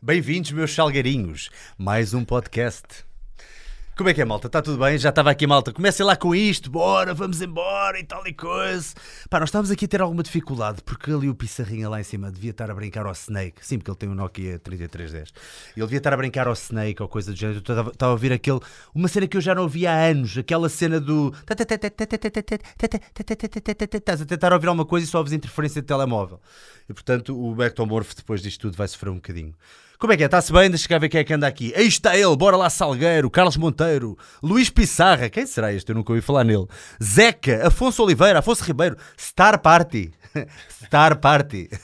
Bem-vindos, meus salgarinhos. Mais um podcast. Como é que é, malta? Está tudo bem? Já estava aqui, malta. Comecem lá com isto, bora, vamos embora e tal e coisa. Pá, nós estávamos aqui a ter alguma dificuldade porque ali o Pissarrinha lá em cima devia estar a brincar ao Snake. Sim, porque ele tem um Nokia 3310. Ele devia estar a brincar ao Snake ou coisa do género. Estava a ouvir aquele. Uma cena que eu já não ouvia há anos. Aquela cena do. Estás a tentar ouvir alguma coisa e só ouves interferência de telemóvel. E portanto o Bectomorph depois disto tudo vai sofrer um bocadinho. Como é que é? Está-se bem? Deixa cá ver quem é que anda aqui. Aí está ele, bora lá Salgueiro, Carlos Monteiro, Luís Pissarra, quem será este? Eu nunca ouvi falar nele. Zeca, Afonso Oliveira, Afonso Ribeiro, Star Party. Star Party.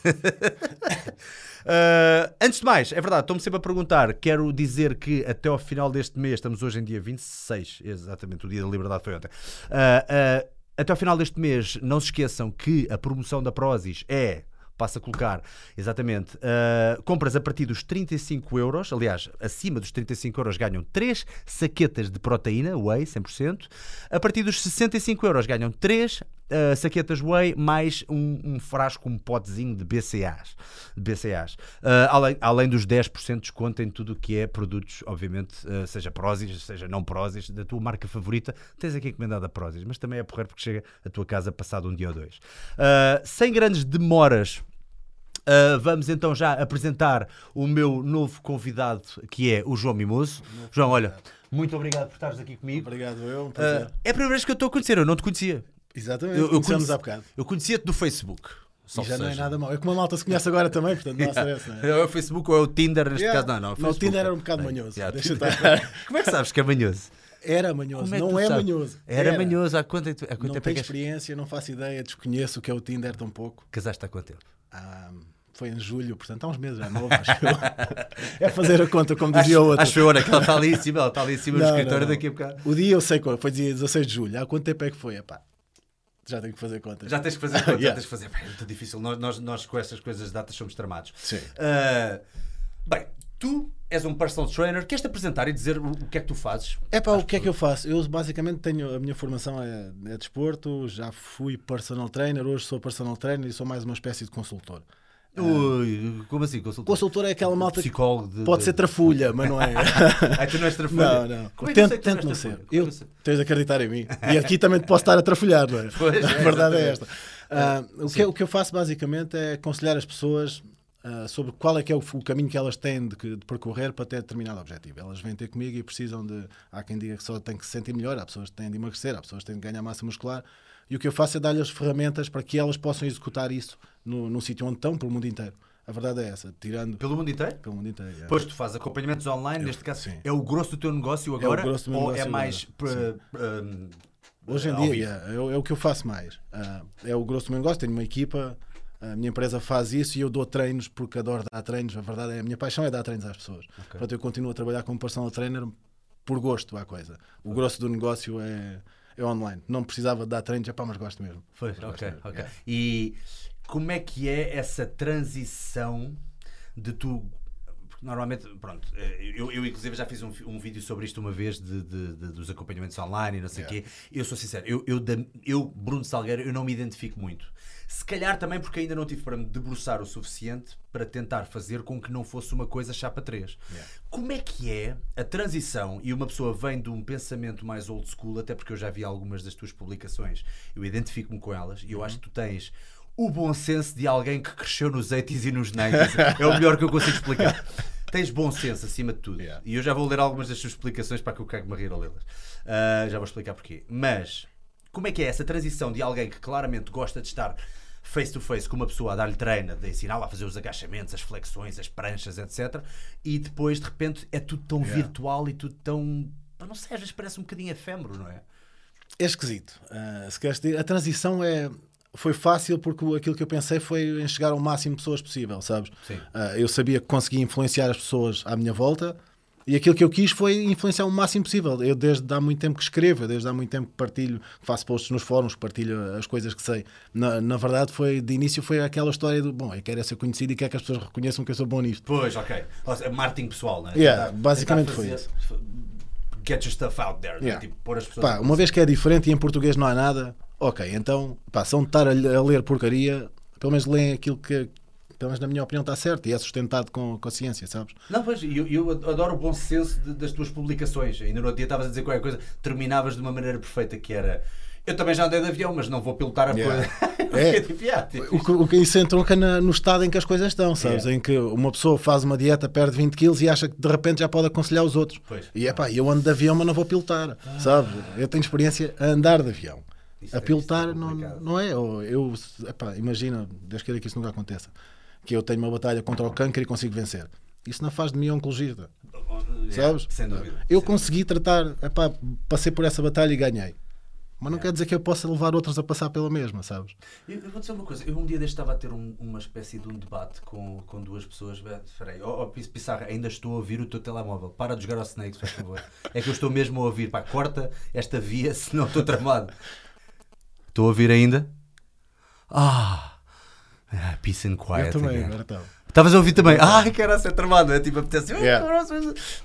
Uh, antes de mais, é verdade, estou-me sempre a perguntar. Quero dizer que até ao final deste mês, estamos hoje em dia 26, exatamente, o dia da liberdade foi ontem. Uh, uh, até ao final deste mês, não se esqueçam que a promoção da Prozis é passa a colocar, exatamente, uh, compras a partir dos 35 euros, aliás, acima dos 35 euros ganham 3 saquetas de proteína, whey, 100%, a partir dos 65 euros ganham 3 uh, saquetas whey mais um, um, frasco, um potezinho de BCAs, BCAs. Uh, além, além dos 10% de desconto em tudo o que é produtos, obviamente, uh, seja Prozis, seja não Prozis, da tua marca favorita, tens aqui encomendada Prozis, mas também é porreiro porque chega à tua casa passado um dia ou dois. sem grandes demoras, Uh, vamos então já apresentar o meu novo convidado, que é o João Mimoso. João, olha, muito obrigado por estares aqui comigo. Obrigado, eu. Um uh, é a primeira vez que eu estou a conhecer, eu não te conhecia. Exatamente, eu, eu conheci, há bocado. Eu conhecia-te do Facebook. Já seja. não é nada mal. É como a malta se conhece agora também, portanto não yeah. essa, não é? é o Facebook ou é o Tinder, neste yeah. caso, não, não. Não, o Tinder era um bocado manhoso. Yeah, Deixa estar. Como é que sabes que é manhoso? Era manhoso, é não é sabes? manhoso. Era, era, manhoso, há quanto, há quanto não tempo tenho experiência, não faço ideia, desconheço o que é o Tinder tão pouco. Casaste há quanto tempo? Ah, foi em julho, portanto há uns meses, é novo, acho eu. é fazer a conta, como dizia o outro. Acho eu, que ela está ali em cima, ela está ali em cima do escritório daqui a bocado. O dia eu sei qual, foi dia 16 de julho. Há quanto tempo é que foi? Epá, já tenho que fazer contas. Já tens que fazer contas, yeah. já tens que fazer. é muito difícil. Nós, nós, nós com estas coisas de datas somos tramados. Sim. Uh, bem, tu és um personal trainer, queres te apresentar e dizer o, o que é que tu fazes? É pá, o que é que eu faço? Eu basicamente tenho a minha formação é, é desporto, já fui personal trainer, hoje sou personal trainer e sou mais uma espécie de consultor. Ui, como assim? Consultor? Consultor é aquela malta Psicólogo de, pode de... ser trafulha, mas não é. Ai, tu não és trafulha? Não, não. Como é tento, tento não ser. Eu, tens de acreditar em mim. E aqui também te posso estar a trafulhar, não é? Pois, a verdade é esta. Uh, o, que, o que eu faço basicamente é aconselhar as pessoas Uh, sobre qual é que é o, o, caminho que elas têm de, de, percorrer para ter determinado objetivo. Elas vêm ter comigo e precisam de. Há quem diga que só tem que se sentir melhor, há pessoas que têm de emagrecer, há pessoas que têm de ganhar massa muscular. E o que eu faço é dar-lhes ferramentas para que elas possam executar isso no, no sítio onde estão, pelo mundo inteiro. A verdade é essa, tirando. Pelo mundo inteiro? Pelo mundo inteiro. É. Pois tu fazes acompanhamentos online, eu, neste caso. Sim. É o grosso do teu negócio agora? É o grosso do meu ou negócio é mais. Um, Hoje em dia é, é, o que eu faço mais. Uh, é o grosso do meu negócio, tenho uma equipa, a minha empresa faz isso e eu dou treinos porque adoro dar treinos. A verdade é a minha paixão é dar treinos às pessoas. Okay. Portanto, eu continuo a trabalhar como personal trainer por gosto à coisa. O grosso do negócio é, é online. Não precisava dar treinos, é pá, mas gosto mesmo. Foi, ok, ok. Yeah. E como é que é essa transição de tu normalmente, pronto, eh, eu, eu inclusive já fiz um, um vídeo sobre isto uma vez de, de, de dos acompanhamentos online e não sei o yeah. quê. Eu sou sincero, eu, eu, eu, Bruno Salgueiro, eu não me identifico muito. Se calhar também porque ainda não tive para me debruçar o suficiente para tentar fazer com que não fosse uma coisa chapa 3. Yeah. Como é que é a transição e uma pessoa vem de um pensamento mais old school, até porque eu já vi algumas das tuas publicações, eu identifico-me com elas e eu uhum. acho que tu tens o bom senso de alguém que cresceu nos 80s e nos 90s. é o melhor que eu consigo explicar. Tens bom senso acima de tudo. Yeah. E eu já vou ler algumas das tuas explicações para que eu cague-me a rir a lê-las. Uh, já vou explicar porquê. Mas, como é que é essa transição de alguém que claramente gosta de estar face to face com uma pessoa a dar-lhe treino, de ensiná-la a fazer os agachamentos, as flexões, as pranchas, etc. E depois, de repente, é tudo tão yeah. virtual e tudo tão. Não sei, às vezes parece um bocadinho efêmero, não é? É esquisito. Uh, se queres dizer, a transição é, foi fácil porque aquilo que eu pensei foi em chegar ao máximo de pessoas possível, sabes? Uh, eu sabia que conseguia influenciar as pessoas à minha volta e aquilo que eu quis foi influenciar o máximo possível. Eu desde há muito tempo que escrevo, desde há muito tempo que partilho, faço posts nos fóruns, partilho as coisas que sei. Na, na verdade, foi de início foi aquela história do bom, eu quero é ser conhecido e quero que as pessoas reconheçam que eu sou bom nisto. Pois, ok. Marketing pessoal, não é? Yeah, basicamente foi isso get your stuff out there. Yeah. Tipo, pôr as pessoas. Pá, uma vez que é diferente e em português não há nada, ok, então, pá, são de estar a, a ler porcaria, pelo menos leem aquilo que, pelo menos na minha opinião, está certo e é sustentado com, com a ciência, sabes? Não, pois, eu, eu adoro o bom senso de- das tuas publicações. Ainda no outro dia estavas a dizer qualquer coisa, terminavas de uma maneira perfeita que era. Eu também já andei de avião, mas não vou pilotar a Yeah. coisa. É. Tipo, yeah, tipo, O que, o que isso entronca na- no estado em que as coisas estão, sabes? Yeah. Em que uma pessoa faz uma dieta, perde 20 quilos e acha que de repente já pode aconselhar os outros. Pois. E é pá, eu ando de avião, mas não vou pilotar, sabes? Eu tenho experiência a andar de avião. Isso a é- pilotar é não, não é. Ou Eu, epá, imagina, Deus queira que isso nunca aconteça, que eu tenho uma batalha contra o câncer e consigo vencer. Isso não faz de mim oncologista, yeah, sabes? Sem dúvida. Eu Sem consegui tratar, epá, passei por essa batalha e ganhei. Mas não Yeah. quer dizer que eu possa levar outros a passar pela mesma, sabes? Eu, eu vou dizer uma coisa, eu um dia deste estava a ter um- uma espécie de um debate com, com duas pessoas. Bem, Espera aí, oh, oh, Pis- Pissarra, ainda estou a ouvir o teu telemóvel. Para de jogar ao Snake, por favor. É que eu estou mesmo a ouvir. Pá, corta esta via, senão estou tramado. Estou a ouvir ainda? Ah! ah, peace and quiet. eu também, agora estava. Estavas a ouvir também? Ai, que era ser tramado. É tipo, apetece. Yeah.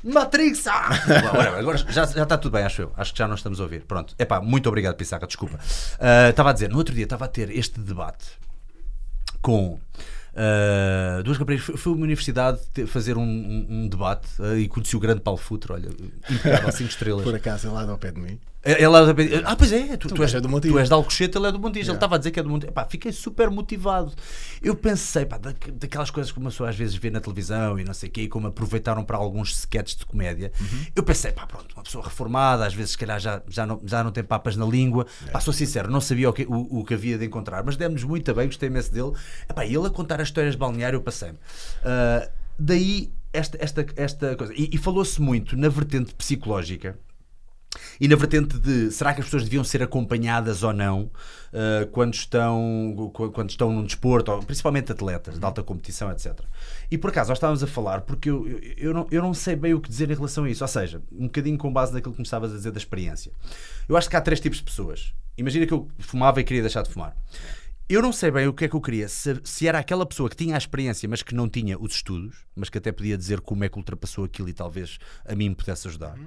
Matrix! ah! Agora já, já está tudo bem, acho eu. Acho que já não estamos a ouvir. Pronto. Epá, muito obrigado, Pissaca, desculpa. Ah, Estava a dizer, no outro dia estava a ter este debate com. ah, duas raparigas, fui, a uma universidade fazer um, um- um debate ah, e conheci o grande Paulo Futre, olha, impecável, 5 estrelas. Por acaso, ele lá ao pé de mim. Ela, ah, pois é, tu, tu és, és do Montijo. tu és de Alcochete, ele é do Montijo. Ele Yeah. estava a dizer que é do Montijo. Epá, fiquei super motivado. Eu pensei, pá, da- daquelas coisas que uma pessoa às vezes vê na televisão e não sei o quê, e como aproveitaram para alguns sketches de comédia. Uhum. Eu pensei, pá, pronto, uma pessoa reformada, às vezes se calhar já, já, não, já não tem papas na língua. Pá, sou sincero, não sabia o que, o, o que havia de encontrar, mas demos muito bem, gostei imenso dele. Epá, ele a contar as histórias de balneário, eu passei-me. Ah, daí esta, esta, esta coisa. E, e falou-se muito na vertente psicológica. E na vertente de será que as pessoas deviam ser acompanhadas ou não uh, quando, estão, qu- quando estão num desporto, principalmente atletas de alta competição, etc. E por acaso nós estávamos a falar porque eu, eu, eu não, eu não sei bem o que dizer em relação a isso, ou seja, um bocadinho com base naquilo que me estavas a dizer da experiência. Eu acho que há três tipos de pessoas. Imagina que eu fumava e queria deixar de fumar. Eu não sei bem o que é que eu queria. Se, se era aquela pessoa que tinha a experiência, mas que não tinha os estudos, mas que até podia dizer como é que ultrapassou aquilo e talvez a mim me pudesse ajudar.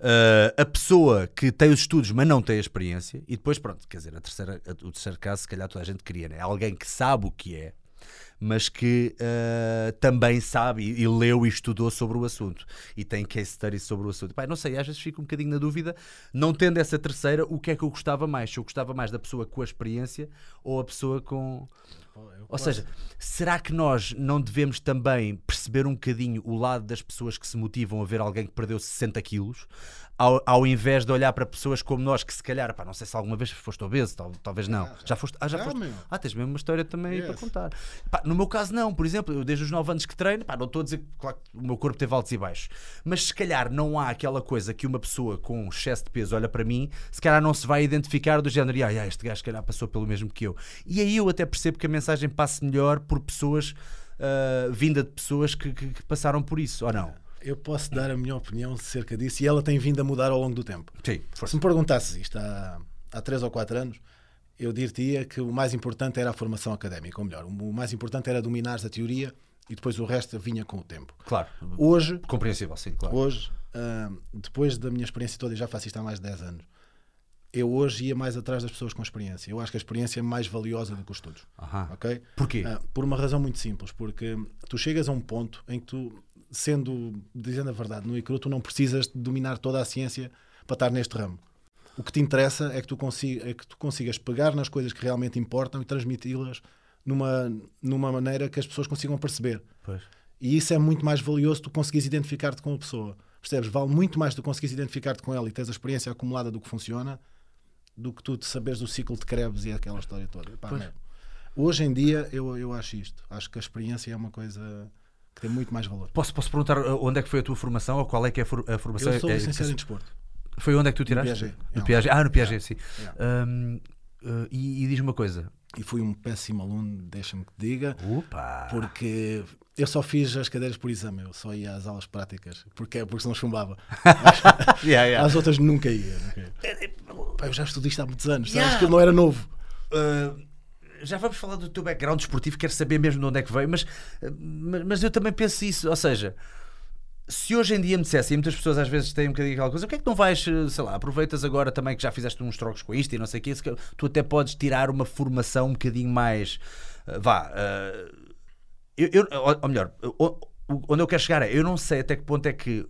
Uh, a pessoa que tem os estudos, mas não tem a experiência, e depois, pronto, quer dizer, a terceira, a- o terceiro caso, se calhar toda a gente queria, né? Alguém que sabe o que é, mas que uh, também sabe e, e leu e estudou sobre o assunto e tem case studies sobre o assunto. Pai, não sei, às vezes fico um bocadinho na dúvida, não tendo essa terceira, o que é que eu gostava mais? Se eu gostava mais da pessoa com a experiência ou a pessoa com. Ou seja, será que nós não devemos também perceber um bocadinho o lado das pessoas que se motivam a ver alguém que perdeu 60 quilos, ao, ao invés de olhar para pessoas como nós, que se calhar, pá, não sei se alguma vez foste obeso, tal- talvez não. já, foste? Ah, já, Já, foste? Ah, tens mesmo uma história também Yes. para contar. Pá, no meu caso, não. Por exemplo, eu desde os 9 anos que treino, pá, não estou a dizer que claro, o meu corpo teve altos e baixos, mas se calhar não há aquela coisa que uma pessoa com excesso de peso olha para mim, se calhar não se vai identificar do género, ah, este gajo se calhar passou pelo mesmo que eu. E aí eu até percebo que a mensagem passe melhor por pessoas, ah, vinda de pessoas que, que- que passaram por isso, ou não? Eu posso dar a minha opinião acerca disso e ela tem vindo a mudar ao longo do tempo. Sim, Se força. me perguntasses isto há, há 3 ou 4 anos, eu diria que o mais importante era a formação académica, ou melhor, o mais importante era dominar a teoria e depois o resto vinha com o tempo. Claro, Hoje, compreensível, sim, claro. hoje ah, depois da minha experiência toda, e já faço isto há mais de 10 anos, eu hoje ia mais atrás das pessoas com experiência. Eu acho que a experiência é mais valiosa do que os estudos. Aham. ok? Porquê? Ah, por uma razão muito simples, porque tu chegas a um ponto em que tu, sendo, dizendo a verdade, no ICRU, tu não precisas de dominar toda a ciência para estar neste ramo. O que te interessa é que tu, é que tu consigas pegar nas coisas que realmente importam e transmiti-las numa, numa maneira que as pessoas consigam perceber. Pois. E isso é muito mais valioso tu conseguires identificar-te com a pessoa. Percebes? Vale muito mais tu conseguires identificar-te com ela e teres a experiência acumulada do que funciona do que tu saberes do ciclo de Krebs e aquela história toda. Pá. Hoje em dia eu, eu acho isto. Acho que a experiência é uma coisa que tem muito mais valor. Posso, posso perguntar uh, onde é que foi a tua formação ou qual é que é a for- a formação? Eu sou É- licenciado em desporto. Foi onde é que tu tiraste? No É. Piaget. Ah, no Piaget, sim. Yeah. Hum, uh, e e diz-me uma coisa. E fui um péssimo aluno, deixa-me que te diga, Opa! porque eu só fiz as cadeiras por exame, eu só ia às aulas práticas, porque, porque senão chumbava. Yeah, yeah. Às outras nunca ia. nunca ia. Pá, eu já estudei isto há muitos anos, sabes? Yeah. Aquilo não era novo. Uh, já vamos falar do teu background desportivo, quero saber mesmo de onde é que veio, mas, mas, eu também penso isso, ou seja, se hoje em dia me dissessem, e muitas pessoas às vezes têm um bocadinho aquela coisa, o que é que não vais, eh, sei lá, aproveitas agora também que já fizeste uns trocos com isto e não sei o que, tu até podes tirar uma formação um bocadinho mais. Uh, vá. Uh, eu, eu, ou melhor, onde eu quero chegar é, eu não sei até que ponto é que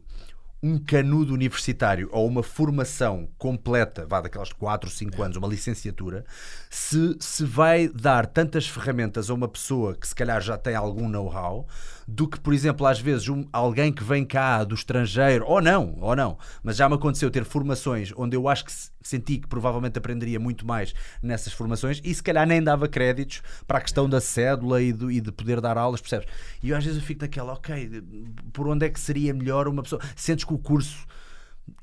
um canudo universitário ou uma formação completa, vá daquelas 4 ou 5 anos, uma licenciatura, se, se vai dar tantas ferramentas a uma pessoa que se calhar já tem algum know-how, do que, por exemplo, às vezes um, alguém que vem cá do estrangeiro, ou não, ou não, mas já me aconteceu ter formações onde eu acho que senti que provavelmente aprenderia muito mais nessas formações e se calhar nem dava créditos para a questão da cédula e, do, e de poder dar aulas, percebes? E eu às vezes eu fico naquela, ok, por onde é que seria melhor uma pessoa? Sentes que o curso,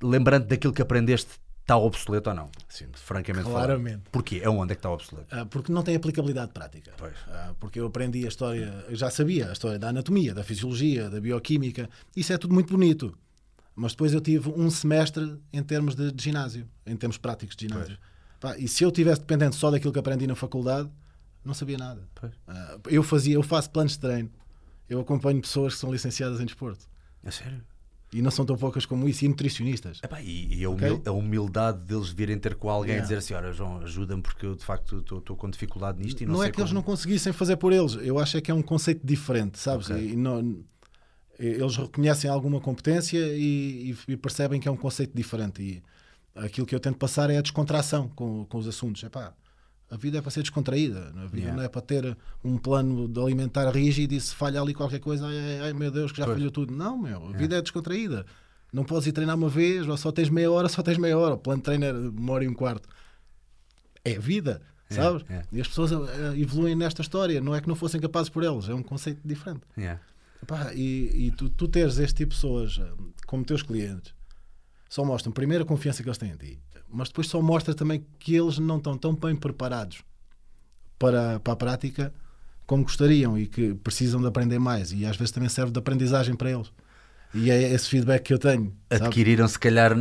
lembrando daquilo que aprendeste, está obsoleto ou não? Sim, francamente Claramente. Falando. Porquê? Aonde é que está obsoleto? Ah, porque não tem aplicabilidade prática. Pois. Ah, porque eu aprendi a história, eu já sabia a história da anatomia, da fisiologia, da bioquímica, isso é tudo muito bonito. Mas depois eu tive um semestre em termos de, de ginásio, em termos práticos de ginásio. Pá, e se eu tivesse dependente só daquilo que aprendi na faculdade, não sabia nada. Uh, eu fazia, eu faço planos de treino. Eu acompanho pessoas que são licenciadas em desporto. É sério? E não são tão poucas como isso, e nutricionistas. Epá, e, e a, humil okay? a, humildade deles virem ter com alguém yeah. e dizer assim: Olha, João, ajuda-me porque eu de facto estou com dificuldade nisto. E não não é que como... eles não conseguissem fazer por eles, eu acho é que é um conceito diferente, sabes? Okay. E não, eles reconhecem alguma competência e, e, percebem que é um conceito diferente. E aquilo que eu tento passar é a descontração com, com os assuntos. Epá, a vida é para ser descontraída, a vida yeah. não é para ter um plano de alimentar rígido e se falha ali qualquer coisa, ai, ai, ai meu Deus, que já pois. falhou tudo. Não, meu, a yeah. vida é descontraída. Não podes ir treinar uma vez, ou só tens meia hora, só tens meia hora. O plano de treino é uma hora e um quarto. É vida, sabes? Yeah. E as pessoas eh, evoluem nesta história. Não é que não fossem capazes por eles, é um conceito diferente. Epá, e, e tu, tu teres este tipo de pessoas eh, como teus clientes só mostram primeiro a confiança que eles têm em ti mas depois só mostra também que eles não estão tão bem preparados para, para a prática como gostariam e que precisam de aprender mais e às vezes também serve de aprendizagem para eles. E é esse feedback que eu tenho. Adquiriram, se calhar,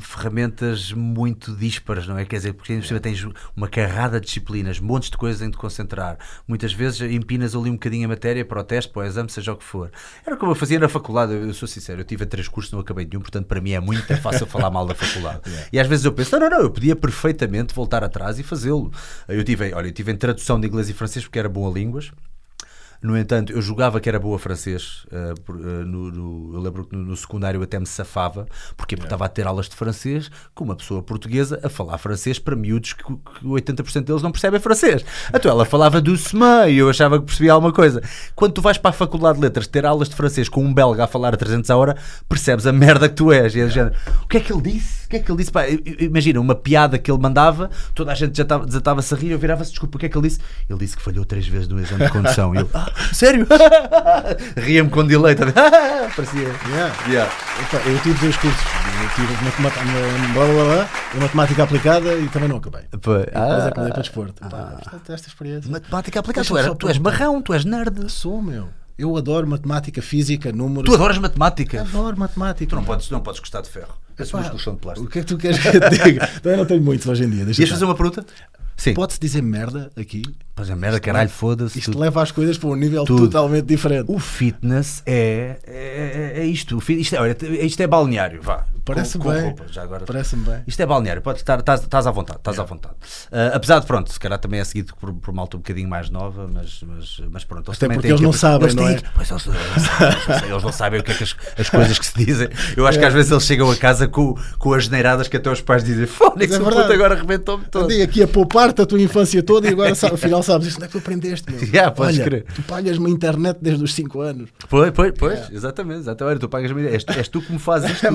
ferramentas muito díspares, não é? Quer dizer, porque é. tens uma carrada de disciplinas, montes de coisas em te concentrar. Muitas vezes empinas ali um bocadinho a matéria para o teste, para o exame, seja o que for. Era como eu fazia na faculdade, eu sou sincero, eu tive três cursos, não acabei nenhum, portanto, para mim é muito fácil falar mal da faculdade. Yeah. E às vezes eu penso, não, não, não, eu podia perfeitamente voltar atrás e fazê-lo. Eu tive, olha, eu tive em tradução de inglês e francês porque era bom a línguas. No entanto, eu jogava que era boa francês. Uh, no, no, eu lembro que no, no, secundário até me safava, porque yeah. estava a ter aulas de francês com uma pessoa portuguesa a falar francês para miúdos que, que 80% deles não percebem francês. Então ela falava do SMA e eu achava que percebia alguma coisa. Quando tu vais para a Faculdade de Letras ter aulas de francês com um belga a falar a 300 a hora, percebes a merda que tu és. E é género, o que é que ele disse? Que é que ele disse? Pá, imagina, uma piada que ele mandava, toda a gente já desatava-se a rir, eu virava-se, desculpa, o que é que ele disse? Ele disse que falhou três vezes no exame de condução. E eu, ah, Sério? Ria-me com delay. Tá Parecia. Yeah. Yeah. eu tive dois cursos. Eu tive matemática, blá, blá, blá, matemática aplicada e também não acabei. Depois ah, acabei para desporto. Ah, esta experiência. Matemática aplicada. Tu, era, tu és marrão, tu és nerd. Sou, meu. Eu adoro matemática, física, números. Tu adoras matemática? Adoro matemática. Tu não podes, não podes gostar de ferro. Esses músculos são de plástico. O que é que tu queres que eu diga? Também não tenho muitos hoje em dia. Ias fazer uma pergunta? Sim. Pode-se dizer merda aqui? Pois é, merda, caralho, foda-se. Isto tudo. leva as coisas para um nível tudo. totalmente diferente. O fitness é, é, é isto. Isto é, olha, isto é balneário, vá. Parece-me bem. Roupa, já agora. Parece-me bem. Isto é balneário, pode estar, estás, estás à vontade, estás à vontade. Uh, apesar de, pronto, se calhar também é seguido por, por uma altura um bocadinho mais nova, mas, mas, mas pronto. Até porque eles não sabem, eles não é? Pois, eles, eles, não sabem o que é que as, as coisas que se dizem. Eu acho é. que às vezes eles chegam a casa com, com as geneiradas que até os pais dizem Fónix, é puto agora arrebentou-me todo. Andei aqui a poupar-te a tua infância toda e agora afinal sabes isto. Onde é que tu aprendeste, meu? Yeah, Olha, crer. tu pagas-me a internet desde os 5 anos. Pois, pois, pois, yeah. exatamente. exatamente. Olha, tu pagas-me és, és tu que me fazes isto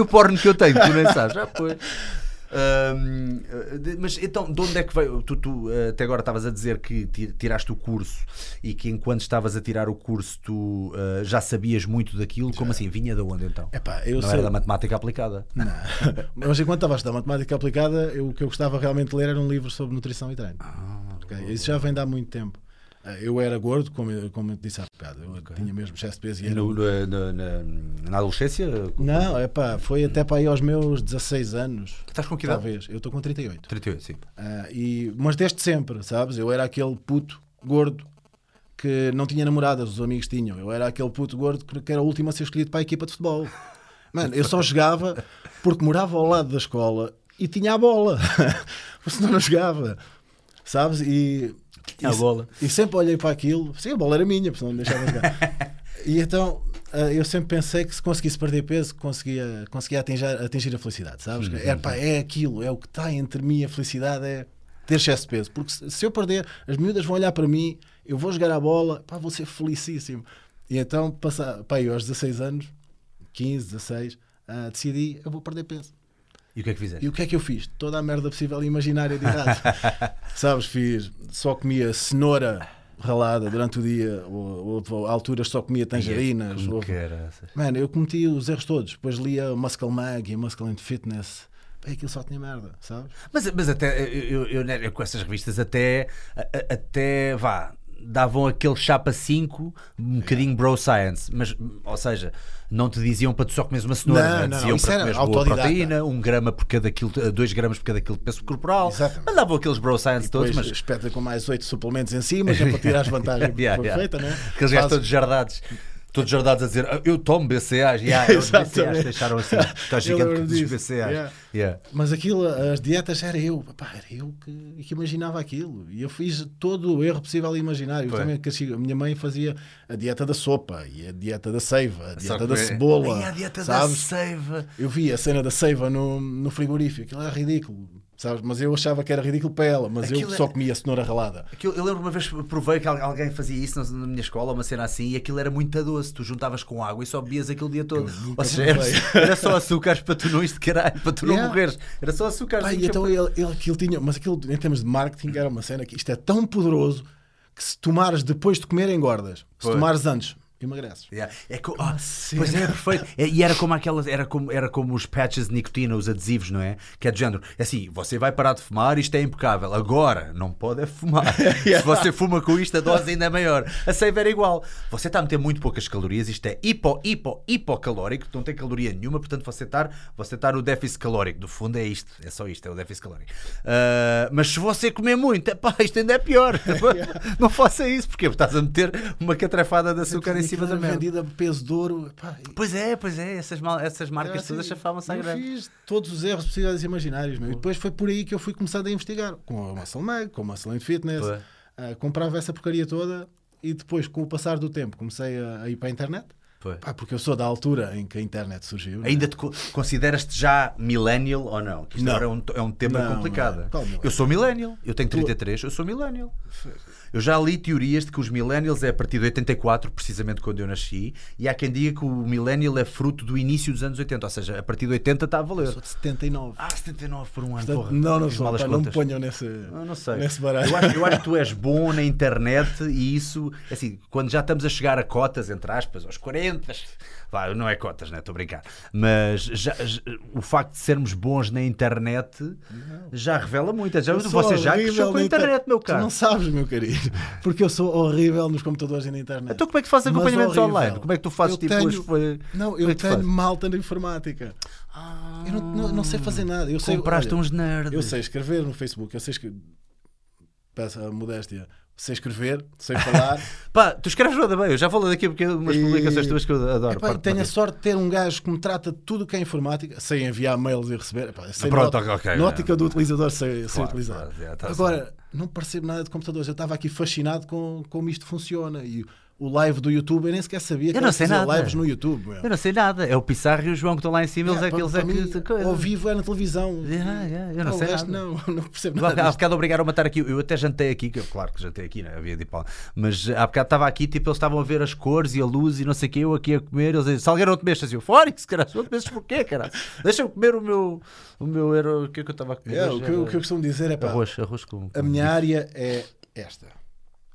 e o porno que eu tenho tu nem sabes, já foi. Um, mas então, de onde é que veio? Tu, tu eh, até agora estavas a dizer que tiraste o curso e que enquanto estavas a tirar o curso tu uh, já sabias muito daquilo. Já. Como assim? Vinha de onde então? Epá, eu Não sei... era da matemática aplicada? Não. mas enquanto estava a estudar matemática aplicada, eu, o que eu gostava realmente de ler era um livro sobre nutrição e treino. Ah, okay? Isso já vem de há muito tempo. Eh, eu era gordo, como, eu, como disse há bocado. Eu okay. tinha mesmo excesso de peso. E, era... no, na, na, na, adolescência? Não, é pá, foi até para aí aos meus 16 anos. Estás com que idade? Talvez. Eu estou com 38. 38, sim. Uh, e, mas desde sempre, sabes? Eu era aquele puto gordo que não tinha namoradas, os amigos tinham. Eu era aquele puto gordo que era o último a ser escolhido para a equipa de futebol. Mano, eu só jogava porque morava ao lado da escola e tinha a bola. Senão não jogava. Sabes? E, tinha a bola. E sempre olhei para aquilo. Sim, a bola era minha, porque não me deixava jogar. e então eh, eu sempre pensei que se conseguisse perder peso, conseguia, conseguia atingir, atingir a felicidade, sabes? Uhum. É, pá, é aquilo, é o que está entre mim e a felicidade, é ter excesso de peso. Porque se, se, eu perder, as miúdas vão olhar para mim, eu vou jogar a bola, pá, vou ser felicíssimo. E então, passa, pá, eu aos 16 anos, 15, 16, uh, decidi, eu vou perder peso. E o que é que fizeste? E o que é que eu fiz? Toda a merda possível e imaginária de idade. Sabes, fiz, só comia cenoura ralada durante o dia, ou, ou, alturas só comia tangerinas. Ou... Mano, eu cometi os erros todos. Depois lia Muscle Mag e Muscle and Fitness. Bem, aquilo só tinha merda, sabes? Mas, mas até, eu, eu, eu, com essas revistas, até, até vá, davam aquele chapa 5, um bocadinho bro science, mas, ou seja, não te diziam para tu só comeres uma cenoura, não, não, diziam não, para comer boa proteína, um grama por cada quilo, dois gramas por cada quilo de peso corporal, Exatamente. mandavam aqueles bro science e todos, mas espeta com mais oito suplementos em cima, é para tirar as vantagens yeah, perfeita, yeah. né? Aqueles gajos todos jardados todos jardados a dizer ah, eu tomo BCAs, yeah, os BCAs deixaram assim, está gigante dos BCAs. Yeah. Yeah. Mas aquilo, as dietas, era eu, Pá, era eu que, que, imaginava aquilo. E eu fiz todo o erro possível e imaginário. Também, a minha mãe fazia a dieta da sopa e a dieta da seiva, a dieta da cebola. E a dieta sabes? da seiva. Eu vi a cena da seiva no, no frigorífico, aquilo era ridículo Sabes? Mas eu achava que era ridículo para ela, mas aquilo eu só comia cenoura ralada. Aquilo, eu lembro uma vez provei que alguém fazia isso na minha escola, uma cena assim, e aquilo era muito doce. Tu juntavas com água e só bebias aquele dia todo. Ou seja, era, era, só açúcares para tu não isto caralho, para tu yeah. não morreres. Era só açúcares. Ah, então ele, ele, aquilo tinha, mas aquilo em termos de marketing era uma cena que isto é tão poderoso que se tomares depois de comer engordas. Se tomares antes, emagreces. Yeah. É co oh, pois é, perfeito. É, e era como aquelas, era como, era como os patches de nicotina, os adesivos, não é? Que é do género. É assim, você vai parar de fumar, isto é impecável. Agora, não pode é fumar. yeah. Se você fuma com isto, a dose ainda é maior. A save era igual. Você está a meter muito poucas calorias, isto é hipo, hipo, hipocalórico, não tem caloria nenhuma, portanto você está você está no déficit calórico. Do fundo é isto, é só isto, é o déficit calórico. Uh, mas se você comer muito, epá, isto ainda é pior. não faça isso, porque estás a meter uma catrafada de açúcar em cima da merda. vendida peso de ouro. Pá, pois é, pois é, essas, mal, essas marcas todas assim, chafavam-se à grande. fiz todos os erros possíveis e imaginários. Meu. E depois foi por aí que eu fui começando a investigar. Com a Muscle Mag, com a Muscle and Fitness. Uh, comprava essa porcaria toda e depois, com o passar do tempo, comecei a, a ir para a internet. Pá, porque eu sou da altura em que a internet surgiu. É? Ainda te consideras-te já millennial ou não? Isto não. agora é um, é um tema não, complicado. Não. Eu sou millennial, eu tenho 33, eu sou millennial. Eu já li teorias de que os millennials é a partir de 84, precisamente quando eu nasci, e há quem diga que o millennial é fruto do início dos anos 80, ou seja, a partir de 80 está a valer. Eu sou de 79. Ah, 79 por um ano. Portanto, não, não sou. Pá, não me ponham nesse, eu não sei. nesse baralho. Eu acho, eu acho que tu és bom na internet e isso, assim, quando já estamos a chegar a cotas, entre aspas, aos 40, Vá, não é cotas, né? Estou a brincar. Mas já, já, o facto de sermos bons na internet não. já revela muito. Já, você já cresceu com a internet, meu caro. Tu não sabes, meu querido. Porque eu sou horrível nos computadores e na internet. Então como é que tu fazes acompanhamentos online? Como é que tu fazes eu tipo tenho... Não, eu é tenho malta na informática. Ah, eu não, não, não, sei fazer nada. Eu compraste sei, olha, uns nerds. Eu sei escrever no Facebook, eu sei escrever. Peço a modéstia sei escrever, sei falar. Pá, tu escreves nada bem, eu já falo daqui porque umas e... publicações tuas que eu adoro. Epá, tenho a sorte de ter um gajo que me trata de tudo o que é informática, sei enviar mails e receber. Epá, sei Pronto, ok, ok. Na ótica do utilizador, sei, sei utilizar. Claro, tá Agora, não percebo nada de computadores. Eu estava aqui fascinado com como isto funciona. E o live do YouTube, eu nem sequer sabia que eu não sei nada. lives no YouTube. Eu não sei nada. É o Pissarro e o João que estão lá em cima, yeah, eles é que eles é que. Ao vivo é na televisão. Yeah, yeah, eu não sei resto, nada. Não, não percebo nada. Há bocado obrigaram a matar aqui. Eu até jantei aqui, que, claro que jantei aqui, né? havia de pau. Mas há bocado estava aqui, tipo, eles estavam a ver as cores e a luz e não sei o que, eu aqui a comer. Eles diziam, Salgueiro, não te mexas. Eu, Fónix, cara, não te mexas porquê, cara? Deixa-me comer o meu. O meu era o que, é que eu estava a comer. Yeah, o, que, o que eu costumo dizer é pá, arroz, arroz com A minha área é esta.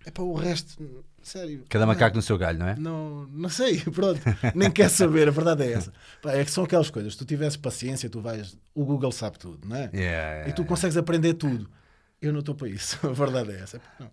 É para o resto Sério. Cada macaco no seu galho, não é? Não, não sei, pronto. Nem quer saber, a verdade é essa. É que são aquelas coisas. Se tu tivesse paciência, tu vais. O Google sabe tudo, não é? Yeah, yeah, e tu consegues aprender tudo. Eu não estou para isso. A verdade é essa. Não.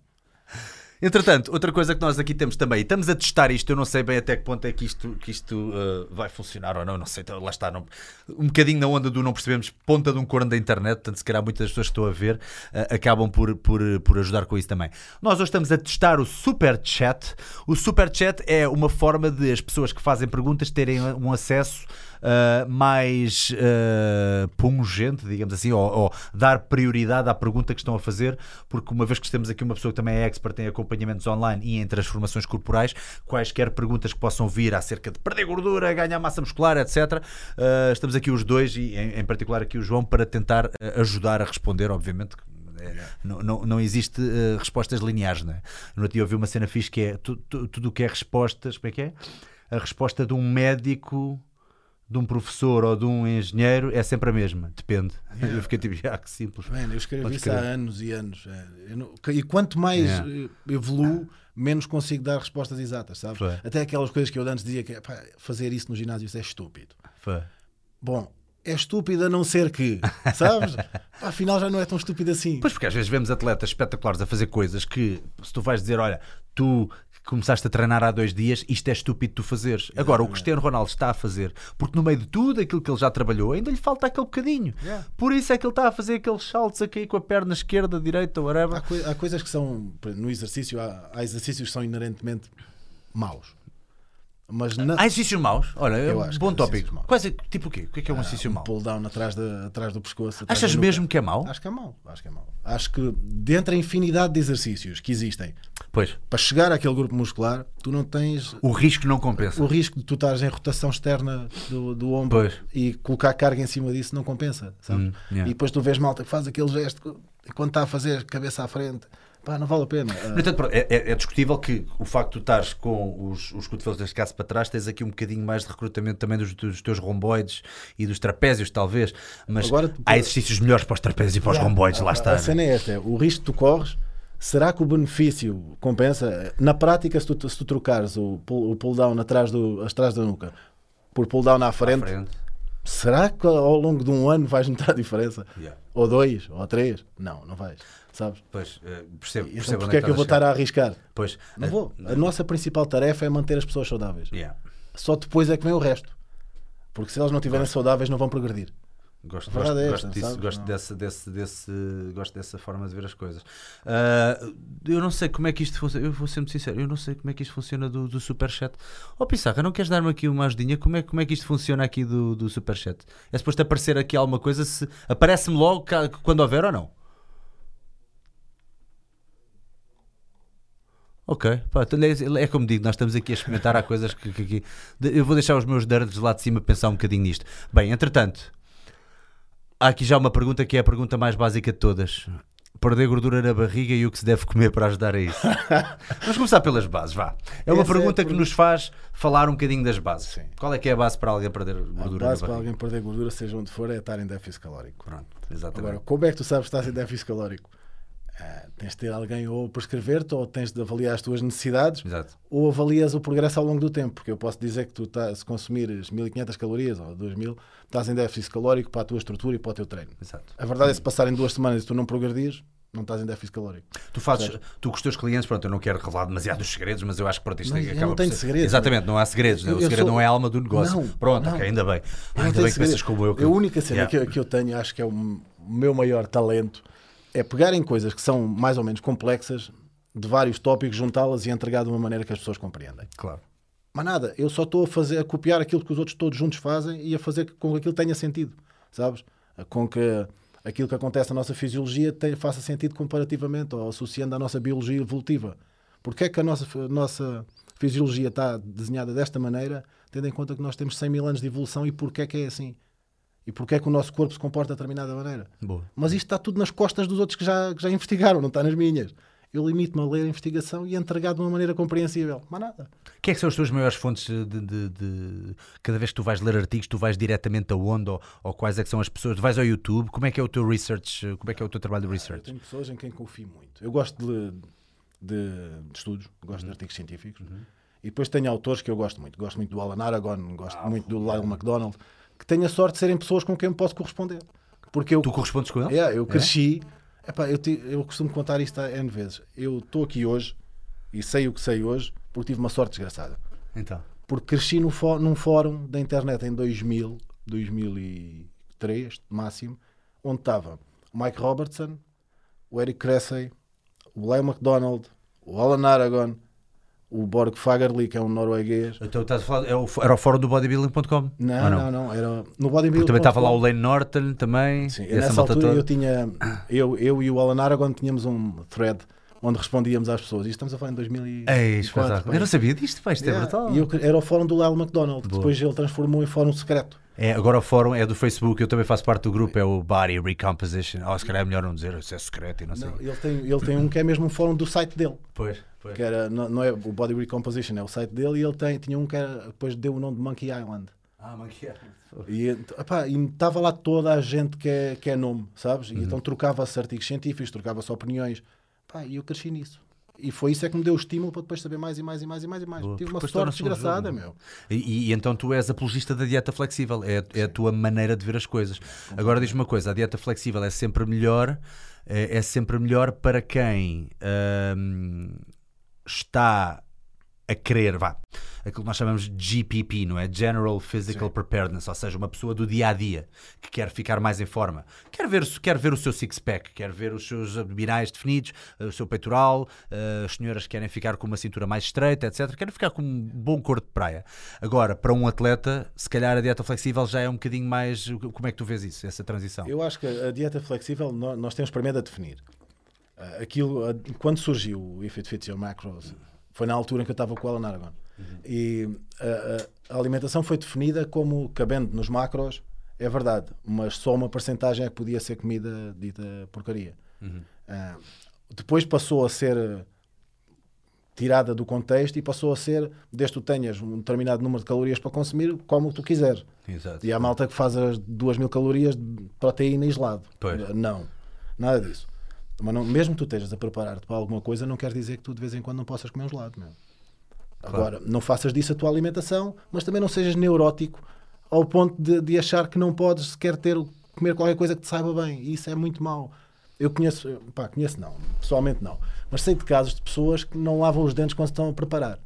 Entretanto, outra coisa que nós aqui temos também, e estamos a testar isto, eu não sei bem até que ponto é que isto, que isto uh, vai funcionar ou não, não sei, então, lá está, não, um bocadinho na onda do não percebemos ponta de um corno da internet, portanto, se calhar muitas pessoas que estão a ver uh, acabam por, por, por ajudar com isso também. Nós hoje estamos a testar o Super Chat. O Super Chat é uma forma de as pessoas que fazem perguntas terem um acesso uh, mais uh, pungente, digamos assim, ou, ou, dar prioridade à pergunta que estão a fazer, porque uma vez que temos aqui uma pessoa que também é expert em acompanhamentos online e em transformações corporais, quaisquer perguntas que possam vir acerca de perder gordura, ganhar massa muscular, etc., uh, estamos aqui os dois, e em, em, particular aqui o João, para tentar ajudar a responder, obviamente. Não, não, não existe uh, respostas lineares, não é? No outro dia ouvi uma cena fixe que é tu, tu, tudo o que é respostas, como é que é? A resposta de um médico de um professor ou de um engenheiro é sempre a mesma, depende. Yeah. Eu fiquei tipo, ah, que simples. Man, eu escrevi isso há anos e anos. É, não, e quanto mais yeah. evoluo, menos consigo dar respostas exatas, sabes? Foi. Até aquelas coisas que eu antes dizia que pá, fazer isso no ginásio isso é estúpido. Foi. Bom, é estúpido a não ser que, sabes? Afinal já não é tão estúpido assim. Pois porque às vezes vemos atletas espetaculares a fazer coisas que se tu vais dizer, olha, tu começaste a treinar há dois dias, isto é estúpido tu fazeres. Exatamente. Agora, o Cristiano Ronaldo está a fazer, porque no meio de tudo aquilo que ele já trabalhou, ainda lhe falta aquele bocadinho. Yeah. Por isso é que ele está a fazer aqueles saltos a cair com a perna esquerda, direita, whatever. Há, coi há coisas que são, no exercício, há, há exercícios que são inerentemente maus. Mas na... Há exercícios maus? Olha, é um bom tópico. Quais é, tipo o quê? O que é, que é um exercício um mau? pull down atrás, de, atrás do pescoço. Atrás Achas mesmo que é mau? Acho que é mau. Acho que é mau. Acho que dentro da infinidade de exercícios que existem, pois. para chegar àquele grupo muscular, tu não tens. O risco não compensa. O risco de tu estares em rotação externa do, do ombro pois. e colocar carga em cima disso não compensa. Hum, yeah. E depois tu vês malta que faz aquele gesto quando está a fazer cabeça à frente Pá, não vale a pena. No entanto, é, é, é, discutível que o facto de tu estares com os, os cotovelos neste caso para trás, tens aqui um bocadinho mais de recrutamento também dos, dos teus romboides e dos trapézios, talvez. Mas Agora, há exercícios melhores para os trapézios e para os yeah, romboides, lá está. A cena é esta: o risco que tu corres. Será que o benefício compensa? Na prática, se tu, se tu trocares o pull, o pull down atrás, do, atrás da nuca por pull down à frente, à frente, será que ao longo de um ano vais notar a diferença? Yeah. Ou dois, ou três? Não, não vais sabes? Pois, uh, percebo. Então, percebo porque é que eu vou estar a arriscar? Pois. Não vou. A nossa principal tarefa é manter as pessoas saudáveis. Yeah. Só depois é que vem o resto. Porque se elas não estiverem saudáveis, não vão progredir. Gosto, gosto, é esta, gosto disso, gosto dessa, desse, desse, gosto dessa forma de ver as coisas. Uh, eu não sei como é que isto funciona. Eu vou ser muito sincero, eu não sei como é que isto funciona do, do Superchat. Oh, Pissarra, não queres dar-me aqui uma ajudinha? Como é, como é que isto funciona aqui do, do Superchat? É suposto aparecer aqui alguma coisa? Se, Aparece-me logo quando houver ou não? Ok, pá, então é, é, como digo, nós estamos aqui a experimentar, há coisas que, que, que, Eu vou deixar os meus nerds lá de cima pensar um bocadinho nisto. Bem, entretanto, há aqui já uma pergunta que é a pergunta mais básica de todas. Perder gordura na barriga e o que se deve comer para ajudar a isso? Vamos começar pelas bases, vá. É uma Essa pergunta é que nos faz falar um bocadinho das bases. Sim. Qual é que é a base para alguém perder gordura? A base para alguém perder gordura, seja onde for, é estar em déficit calórico. Pronto, exatamente. Agora, como é que tu sabes que estás em déficit calórico? Uh, tens de ter alguém ou prescrever-te, ou tens de avaliar as tuas necessidades, Exato. ou avalias o progresso ao longo do tempo. Porque eu posso dizer que tu tá, se consumires 1500 calorias ou 2000, estás em déficit calórico para a tua estrutura e para o teu treino. Exato. A verdade é que se passarem duas semanas e tu não progredires, não estás em déficit calórico. Tu fazes, certo? tu com os teus clientes, pronto, eu não quero revelar demasiado os segredos, mas eu acho que pronto, isto mas acaba não tem ser... segredos. Exatamente, não há segredos, eu, o segredo sou... não é a alma do negócio. Não, pronto, não. ok, ainda bem. ainda bem que pensas como eu. Que... A única cena yeah. que, eu, que eu tenho, acho que é o meu maior talento, é pegarem coisas que são mais ou menos complexas, de vários tópicos, juntá-las e entregar de uma maneira que as pessoas compreendem. Claro. Mas nada, eu só estou a fazer, a copiar aquilo que os outros todos juntos fazem e a fazer com que aquilo tenha sentido, sabes? Com que aquilo que acontece na nossa fisiologia tenha, faça sentido comparativamente ou associando à nossa biologia evolutiva. Porque é que a nossa, nossa fisiologia está desenhada desta maneira, tendo em conta que nós temos 100 mil anos de evolução e porque é que é assim? E porque é que o nosso corpo se comporta de determinada maneira. Boa. Mas isto está tudo nas costas dos outros que já, que já investigaram, não está nas minhas. Eu limito-me a ler a investigação e a entregar de uma maneira compreensível. Mas nada. Quem é que são as tuas maiores fontes de, de, de, Cada vez que tu vais ler artigos, tu vais diretamente aonde? Ou, ou quais é que são as pessoas? Tu vais ao YouTube? Como é que é o teu research? Como é que é o teu trabalho de ah, research? Eu tenho pessoas em quem confio muito. Eu gosto de, de, de estudos, gosto uhum. de artigos científicos. Uhum. E depois tenho autores que eu gosto muito. Gosto muito do Alan Aragon, gosto ah, muito do Lyle McDonald que tenho a sorte de serem pessoas com quem eu posso corresponder. Porque eu, tu correspondes com eles? Yeah, eu é? cresci. É? Epá, eu, te, eu costumo contar isto N vezes. Eu estou aqui hoje E sei o que sei hoje porque tive uma sorte desgraçada. Então. Porque cresci no num fórum da internet em 2000, 2003, máximo, onde estava o Mike Robertson, o Eric Cressey, o Leo McDonald, o Alan Aragon, o Borg Fagerli, que é um norueguês. Então estás a falar, é era o fórum do bodybuilding.com? Não, Ou não, não, era no bodybuilding. também estava lá o Lane Norton também. Sim, essa nessa altura toda. eu tinha, eu, eu e o Alan Aragon tínhamos um thread onde respondíamos às pessoas. Isto estamos a falar em 2004. Ei, espetáculo. pá. Eu não sabia disto, pá, isto é brutal. E eu, era o fórum do Lyle McDonald, que depois ele transformou em fórum secreto. É, agora o fórum é do Facebook, eu também faço parte do grupo, é o Body Recomposition. Oh, se calhar é melhor não dizer, isso é secreto e não sei. Não, ele, tem, ele tem um que é mesmo um fórum do site dele. Pois, pois. Que era, não, não é o Body Recomposition, é o site dele. E ele tem, tinha um que era, depois deu o nome de Monkey Island. Ah. E epá, e estava lá toda a gente que é, que é nome, sabes? E então trocava-se artigos científicos, trocava-se opiniões. Pá, e eu cresci nisso. E foi isso é que me deu o estímulo para depois saber mais e mais e mais e mais e mais. Boa, Tive uma sorte desgraçada, jogo. meu. E, e então tu és apologista da dieta flexível, é, é a tua maneira de ver as coisas. Agora diz-me uma coisa: a dieta flexível é sempre melhor, é, é sempre melhor para quem hum, está a querer, vá, aquilo que nós chamamos de GPP, não é? General Physical Preparedness, ou seja, uma pessoa do dia a dia que quer ficar mais em forma, quer ver, quer ver o seu six-pack, quer ver os seus abdominais definidos, eh, o seu peitoral, eh, as senhoras querem ficar com uma cintura mais estreita, etc. Querem ficar com um bom corpo de praia. Agora, para um atleta, se calhar a dieta flexível já é um bocadinho mais. Como é que tu vês isso, essa transição? Eu acho que a dieta flexível nó- nós temos primeiro a definir. Ah, Aquilo, quando surgiu o If It Fits Your Macros, foi na altura em que eu estava com o Alan Aragon. E ah, a alimentação foi definida como cabendo nos macros, é verdade, mas só uma porcentagem é que podia ser comida dita porcaria. Ah, depois passou a ser ah, tirada do contexto e passou a ser, desde que tu tenhas um determinado número de calorias para consumir, como tu quiseres. Exato. E há malta que faz as 2 mil calorias de proteína gelado. Pois. Não, nada disso. Mas não, mesmo que tu estejas a preparar-te para alguma coisa, não quer dizer que tu de vez em quando não possas comer um gelado. Meu. Agora, não faças disso a tua alimentação, mas também não sejas neurótico ao ponto de, de achar que não podes sequer ter, comer qualquer coisa que te saiba bem. E isso é muito mau. Eu conheço, pá, conheço não, pessoalmente não, mas sei de casos de pessoas que não lavam os dentes quando se estão a preparar.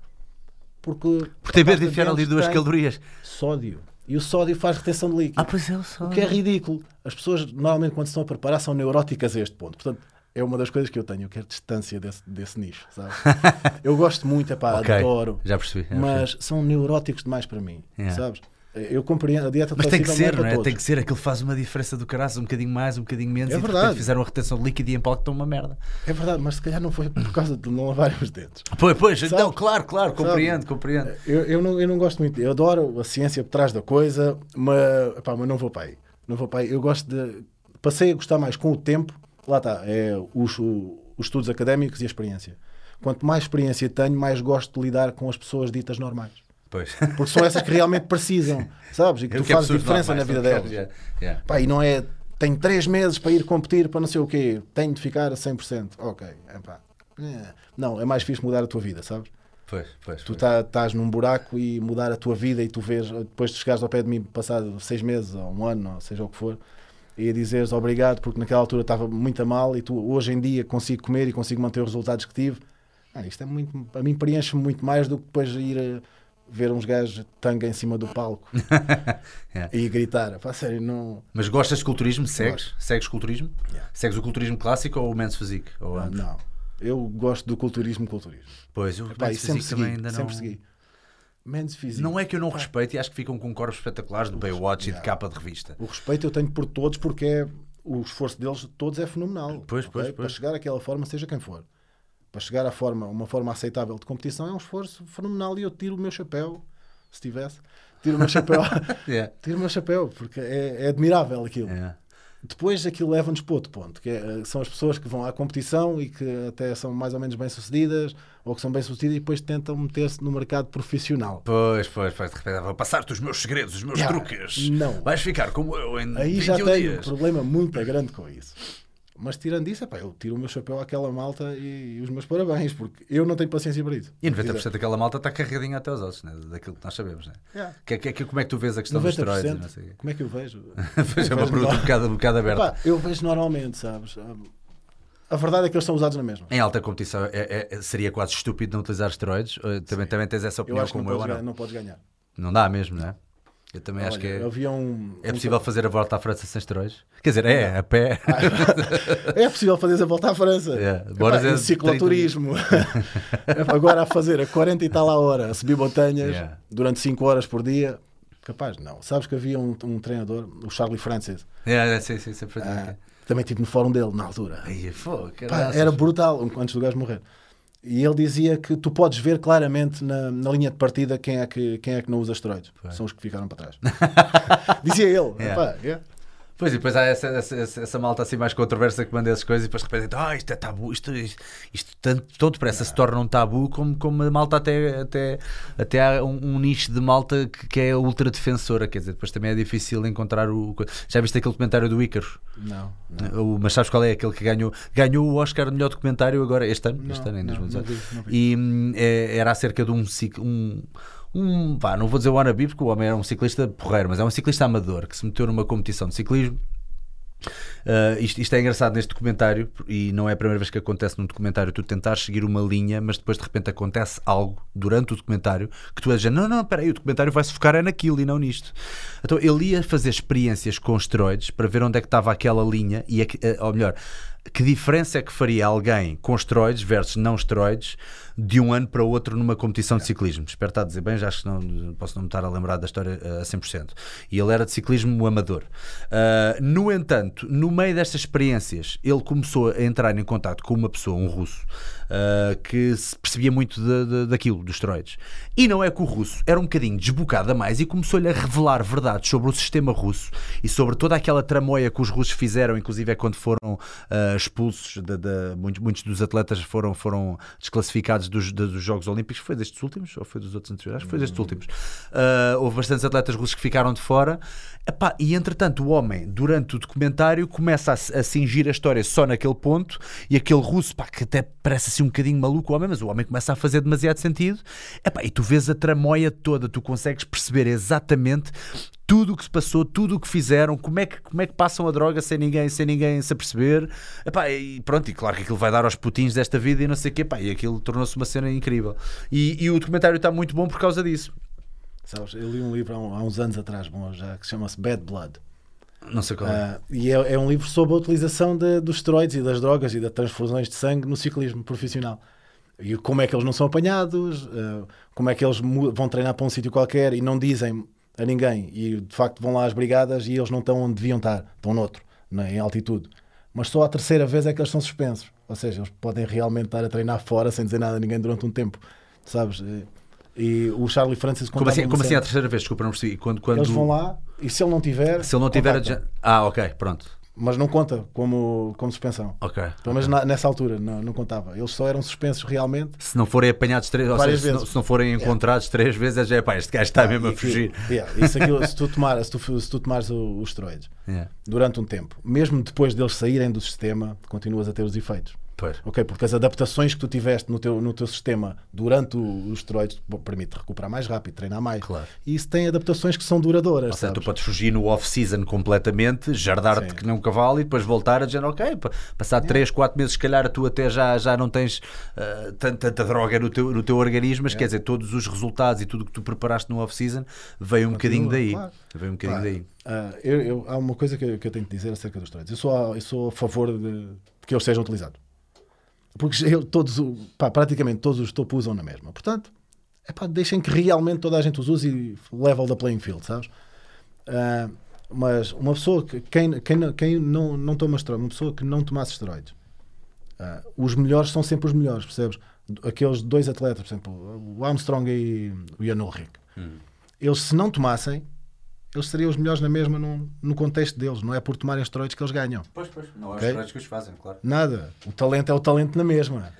Porque, Por ter a medo de enfiar ali duas tem calorias. Sódio. E o sódio faz retenção de líquido. Ah, pois é, o só. O que é ridículo. As pessoas, normalmente, quando se estão a preparar, são neuróticas a este ponto. Portanto, é uma das coisas que eu tenho. Eu quero distância desse, desse nicho, sabe? eu gosto muito, é pá, Ok, adoro. já percebi. já Mas são neuróticos demais para mim, Yeah. sabes? Eu compreendo. A dieta Mas tem que ser, não é Tem que ser aquilo faz uma diferença do caraças, um bocadinho mais, um bocadinho menos. É e de verdade. repente fizeram a retenção de líquido e em palco estão uma merda. É verdade, mas se calhar não foi por causa de não lavarem os dentes. Pois, pois, Sabe? não, claro, claro, compreendo, compreendo. Eu, eu, não, eu não gosto muito. Eu adoro a ciência por trás da coisa, mas, epá, mas não vou para aí. Não vou para aí. Eu gosto de. Passei a gostar mais com o tempo. Lá está. É os, o- os estudos académicos e a experiência. Quanto mais experiência tenho, mais gosto de lidar com as pessoas ditas normais. Pois. Porque são essas que realmente precisam, sabes? E que Eu tu quero fazes pessoas diferença na normais, vida não delas. quero, já, já. Pá, e não é. Tenho três meses para ir competir para não sei o quê. Tenho de ficar a 100%. Ok. Epá. É. Não, é mais fixe mudar a tua vida, sabes? Pois, pois. Tu tá- estás num buraco e mudar a tua vida e tu vês, depois de chegares ao pé de mim passado seis meses ou um ano, ou seja o que for, e a dizeres obrigado porque naquela altura estava muito a mal e tu hoje em dia consigo comer e consigo manter os resultados que tive. Ah, isto é muito, a mim preenche-me muito mais do que depois ir a ver uns gajos tanga em cima do palco Yeah. e gritar. Pá, sério, não. Mas gostas de culturismo? Segues? Gosto. Segues culturismo? Yeah. Segues o culturismo clássico ou o men's physique? Ou Ah, ambos? não. Eu gosto do culturismo, culturismo. Pois, o Pá, e men's sempre physique também segui, ainda sempre não... segui. Men's physique. Não é que eu não respeito e acho que ficam com corpos espetaculares do Baywatch e de Yeah. capa de revista. O respeito eu tenho por todos porque é, o esforço deles todos é fenomenal. Pois, ok? pois, pois. Para chegar àquela forma, seja quem for. Para chegar à forma, uma forma aceitável de competição é um esforço fenomenal e eu tiro o meu chapéu, se tivesse, tiro o meu chapéu, Yeah. tiro o meu chapéu, porque é, é admirável aquilo. Yeah. Depois aquilo leva-nos para outro ponto, que é, são as pessoas que vão à competição e que até são mais ou menos bem-sucedidas, ou que são bem-sucedidas e depois tentam meter-se no mercado profissional. Pois, pois, pois, de repente vou passar-te os meus segredos, os meus Yeah. truques. Não. Vais ficar como eu em Aí 21 já tenho um dias. problema muito grande com isso. Mas tirando isso, epá, eu tiro o meu chapéu àquela malta e, os meus parabéns, porque eu não tenho paciência para isso. E 90% daquela malta está carregadinha até aos ossos, né? daquilo que nós sabemos. Né? Yeah. Que, que, que, como é que tu vês a questão dos esteroides? não sei como é que eu vejo? Pois é uma pergunta um bocado, um bocado aberta. Epá, eu vejo normalmente, sabes? A verdade é que eles são usados na mesma. Em alta competição é, é, seria quase estúpido não utilizar esteroides. Também, também tens essa opinião eu acho como que não eu. Podes não? não podes ganhar. não dá mesmo, não é? Eu também Olha, acho que é, havia um, é um- possível fazer a volta à França sem esteroides. Quer dizer, é, a pé. É possível fazer a volta à França. É, Epá, bora dizer e cicloturismo. Epá, Agora a fazer a 40 e tal a hora, a subir montanhas Yeah. durante 5 horas por dia. Capaz, não. Sabes que havia um, um treinador, o Charlie Francis, é, é, sim, sim, sempre ah, também estive no fórum dele na altura. Pá, caraças. era brutal antes do gajo morrer. E ele dizia que tu podes ver claramente na, na linha de partida quem é, que, quem é que não usa esteroides. São os que ficaram para trás. dizia ele. Yeah. Epá, yeah. Pois, e depois há essa, essa, essa- malta assim mais controversa que manda essas coisas e depois de repente, ah, isto é tabu, isto, isto, isto tanto, tão depressa se torna um tabu como, como a malta até, até, até há um, um nicho de malta que, que é ultra defensora, quer dizer, depois também é difícil encontrar o... Já viste aquele documentário do Ícaro? Não, não. O, mas sabes qual é aquele que ganhou? Ganhou o Oscar de melhor documentário agora, este ano, Não, este ano em não, 2018. não vi, não vi. E hum, é- era acerca de um ciclo. Um, um, pá, não vou dizer wannabe porque o homem era um ciclista porreiro, mas é um ciclista amador que se meteu numa competição de ciclismo. Uh, isto, isto é engraçado neste documentário e não é a primeira vez que acontece num documentário tu tentares seguir uma linha, mas depois de repente acontece algo durante o documentário que tu és não, não, espera aí, o documentário vai se focar é naquilo e não nisto. Então ele ia fazer experiências com esteroides para ver onde é que estava aquela linha e, que- eh, ou melhor, que diferença é que faria alguém com esteroides versus não esteroides de um ano para o outro numa competição de ciclismo? Espero estar a dizer bem, já acho que não posso não me estar a lembrar da história eh, a 100%. E ele era de ciclismo amador. Ah, no entanto, no meio destas experiências, ele começou a entrar em contato com uma pessoa, um russo, ah, que se percebia muito de- de- daquilo, dos esteroides. E não é que o russo era um bocadinho desbocado a mais e começou-lhe a revelar verdades sobre o sistema russo e sobre toda aquela tramóia que os russos fizeram, inclusive é quando foram ah, expulsos, de, de- muitos, muitos dos atletas foram, foram desclassificados dos, dos Jogos Olímpicos. Foi destes últimos ou foi dos outros anteriores? Acho que foi destes últimos. Ah, houve bastantes atletas russos que ficaram de fora. Epá, e entretanto, o homem, durante o documentário, começa a, a a história só naquele ponto. E aquele russo, pá, que até parece assim um bocadinho maluco, o homem, mas o homem começa a fazer demasiado sentido. Epá, e tu vês a tramóia toda, tu consegues perceber exatamente tudo o que se passou, tudo o que fizeram, como é que, como é que passam a droga sem ninguém, sem ninguém se aperceber. Epá, e pronto, e claro que aquilo vai dar aos putinhos desta vida e não sei o quê, epá, e aquilo tornou-se uma cena incrível. E, e o documentário está muito bom por causa disso. Sabes, eu li um livro há, uns anos atrás, bom, já, que chama-se Bad Blood. Não sei qual é. Ah, e é, é um livro sobre a utilização de- dos esteroides e das drogas e das transfusões de sangue no ciclismo profissional. E como é que eles não são apanhados, ah, como é que eles vão treinar para um sítio qualquer e não dizem a ninguém. E de facto vão lá às brigadas e eles não estão onde deviam estar, estão noutro, né, em altitude. Mas só a terceira vez é que eles são suspensos. Ou seja, eles podem realmente estar a treinar fora sem dizer nada a ninguém durante um tempo. Sabes? E, o Charlie Francis Como assim, como assim à terceira vez? Desculpa, não percebi. Quando, quando... Eles vão lá e se ele não tiver. Se ele não tiver. adja- Ah, ok, pronto. Mas não conta como, como suspensão. Ok. Pelo menos na- nessa altura não, não contava. Eles só eram suspensos realmente. Se não forem apanhados três, ou seja, se não, vezes. se não forem encontrados três vezes, é já, pá, este gajo está mesmo E a aquilo- fugir. Yeah, isso aquilo, se, tu tomar, se, tu, se tu tomares os esteroides Yeah. durante um tempo, mesmo depois deles saírem do sistema, continuas a ter os efeitos. Pois. Ok, porque as adaptações que tu tiveste no teu, no teu sistema durante o- os esteroides permite recuperar mais rápido, treinar mais. Claro. E isso tem adaptações que são duradouras. Ou seja, tu podes fugir no off-season completamente, jardar-te que nem um cavalo e depois voltar a dizer, ok, pa- passar 3, 4 meses, se calhar tu até já, já não tens ah, tanta, tanta droga no teu, no teu organismo, mas quer dizer, todos os resultados e tudo o que tu preparaste no off-season veio um bocadinho daí. claro. Veio um bocadinho Claro. daí. Ah, eu, eu- há uma coisa que, eu- que eu tenho que dizer acerca dos esteroides. Eu sou a, eu sou a favor de, de que eles sejam utilizados. Porque eu- todos, pá, praticamente todos os topo usam na mesma. Portanto, epá, deixem que realmente toda a gente os use e level da playing field, sabes? Ah, mas uma pessoa que quem, quem, não- quem não, não toma esteroides, uma pessoa que não tomasse esteroides, ah, os melhores são sempre os melhores, percebes? Aqueles dois atletas, por exemplo, o Armstrong e o Jan Ulrich, eles se não tomassem, eles seriam os melhores na mesma no, no contexto deles, não é por tomarem esteroides que eles ganham. Pois, pois, não é Ok. esteroides que os fazem, claro. Nada. O talento é o talento na mesma.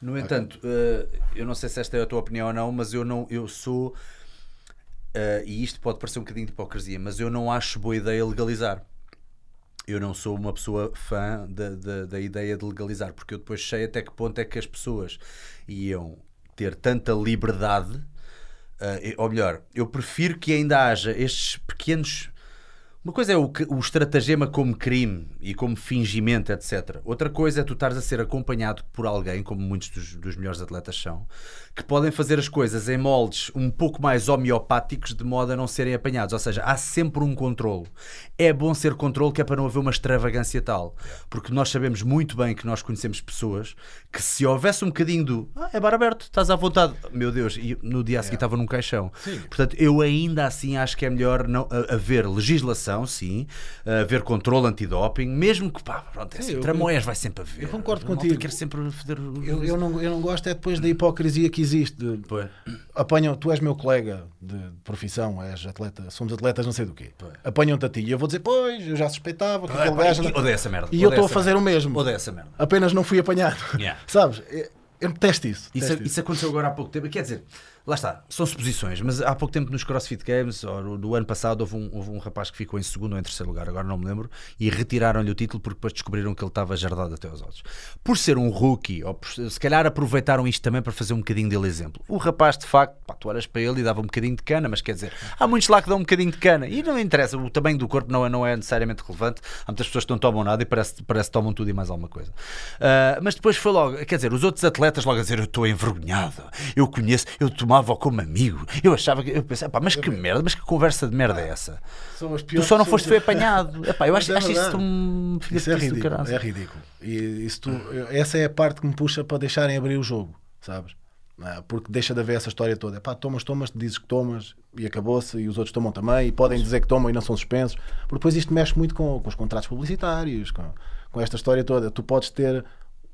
No entanto, eh, eu não sei se esta é a tua opinião ou não, mas eu não, eu sou eh, e isto pode parecer um bocadinho de hipocrisia, mas eu não acho boa ideia legalizar. Eu não sou uma pessoa fã da, da, da ideia de legalizar, porque eu depois sei até que ponto é que as pessoas iam ter tanta liberdade, eh, ou melhor, eu prefiro que ainda haja estes pequenos Uma coisa é o, o estratagema como crime e como fingimento, etc. Outra coisa é tu estares a ser acompanhado por alguém, como muitos dos, dos melhores atletas são, que podem fazer as coisas em moldes um pouco mais homeopáticos de modo a não serem apanhados. Ou seja, há sempre um controlo. É bom ser controle que é para não haver uma extravagância tal. Porque nós sabemos muito bem que nós conhecemos pessoas que se houvesse um bocadinho do ah, é bar aberto, estás à vontade, meu Deus, e no dia a seguir estava num caixão. Sim. Portanto, eu ainda assim acho que é melhor não, haver legislação, sim, haver controle antidoping, mesmo que pá, pronto, é assim, eu- Tramóias vai sempre haver. eu concordo contigo. quer sempre foder Eu, eu não, eu não gosto é depois da hipocrisia que existe. de- Pois. apanham, tu és meu colega de, profissão, és atleta, somos atletas não sei do quê. Apanham-te a ti e eu vou dizer, pois, eu já suspeitava que aquele gajo. Odeio essa merda. E eu estou a fazer merda. o mesmo. Odeio essa merda. Apenas não fui apanhado. Yeah. Sabes? Eu, detesto isso. Isso, detesto isso aconteceu agora há pouco tempo. Quer dizer, lá está, são suposições, mas há pouco tempo nos CrossFit Games, ou do ano passado, houve um, houve um rapaz que ficou em segundo ou em terceiro lugar, agora não me lembro, e retiraram-lhe o título porque depois descobriram que ele estava jardado até aos olhos. Por ser um rookie, ou por- se calhar aproveitaram isto também para fazer um bocadinho dele exemplo. O rapaz, de facto, pá, tu olhas para ele e dava um bocadinho de cana, mas quer dizer, há muitos lá que dão um bocadinho de cana, e não interessa, o tamanho do corpo não é, não é necessariamente relevante. Há muitas pessoas que não tomam nada e parece, parece que tomam tudo e mais alguma coisa. Ah, mas depois foi logo, quer dizer, os outros atletas logo a dizer: Eu estou envergonhado, eu conheço, eu como amigo, eu achava que. Eu pensei, pá, mas que merda, mas que conversa de merda é essa? São as Tu piores só não foste foi apanhado. Epá, eu acho, é acho isso tão filho Isso é ridículo, é ridículo. E isso tu- essa é a parte que me puxa para deixarem abrir o jogo, sabes? Ah, Porque deixa de haver essa história toda. Epá, tomas, tomas, dizes que tomas e acabou-se, e os outros tomam também, e podem dizer que tomam e não são suspensos. Porque depois isto mexe muito com, com os contratos publicitários, com, com esta história toda. Tu podes ter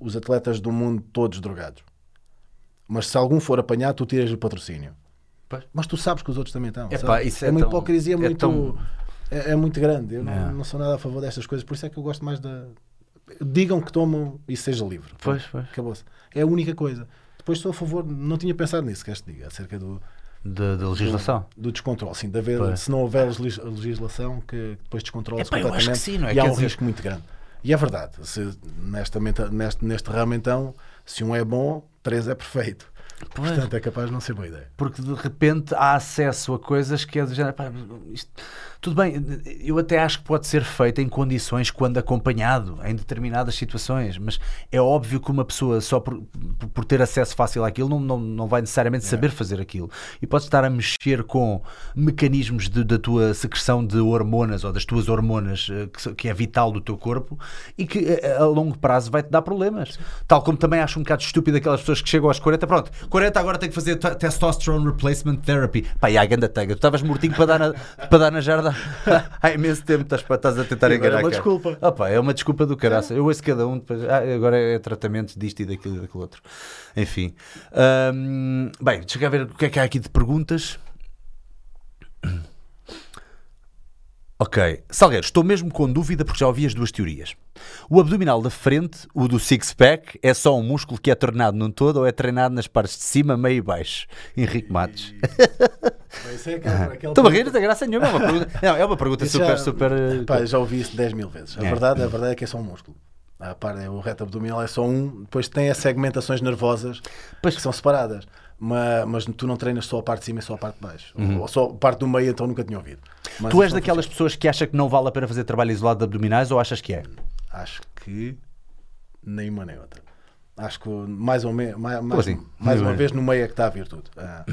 os atletas do mundo todos drogados, mas se algum for apanhado, tu tiras o patrocínio. Pois. Mas tu sabes que os outros também estão. Epá, isso é uma tão- hipocrisia é muito. tão- É, é muito grande. Eu não, É. não sou nada a favor destas coisas, por isso é que eu gosto mais da. Digam que tomam e seja livre. Pois, pois. Acabou-se. É a única coisa. Depois sou a favor, não tinha pensado nisso, queres que diga, acerca do, de legislação. do descontrole. Sim, de haver, Pois. se não houver legis- legislação, que depois descontrola-se Epá, eu acho que completamente. sim, não é? E há um dizer- risco muito grande. E é verdade, se, nesta, neste, neste ramo, então, se um é bom, três é perfeito. Pois. Portanto, é capaz de não ser boa ideia. porque de repente há acesso a coisas que é do género. pá, isto- tudo bem, eu até acho que pode ser feito em condições quando acompanhado, em determinadas situações, mas é óbvio que uma pessoa só por, por ter acesso fácil àquilo não, não, não vai necessariamente saber fazer aquilo. E pode estar a mexer com mecanismos de- da tua secreção de hormonas ou das tuas hormonas, eh, que, que é vital do teu corpo e que eh, a longo prazo vai-te dar problemas. Tal como também acho um bocado estúpido aquelas pessoas que chegam aos 40, pronto, 40 agora tem que fazer te- testosterone replacement therapy. Pá, e a ganda tanga, tu estavas mortinho para dar na, para dar na jarda há imenso tempo, estás, estás a tentar agora enganar. é uma desculpa. Pá, é uma desculpa do caraça. Eu ouço cada um, depois, ah, agora é tratamento disto e daquilo e daquilo outro. Enfim. Bem, deixa cá ver o que é que há aqui de perguntas. Ok. Salgueiro, estou mesmo com dúvida porque já ouvi as duas teorias. O abdominal da frente, o do six-pack, é só um músculo que é tornado num todo ou é treinado nas partes de cima, meio e baixo? Henrique Matos. É aquela Estou a rir, não tem graça nenhuma. É uma pergunta, não, é uma pergunta super, já- super. eh, Pá, já ouvi isso 10 mil vezes. A, É. verdade, a verdade é que é só um músculo. A par, é, o reto abdominal é só um, depois tem as segmentações nervosas Pois. que são separadas. Mas, mas tu não treinas só a parte de cima e só a parte de baixo. Ou só a parte do meio, então nunca tinha ouvido. Mas Tu és daquelas pessoas que acha que não vale a pena fazer trabalho isolado de abdominais ou achas que é? Acho que nem uma nem outra. Acho que mais, ou me, mais, mais, assim? mais uma vez no meio é que está a virtude. Ah,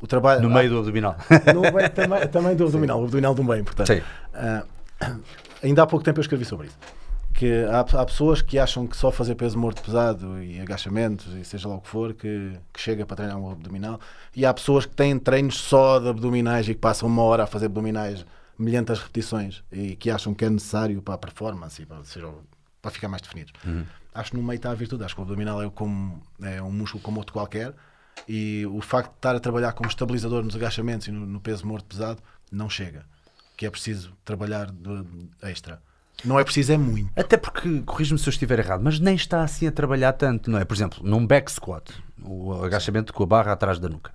o trabalho, No ah, meio do abdominal. No meio também, também do abdominal, o abdominal do meio, portanto. Sim. Ah, ainda há pouco tempo eu escrevi sobre isso. Que há, há pessoas que acham que só fazer peso morto pesado e agachamentos e seja lá o que for, que, que chega para treinar um abdominal. E há pessoas que têm treinos só de abdominais e que passam uma hora a fazer abdominais, milhentas repetições, e que acham que é necessário para a performance e para, seja, para ficar mais definidos. Acho que no meio está a virtude. Acho que o abdominal é, como, é um músculo como outro qualquer. E o facto de estar a trabalhar como estabilizador nos agachamentos e no, no peso morto pesado não chega. Que é preciso trabalhar de- extra. Não é preciso, é muito. Até porque, corrijo-me se eu estiver errado, mas nem está assim a trabalhar tanto, não é? Por exemplo, num back squat, o agachamento com a barra atrás da nuca,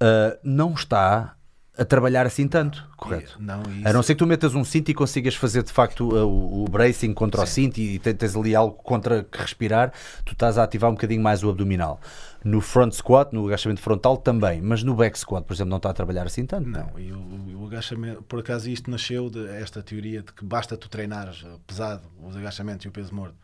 ah, não está a trabalhar assim tanto, correto? Não, A não ser que tu metas um cinto e consigas fazer de facto o, o bracing contra Sim. o cinto e tens ali algo contra que respirar, tu estás a ativar um bocadinho mais o abdominal. No front squat, no agachamento frontal também, mas no back squat, por exemplo, não está a trabalhar assim tanto. Não, e o, o, agachamento, por acaso isto nasceu de esta teoria de que basta tu treinares pesado os agachamentos e o peso morto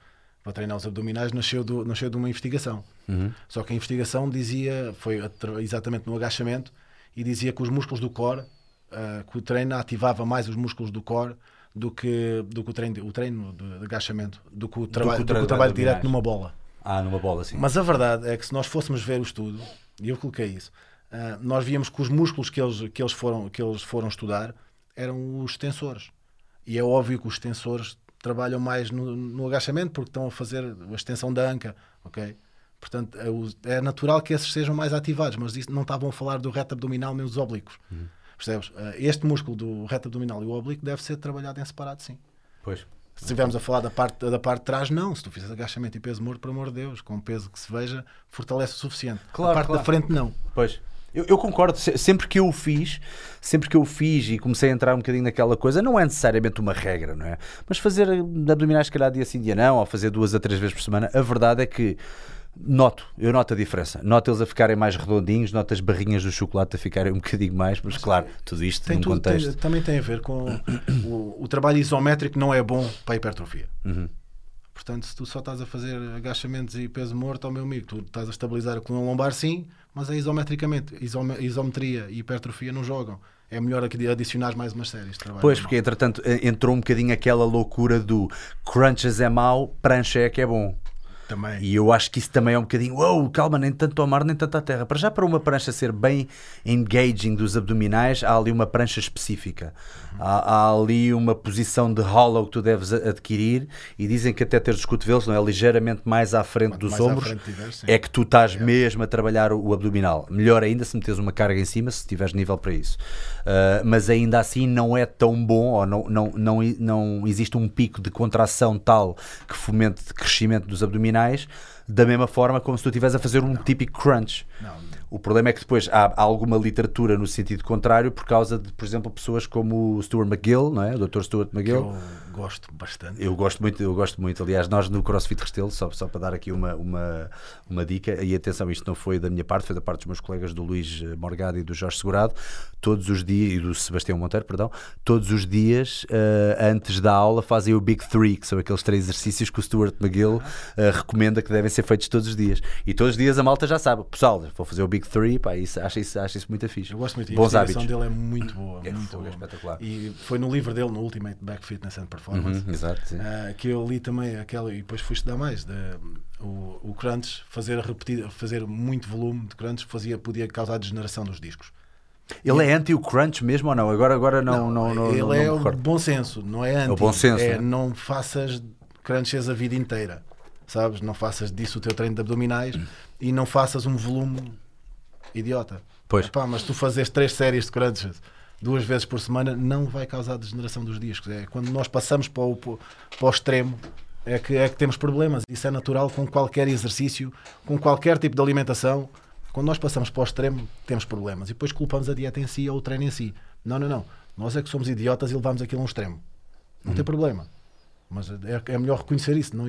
para treinar os abdominais, nasceu, do, nasceu de uma investigação. Uhum. Só que a investigação dizia, foi exatamente no agachamento, e dizia que os músculos do core, uh, que o treino ativava mais os músculos do core do que, do que o treino, o treino de agachamento, do que o, traba do que o, do que o trabalho direto numa bola. Ah, numa bola, sim. Mas a verdade é que se nós fôssemos ver o estudo, e eu coloquei isso, uh, nós víamos que os músculos que eles, que, eles foram, que eles foram estudar eram os extensores. E é óbvio que os extensores trabalham mais no, no agachamento porque estão a fazer a extensão da anca, ok? Portanto, é, é natural que esses sejam mais ativados, mas isso não estavam a falar do reto abdominal nem dos oblíquos. Uhum. Percebes? Uh, este músculo do reto abdominal e o oblíquo deve ser trabalhado em separado, sim. Pois. Se estivermos a falar da parte, da parte de trás, não. Se tu fizeres agachamento e peso morto, por amor de Deus, com peso que se veja, fortalece o suficiente. Claro, a parte claro. da frente, não. Pois. Eu, eu, concordo, sempre que eu o fiz, sempre que eu o fiz e comecei a entrar um bocadinho naquela coisa, não é necessariamente uma regra, não é? Mas fazer abdominais, se calhar, dia sim, dia não, ou fazer duas a três vezes por semana, a verdade é que Noto, eu noto a diferença. Noto eles a ficarem mais redondinhos, noto as barrinhas do chocolate a ficarem um bocadinho mais, mas claro, tudo isto tem num tudo, contexto. Tem, também tem a ver com o, o, trabalho isométrico não é bom para a hipertrofia. Uhum. Portanto, se tu só estás a fazer agachamentos e peso morto, ao meu amigo, tu estás a estabilizar a coluna lombar sim, mas é isometricamente. Isome, isometria e hipertrofia não jogam. É melhor adicionar mais umas séries de trabalho. Pois, porque entretanto entrou um bocadinho aquela loucura do crunches é mau, prancha é que é bom. Também. E eu acho que isso também é um bocadinho, uou, wow, calma, nem tanto ao mar, nem tanto à terra. Para já, para uma prancha ser bem engaging dos abdominais, há ali uma prancha específica. Há, há, ali uma posição de hollow que tu deves adquirir e dizem que até ter os cotovelos não é ligeiramente mais à frente Quanto dos ombros, frente é que tu estás é. mesmo a trabalhar o, o, abdominal. Melhor ainda se meteres uma carga em cima, se tiveres nível para isso. Uh, mas ainda assim não é tão bom, ou não, não, não, não existe um pico de contração tal que fomente crescimento dos abdominais da mesma forma como se tu estivesse a fazer um típico crunch. Não. O problema é que depois há, alguma literatura no sentido contrário por causa de, por exemplo, pessoas como o Stuart McGill, não é? O Dr. Stuart McGill. Que eu gosto bastante. Eu gosto muito, eu gosto muito. Aliás, nós no CrossFit Restelo, só, só para dar aqui uma, uma, uma dica, e atenção, isto não foi da minha parte, foi da parte dos meus colegas do Luís Morgado e do Jorge Segurado, todos os dias, e do Sebastião Monteiro, perdão, todos os dias, uh, antes da aula, fazem o Big Three, que são aqueles três exercícios que o Stuart McGill uh, recomenda que devem ser feitos todos os dias. E todos os dias a malta já sabe, pessoal, vou fazer o Big Three, pá, isso, acho, isso, acho isso muito fixe. Eu gosto muito, Bons a investigação dele é muito boa, é, muito boa. É espetacular. E foi no livro dele, no Ultimate Back Fitness and Performance, uhum, exato, uh, que eu li também aquela, e depois fui estudar mais, de, o, o crunch, fazer, repetir, fazer muito volume de crunch fazia, podia causar degeneração dos discos. Ele é anti o crunch mesmo ou não? Agora, agora não, não, não, Ele não, é o bom senso, não é anti. É o bom senso. É, né? não faças crunches a vida inteira, sabes? Não faças disso o teu treino de abdominais e não faças um volume idiota. Pois. Epá, mas tu fazes três séries de crunches duas vezes por semana não vai causar degeneração dos discos. É quando nós passamos para o, para o extremo é que, é que temos problemas. Isso é natural com qualquer exercício, com qualquer tipo de alimentação quando nós passamos para o extremo, temos problemas. E depois culpamos a dieta em si ou o treino em si. Não, não, não. Nós é que somos idiotas e levamos aquilo a um extremo. Não uhum. tem problema. Mas é, é melhor reconhecer isso. Não,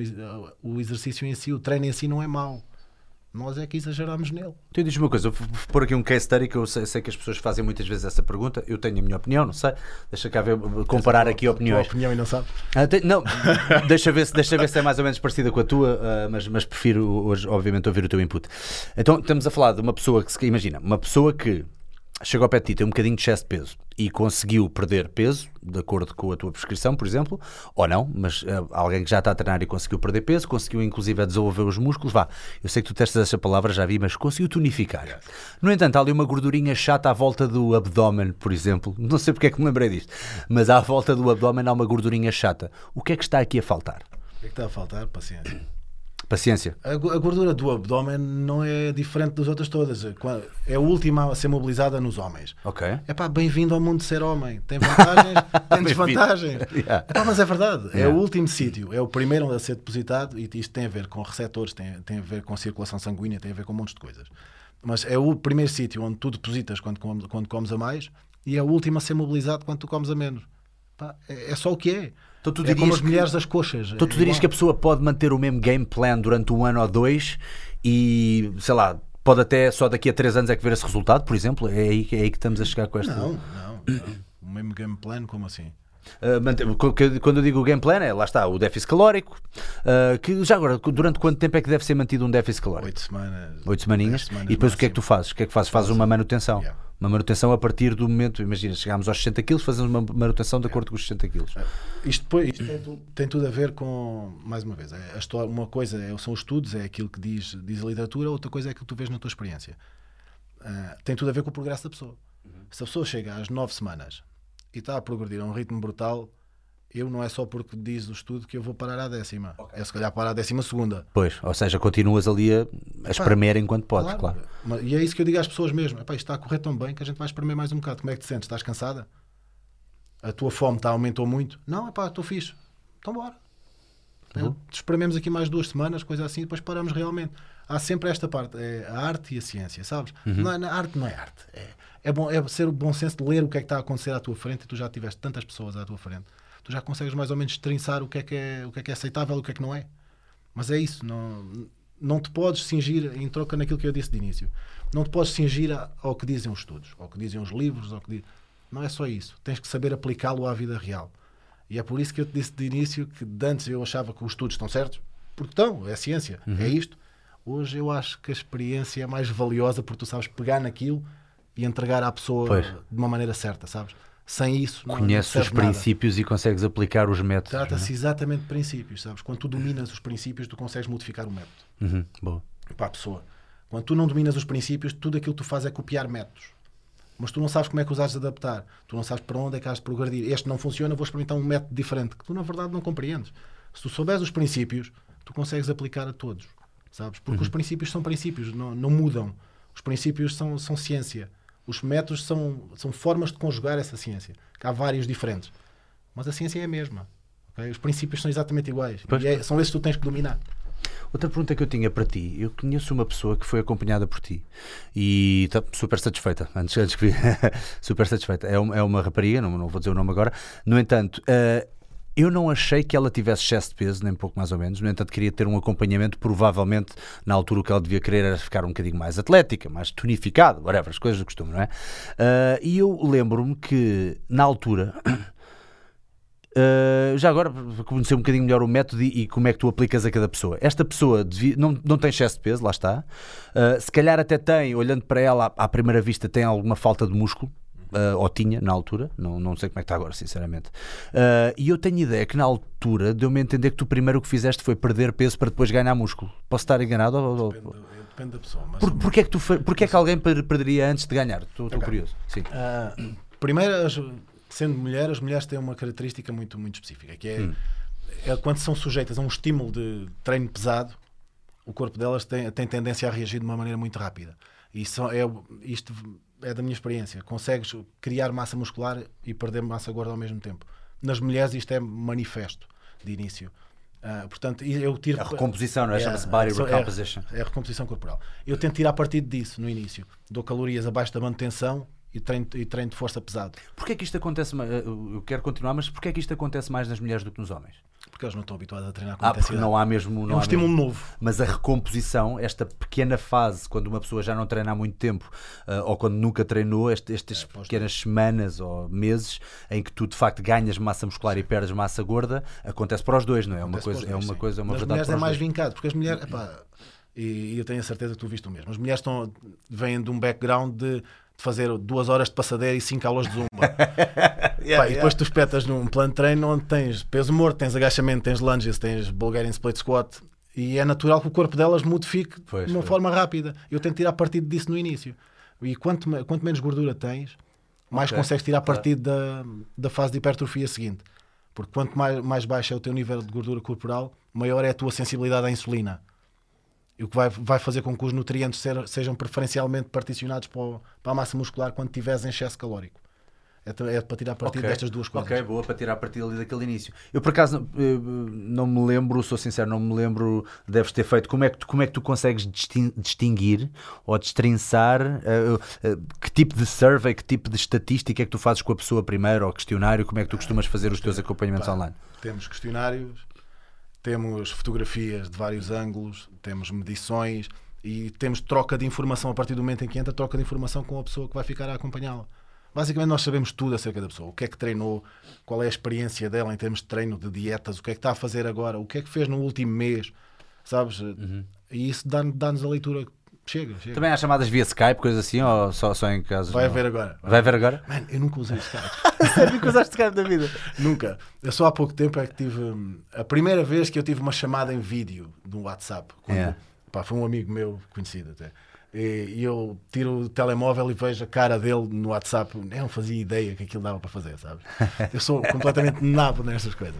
o exercício em si, o treino em si não é mau. Nós é que exageramos nele. Tu diz uma coisa, vou pôr aqui um case study que eu sei, sei, que as pessoas fazem muitas vezes essa pergunta. Eu tenho a minha opinião, não sei. Deixa cá ver, comparar aqui opiniões. A opinião e não sabe? Ah, te, não, deixa ver, se, deixa ver se é mais ou menos parecida com a tua, uh, mas, mas prefiro hoje, obviamente, ouvir o teu input. Então, estamos a falar de uma pessoa que imagina, uma pessoa que chegou ao pé de ti, tem um bocadinho de excesso de peso e conseguiu perder peso, de acordo com a tua prescrição, por exemplo, ou não, mas uh, alguém que já está a treinar e conseguiu perder peso, conseguiu inclusive a desenvolver os músculos, vá, eu sei que tu testas essa palavra, já vi, mas conseguiu tonificar. No entanto, há ali uma gordurinha chata à volta do abdômen, por exemplo, não sei porque é que me lembrei disto, mas à volta do abdômen há uma gordurinha chata. O que é que está aqui a faltar? O que é que está a faltar? Paciência. Paciência. A, gordura do abdômen não é diferente das outras todas. É a última a ser mobilizada nos homens. Ok. É pá, bem-vindo ao mundo de ser homem. Tem vantagens, tem desvantagens. yeah. Epá, mas é verdade. Yeah. É o último sítio. É o primeiro a ser depositado e isto tem a ver com receptores, tem, tem a ver com circulação sanguínea, tem a ver com um monte de coisas. Mas é o primeiro sítio onde tu depositas quando, quando comes a mais e é o último a ser mobilizado quando tu comes a menos. Pá, é, é só o que é. Então tu é como dirias as que- mulheres das coxas. Então tu É dirias igual. que a pessoa pode manter o mesmo game plan durante um ano ou dois e, sei lá, pode até só daqui a três anos é que ver esse resultado, por exemplo? É aí, que- é aí que estamos a chegar com esta. Não, não, não. O mesmo game plan, como assim? Uh, que- Quando eu digo o game plan, é lá está, o déficit calórico. uh, que já agora, durante quanto tempo é que deve ser mantido um déficit calórico? Oito semanas. Oito semaninhas. semanas e depois o que é que tu fazes? O que é que fazes? Fazes uma manutenção. Yeah. Uma manutenção a partir do momento, imagina, chegámos aos 60 kg, fazemos uma manutenção de acordo com os 60 kg. Isto, depois, isto tem, tem tudo a ver com, mais uma vez, é a história, uma coisa é- são os estudos, é aquilo que diz, diz a literatura, outra coisa é aquilo que tu vês na tua experiência. Ah, tem tudo a ver com o progresso da pessoa. Se a pessoa chega às nove semanas e está a progredir a um ritmo brutal, eu não é só porque diz o estudo que eu vou parar à décima. É se calhar parar à décima segunda. Pois, ou seja, continuas ali a, a espremer enquanto podes, claro. Mas- E é isso que eu digo às pessoas mesmo. Epá, isto está a correr tão bem que a gente vai espremer mais um bocado. Como é que te sentes? Estás cansada? A tua fome está, aumentou muito? Não, epá, estou fixe. Então bora. Uhum. É, Esprememos aqui mais duas semanas, coisa assim, e depois paramos realmente. Há sempre esta parte, é a arte e a ciência, sabes? Uhum. Não é- na arte não é arte. É, é, bom, é ser o bom senso de ler o que é que está a acontecer à tua frente e tu já tiveste tantas pessoas à tua frente. Tu já consegues mais ou menos trinçar o que é que é, o que é, que é aceitável e o que é que não é. Mas é isso, não, não te podes cingir em troca naquilo que eu disse de início. Não te podes cingir ao que dizem os estudos, ao que dizem os livros, ao que di- não é só isso. Tens que saber aplicá-lo à vida real. E é por isso que eu te disse de início que de antes eu achava que os estudos estão certos, porque estão, é ciência, é isto. Hoje eu acho que a experiência é mais valiosa porque tu sabes pegar naquilo e entregar à pessoa Pois. de uma maneira certa, sabes? Sem isso, não, não Conheces os serve nada. princípios e consegues aplicar os métodos. é? Trata-se exatamente de princípios, sabes? Quando tu dominas os princípios, tu consegues modificar o método Uhum, boa. para a pessoa. Quando tu não dominas os princípios, tudo aquilo que tu fazes é copiar métodos. Mas tu não sabes como é que os has de adaptar. Tu não sabes para onde é que has de progredir. Este não funciona, vou experimentar um método diferente, que tu na verdade não compreendes. Se tu souberes os princípios, tu consegues aplicar a todos. Sabes? Porque os princípios são princípios, não, não mudam. Os princípios são, são ciência. Os métodos são, são formas de conjugar essa ciência. Há vários diferentes. Mas a ciência é a mesma. ok? Os princípios são exatamente iguais. Pois. É- são esses que tu tens que dominar. Outra pergunta que eu tinha para ti, eu conheço uma pessoa que foi acompanhada por ti e está super satisfeita, antes, antes que super satisfeita. É uma, é uma rapariga, não, não vou dizer o nome agora. No entanto, eh, eu não achei que ela tivesse excesso de peso, nem pouco mais ou menos. No entanto, queria ter um acompanhamento. Provavelmente, na altura, o que ela devia querer era ficar um bocadinho mais atlética, mais tonificado, whatever, as coisas do costume, não é? Eh, e eu lembro-me que, na altura. Uh, já agora, para conhecer um bocadinho melhor o método e, e como é que tu aplicas a cada pessoa. Esta pessoa devia- não, não tem excesso de peso, lá está. Uh, se calhar até tem, olhando para ela à, à primeira vista, tem alguma falta de músculo. Uh, ou tinha na altura, não, não sei como é que está agora, sinceramente. Uh, e eu tenho ideia que na altura deu-me a entender que tu primeiro o que fizeste foi perder peso para depois ganhar músculo. Posso estar enganado? Ou- ou- Depende, depende da pessoa. Mas, Por, porquê, é que tu, porquê é que alguém per- perderia antes de ganhar? Estou estou Ok. curioso. Sim. Ah, primeiro, as- sendo mulher, as mulheres têm uma característica muito, muito específica, que é, é quando são sujeitas a um estímulo de treino pesado, o corpo delas tem, tem tendência a reagir de uma maneira muito rápida. E só é, isto é da minha experiência. Consegues criar massa muscular e perder massa gorda ao mesmo tempo. Nas mulheres isto é manifesto de início. Ah, portanto, eu tiro A recomposição, não é? É, Chama-se body é- recomposition. É a recomposição corporal. Eu tento tirar partido disso no início. Dou calorias abaixo da manutenção e treino, e treino de força pesado. Porquê é que isto acontece? Eu quero continuar, mas porquê é que isto acontece mais nas mulheres do que nos homens? Porque eles não estão habituados a treinar com Ah, intensidade. não há mesmo. Não é um estímulo mesmo- novo. Mas a recomposição, esta pequena fase, quando uma pessoa já não treina há muito tempo, ah, ou quando nunca treinou, este- estas pós- pequenas semanas ou meses em que tu de facto ganhas massa muscular e perdes massa gorda, acontece para os dois, não é? É uma coisa, é dois, uma sim. coisa, é uma Nas verdade. mulheres para é mais dois. vincado, porque as mulheres, epá, e, eu tenho a certeza que tu viste o mesmo. As mulheres estão, vêm de um background de fazer duas horas de passadeira e cinco aulas de zumba. Pá, E depois tu espetas num plano de treino onde tens peso morto, tens agachamento, tens lunges, tens Bulgarian split squat. E é natural que o corpo delas modifique Pois, de uma pois. forma rápida. Eu tento tirar partido disso no início. E quanto, quanto menos gordura tens, mais Ok, consegues tirar ok. partido da, da fase de hipertrofia seguinte. Porque quanto mais, mais baixo é o teu nível de gordura corporal, maior é a tua sensibilidade à insulina. E o que vai, vai fazer com que os nutrientes ser- sejam preferencialmente particionados para, o- para a massa muscular quando tiveres em excesso calórico. É, é para tirar partido Ok. destas duas coisas. Ok, boa para tirar partido ali daquele início. Eu por acaso não, eh, não me lembro, sou sincero, não me lembro, deves ter feito. Como é que tu, como é que tu consegues distin- distinguir ou destrinçar eh, eh, que tipo de survey, que tipo de estatística é que tu fazes com a pessoa primeiro ou questionário? Como é que tu costumas fazer os teus acompanhamentos Pá, online? Temos questionários, temos fotografias de vários ângulos, temos medições e temos troca de informação a partir do momento em que entra, troca de informação com a pessoa que vai ficar a acompanhá-la. Basicamente, nós sabemos tudo acerca da pessoa. O que é que treinou, qual é a experiência dela em termos de treino, de dietas, o que é que está a fazer agora, o que é que fez no último mês, sabes? E isso dá- dá-nos a leitura. Chega, chega. Também há chamadas via Skype, coisas assim, ou só, só em casos. Vai não? haver agora. Vai haver agora? Mano, eu nunca usei Skype. Sério que usaste Skype da vida? Nunca. Eu só há pouco tempo é que tive. hum, A primeira vez que eu tive uma chamada em vídeo no WhatsApp. Quando, Yeah. pá, foi um amigo meu conhecido até. E, e eu tiro o telemóvel e vejo a cara dele no WhatsApp. Eu não fazia ideia que aquilo dava para fazer, sabes? Eu sou completamente nabo nestas coisas.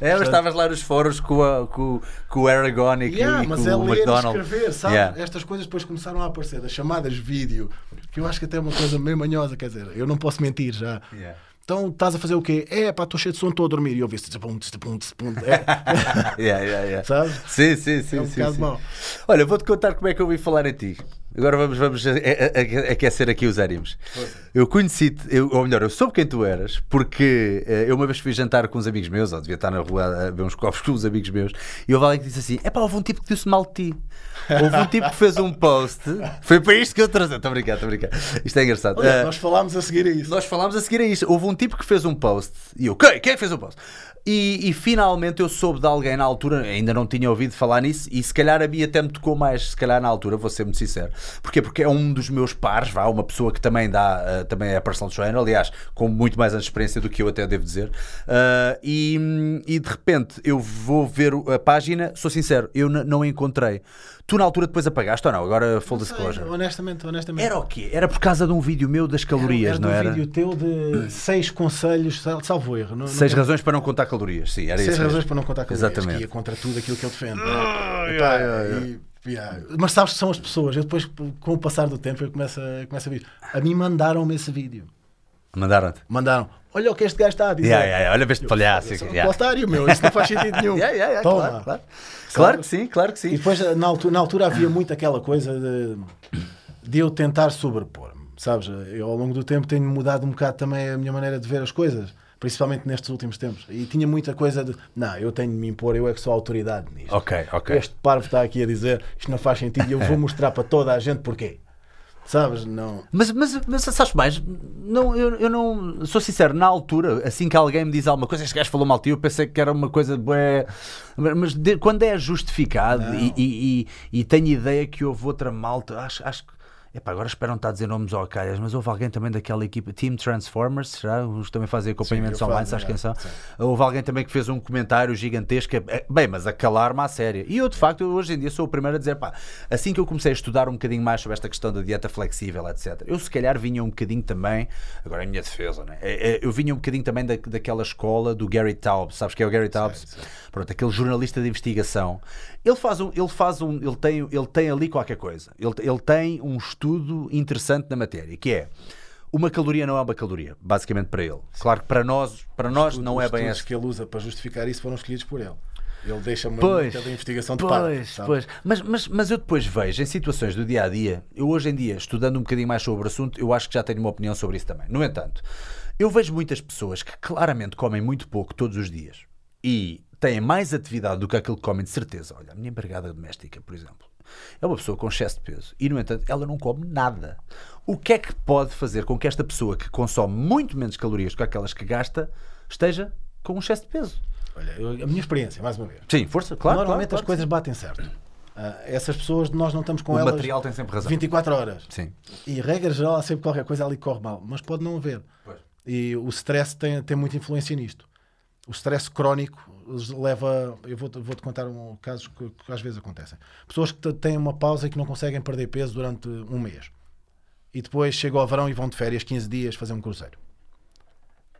É, mas estavas lá nos fóruns com, a- com, com o Aragon e, Yeah, e mas com é o ler McDonald. escrever, sabes? Yeah. Estas coisas depois começaram a aparecer, das chamadas vídeo, que eu acho que até é uma coisa meio manhosa, quer dizer, eu não posso mentir já. Yeah. Então estás a fazer o quê? É pá, estou cheio de sono, estou a dormir. E eu pum, é, Yeah, yeah, yeah. sabes? Sim, sim, sim. É um sim, sim. mau. Olha, vou-te contar como é que eu ouvi falar em ti. Agora vamos, vamos aquecer aqui os ânimos. Eu conheci-te, ou melhor, eu soube quem tu eras, porque eh, eu uma vez fui jantar com uns amigos meus, ou devia estar na rua a ver uns copos com uns amigos meus, e houve alguém que disse assim: é pá, houve um tipo que disse mal de ti. Houve um tipo que fez um post. Foi para isto que eu trouxe. Estou a brincar, estou a brincar. Isto é engraçado. Olha, Ah, nós falámos a seguir a isso. nós falámos a seguir a isto. Houve um tipo que fez um post e eu, quem? Quem que fez um post? E, e finalmente eu soube de alguém na altura, ainda não tinha ouvido falar nisso, e se calhar a mim até me tocou mais, se calhar na altura, vou ser muito sincero. Porquê? Porque é um dos meus pares, vá, uma pessoa que também dá, eh, também é personal trainer, aliás, com muito mais experiência do que eu até devo dizer. Ah, e, e de repente eu vou ver a página, sou sincero, eu não encontrei. Tu na altura depois apagaste ou não? Agora full disclosure. Honestamente, honestamente. Era o quê? Era por causa de um vídeo meu das calorias, era, não de um era? vídeo teu de seis conselhos, sal- salvo erro. Não, Seis não, razões para não contar calorias, sim, era seis isso. razões mesmo. para não contar com Exatamente. que ia contra tudo aquilo que eu defendo. né? Epá, e- yeah. Mas sabes que são as pessoas. Eu depois, com o passar do tempo, eu começo a, começo a vir. A mim mandaram-me esse vídeo. Mandaram-te. Mandaram. Olha o que este gajo está a dizer. Yeah, yeah. Olha, veste Eu palhaço. um yeah. otário, meu. Isso não faz sentido nenhum. Yeah, Toma. claro, claro. Claro que sim, claro que E sim. depois, na altura, na altura havia muito aquela coisa de, de eu tentar sobrepor-me. Sabes? Eu, ao longo do tempo, tenho mudado um bocado também a minha maneira de ver as coisas, principalmente nestes últimos tempos. E tinha muita coisa de, não, eu tenho de me impor, eu é que sou autoridade nisto. Ok, ok. Este parvo está aqui a dizer isto não faz sentido e eu vou mostrar para toda a gente porquê. Sabes? Não. Mas, mas, mas sabes mais? Não, eu, eu não. Sou sincero, na altura, assim que alguém me diz alguma coisa, este gajo falou mal de ti, eu pensei que era uma coisa bué. Mas de- quando é justificado e, e, e, e tenho ideia que houve outra malta, acho, acho que. Epá, agora espero não estar a dizer nomes ao calhas, mas houve alguém também daquela equipa, Team Transformers, será? Os também fazem acompanhamentos Sim, online, sabes quem é, são? sim. Houve alguém também que fez um comentário gigantesco, é, bem, mas a calar-me à séria. E eu, de facto, hoje em dia sou o primeiro a dizer, pá, assim que eu comecei a estudar um bocadinho mais sobre esta questão da dieta flexível, etc., eu se calhar vinha um bocadinho também, agora é a minha defesa, né? É, é, eu vinha um bocadinho também da, daquela escola do Gary Taubes, sabes que é o Gary Taubes? Pronto, aquele jornalista de investigação. Ele faz um, ele faz um, ele tem, ele tem ali qualquer coisa. Ele, ele tem um estudo interessante na matéria, que é uma caloria não é uma caloria, basicamente para ele. Claro que para nós, para nós não Os é bem esse que ele usa para justificar isso foram escolhidos por ele. Ele deixa uma Pois, muita investigação de parte. Pois, sabe? pois. Mas, mas, mas eu depois vejo em situações do dia a dia, eu hoje em dia, estudando um bocadinho mais sobre o assunto, eu acho que já tenho uma opinião sobre isso também. No entanto, eu vejo muitas pessoas que claramente comem muito pouco todos os dias e têm mais atividade do que aquilo que comem de certeza. Olha, a minha empregada doméstica, por exemplo, é uma pessoa com excesso de peso e, no entanto, ela não come nada. O que é que pode fazer com que esta pessoa que consome muito menos calorias do que aquelas que gasta esteja com um excesso de peso? Olha, eu- a minha experiência, mais uma vez. Sim, força, claro. Normalmente claro, as coisas batem certo. Ah, essas pessoas, nós não estamos com O elas material tem sempre razão. 24 horas. Sim. E regra geral, há sempre qualquer coisa ali que corre mal, mas pode não haver. Pois. E o stress tem, tem muita influência nisto. O stress crónico leva. Eu vou-te vou contar um, casos que, que às vezes acontecem. Pessoas que têm uma pausa e que não conseguem perder peso durante um mês. E depois chegam ao verão e vão de férias 15 dias fazer um cruzeiro.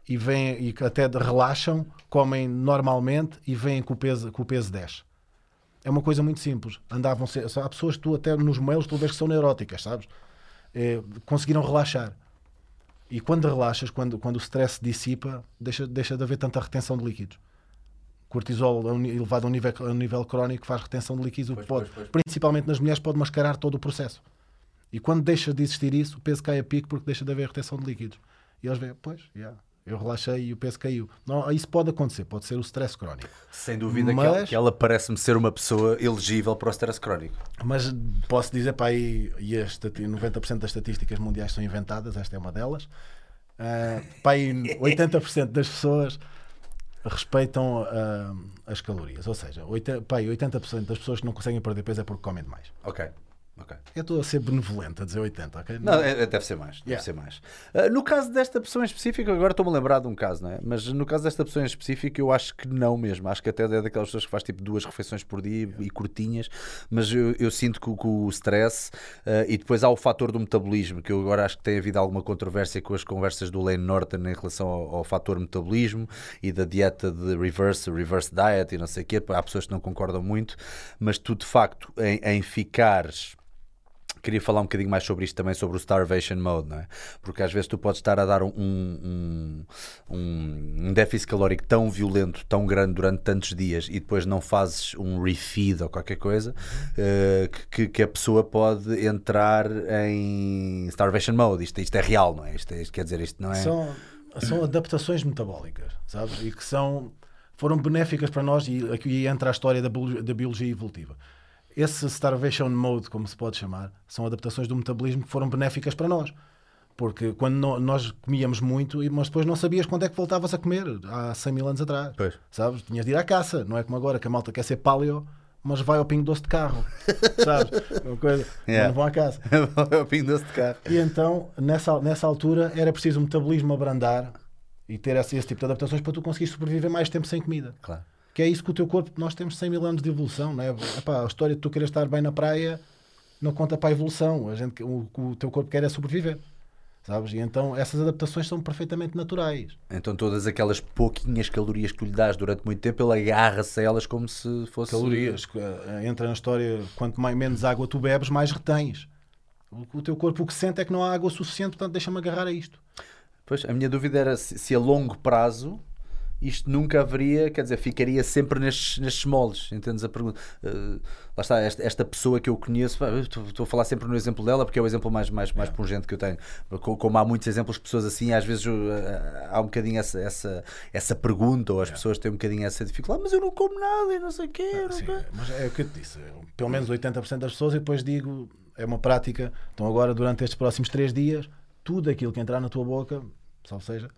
E, vêm, e até relaxam, comem normalmente e vêm com o peso, com o peso 10. É uma coisa muito simples. Andavam se- há pessoas que tu até nos mails tu vês que são neuróticas, sabes? Eh, conseguiram relaxar. E quando relaxas, quando, quando o stress dissipa, deixa, deixa de haver tanta retenção de líquidos. Cortisol elevado a um nível, a um nível crónico faz retenção de líquidos, pois, pode, pois, pois. principalmente nas mulheres, pode mascarar todo o processo. E quando deixa de existir isso, o peso cai a pico porque deixa de haver retenção de líquidos. E eles veem, pois, yeah, eu relaxei e o peso caiu. Não, isso pode acontecer, pode ser o stress crónico. Sem dúvida mas, que ela, que ela parece-me ser uma pessoa elegível para o stress crónico. Mas posso dizer, pá, e, e 90% das estatísticas mundiais são inventadas, esta é uma delas. Uh, pá, 80% das pessoas respeitam uh, as calorias. Ou seja, 80%, pá, 80% das pessoas que não conseguem perder peso é porque comem demais. Ok. Okay. Eu estou a ser benevolente a dizer 80, ok? Não, é, é, deve ser mais. Deve yeah. ser mais. Uh, no caso desta pessoa em específico, agora estou-me a lembrar de um caso, não é? Mas no caso desta pessoa em específico, eu acho que não mesmo. Acho que até é daquelas pessoas que faz tipo duas refeições por dia yeah. e curtinhas, mas eu, eu sinto que, que, o stress uh, e depois há o fator do metabolismo, que eu agora acho que tem havido alguma controvérsia com as conversas do Lane Norton em relação ao, ao fator metabolismo e da dieta de reverse, reverse diet e não sei o quê. Há pessoas que não concordam muito, mas tu de facto em, em ficares queria falar um bocadinho mais sobre isto também, sobre o starvation mode, não é? Porque às vezes tu podes estar a dar um, um, um, um déficit calórico tão violento, tão grande durante tantos dias e depois não fazes um refeed ou qualquer coisa uh, que, que a pessoa pode entrar em starvation mode. Isto, isto é real, não é? Isto, isto quer dizer, isto não é. São, são adaptações metabólicas, sabes? E que são foram benéficas para nós e aqui entra a história da biologia evolutiva esse starvation mode, como se pode chamar, são adaptações do metabolismo que foram benéficas para nós. Porque quando no, nós comíamos muito, mas depois não sabias quando é que voltavas a comer, há 100 mil anos atrás. Pois. Sabes? Tinhas de ir à caça, não é como agora que a malta quer ser paleo, mas vai ao pingo doce de carro. sabes? Uma coisa, yeah. não vão à caça. vai ao pingo doce de carro. E então, nessa, nessa altura, era preciso o metabolismo abrandar e ter esse, esse tipo de adaptações para tu conseguir sobreviver mais tempo sem comida. Claro que é isso que o teu corpo, nós temos 100 mil anos de evolução, não é? Epá, a história de tu querer estar bem na praia não conta para a evolução, a gente, o que o teu corpo quer é sobreviver. Sabes? E então essas adaptações são perfeitamente naturais. Então todas aquelas pouquinhas calorias que tu lhe dás durante muito tempo, ele agarra-se a elas como se fosse... Calorias. Eh, entra na história, quanto mais, menos água tu bebes, mais retens. O, o teu corpo o que sente é que não há água suficiente, portanto deixa-me agarrar a isto. Pois, a minha dúvida era se, se a longo prazo isto nunca haveria, quer dizer, ficaria sempre nestes, nestes moldes. Entendes a pergunta? Uh, lá está, esta, esta, pessoa que eu conheço, estou, a falar sempre no exemplo dela porque é o exemplo mais, mais, mais pungente que eu tenho. Como há muitos exemplos de pessoas assim, às vezes uh, há um bocadinho essa, essa, essa pergunta, ou as pessoas têm um bocadinho essa dificuldade, mas eu não como nada e não sei o quê. Ah, sim, mas é o que eu te disse, pelo menos 80% das pessoas, e depois digo, é uma prática, então agora durante estes próximos 3 dias, tudo aquilo que entrar na tua boca, salvo seja,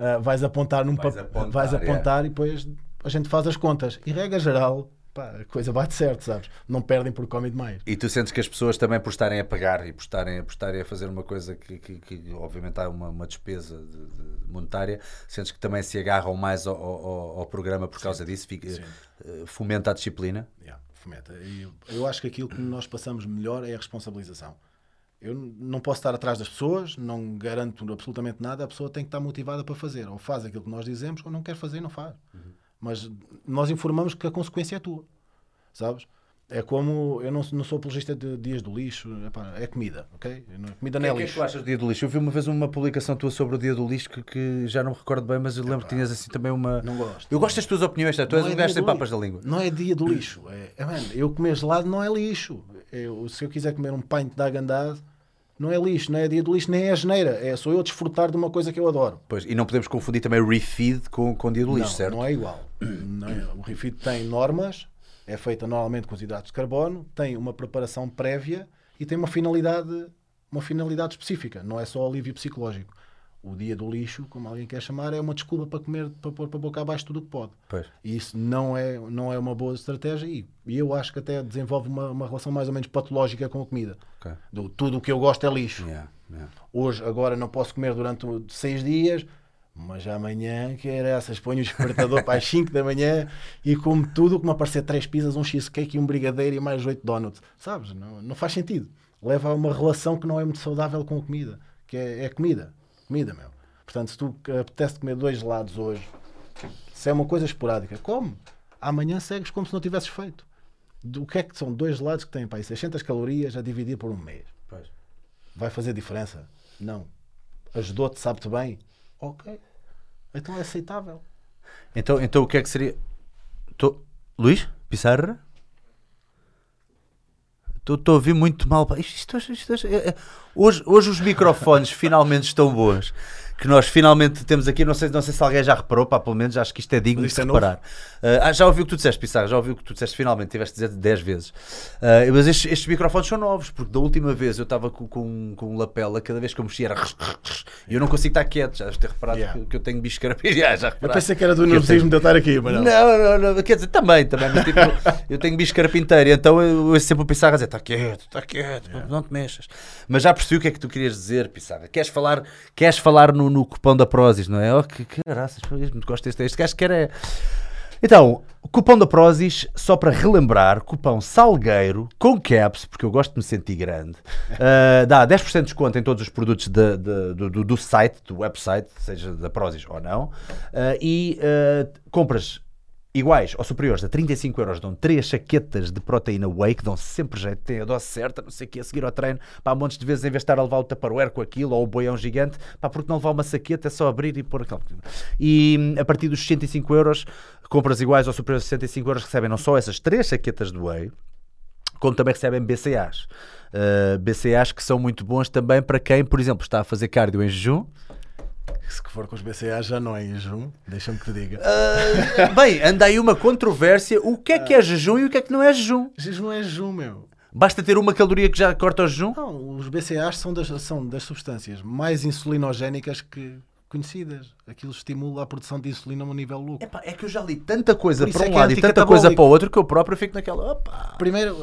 uh, vais apontar num vais apontar, vais apontar é. e depois a gente faz as contas. E regra geral, pá, a coisa bate certo, sabes? Não perdem por comem demais. E tu sentes que as pessoas também por estarem a pagar e por estarem, por estarem a fazer uma coisa que, que, que obviamente há uma, uma despesa de, de monetária, sentes que também se agarram mais ao, ao, ao programa por causa sim, disso? Fica, uh, fomenta a disciplina? Yeah, fomenta. Eu, eu acho que aquilo que nós passamos melhor é a responsabilização. Eu não posso estar atrás das pessoas, não garanto absolutamente nada, a pessoa tem que estar motivada para fazer. Ou faz aquilo que nós dizemos, ou não quer fazer e não faz. Uhum. Mas nós informamos que a consequência é tua. Sabes? É como eu não, não sou apologista de dias do lixo, epá, é comida, ok? Comida não é, lixo. O que é que tu achas do dia do lixo? Eu vi uma vez uma publicação tua sobre o dia do lixo que, que já não me recordo bem, mas eu lembro que tinhas assim também uma. Não gosto. Eu gosto das tuas opiniões, tá? tu és um é gajo sem papas da língua. Não é dia do lixo. É, é, man, eu comer gelado não é lixo. Eu, se eu quiser comer um pint de agandado não é lixo, não é dia do lixo, nem é geneira. É sou eu desfrutar de uma coisa que eu adoro. Pois, e não podemos confundir também refeed com, com dia do lixo, não, certo? Não é igual. Não é. O refeed tem normas, é feita normalmente com os hidratos de carbono, tem uma preparação prévia e tem uma finalidade, uma finalidade específica. Não é só alívio psicológico o dia do lixo, como alguém quer chamar, é uma desculpa para comer, para pôr para a boca abaixo tudo o que pode. Pois. E isso não é, não é uma boa estratégia e, e eu acho que até desenvolve uma, uma relação mais ou menos patológica com a comida. Okay. Do, tudo o que eu gosto é lixo. Yeah, yeah. Hoje, agora não posso comer durante seis dias, mas amanhã, que era essas, ponho o despertador para as 5 da manhã e como tudo, como aparecer três pizzas, um cheesecake e um brigadeiro e mais oito donuts. Sabes? Não, não faz sentido. Leva a uma relação que não é muito saudável com a comida, que é, é comida comida, meu. Portanto, se tu apetece comer dois gelados hoje, se é uma coisa esporádica, come. Amanhã segues como se não tivesses feito. O que é que são dois gelados que têm para aí 600 calorias a dividir por um mês? Pois. Vai fazer diferença? Não. ajudou-te, sabe-te bem, ok. Então é aceitável. Então, então o que é que seria. Tô... Luís? Pissarra? Estou a ouvir muito mal. Isto, isto, isto, é, é, hoje, hoje os microfones finalmente estão bons que nós finalmente temos aqui. Não sei, não sei se alguém já reparou, pá, pelo menos acho que isto é digno isto de é reparar. Uh, já ouviu o que tu disseste, Pissarra, já ouviu o que tu disseste finalmente, tiveste de dizer 10 vezes. Uh, mas estes, estes, microfones são novos, porque da última vez eu estava com, com, com um lapela, cada vez que eu mexia era. E eu não consigo estar quieto, já deves ter reparado yeah. que, que, eu tenho bicho carapia. Já, já eu pensei que era do nervosismo tenho... de eu estar aqui, mas não. Não, não, não, quer dizer, também, também, mas tipo, eu tenho bicho carapinteiro, então eu, eu sempre o Pissarra a dizer: está quieto, está quieto, yeah. não, te mexas. Mas já percebi o que é que tu querias dizer, Pissarra. Queres falar, queres falar no, no cupom da Pro Prozis, não é? Oh, que caraças, muito gosto deste. Este gajo quer é. Então, cupom da Prozis, só para relembrar, cupom Salgueiro, com caps, porque eu gosto de me sentir grande, uh, dá 10% de desconto em todos os produtos de, de, do, do, site, do website, seja da Prozis ou não, uh, e uh, compras iguais ou superiores a 35 euros dão 3 chaquetas de proteína whey que dão sempre jeito, tem a dose certa, não sei o que, a seguir ao treino, pá, montes de vezes em vez de estar a levar o tupperware com aquilo ou o boião gigante, pá, porque não levar uma saqueta é só abrir e pôr aquilo. E a partir dos 65 euros, compras iguais ou superiores a 65 euros recebem não só essas 3 chaquetas de whey, como também recebem BCAs. Uh, BCAs que são muito bons também para quem, por exemplo, está a fazer cardio em jejum, se for com os BCA já não é jejum, deixa-me que te diga. Uh, bem, anda aí uma controvérsia. O que é que é jejum e o que é que não é jejum? Jejum é jejum, meu. Basta ter uma caloria que já corta o jejum? Não, os BCAs são das, são das substâncias mais insulinogénicas que conhecidas. Aquilo estimula a produção de insulina a um nível louco. Epá, é que eu já li tanta coisa para um é lado e tanta coisa para o outro que eu próprio fico naquela. Opa. Primeiro,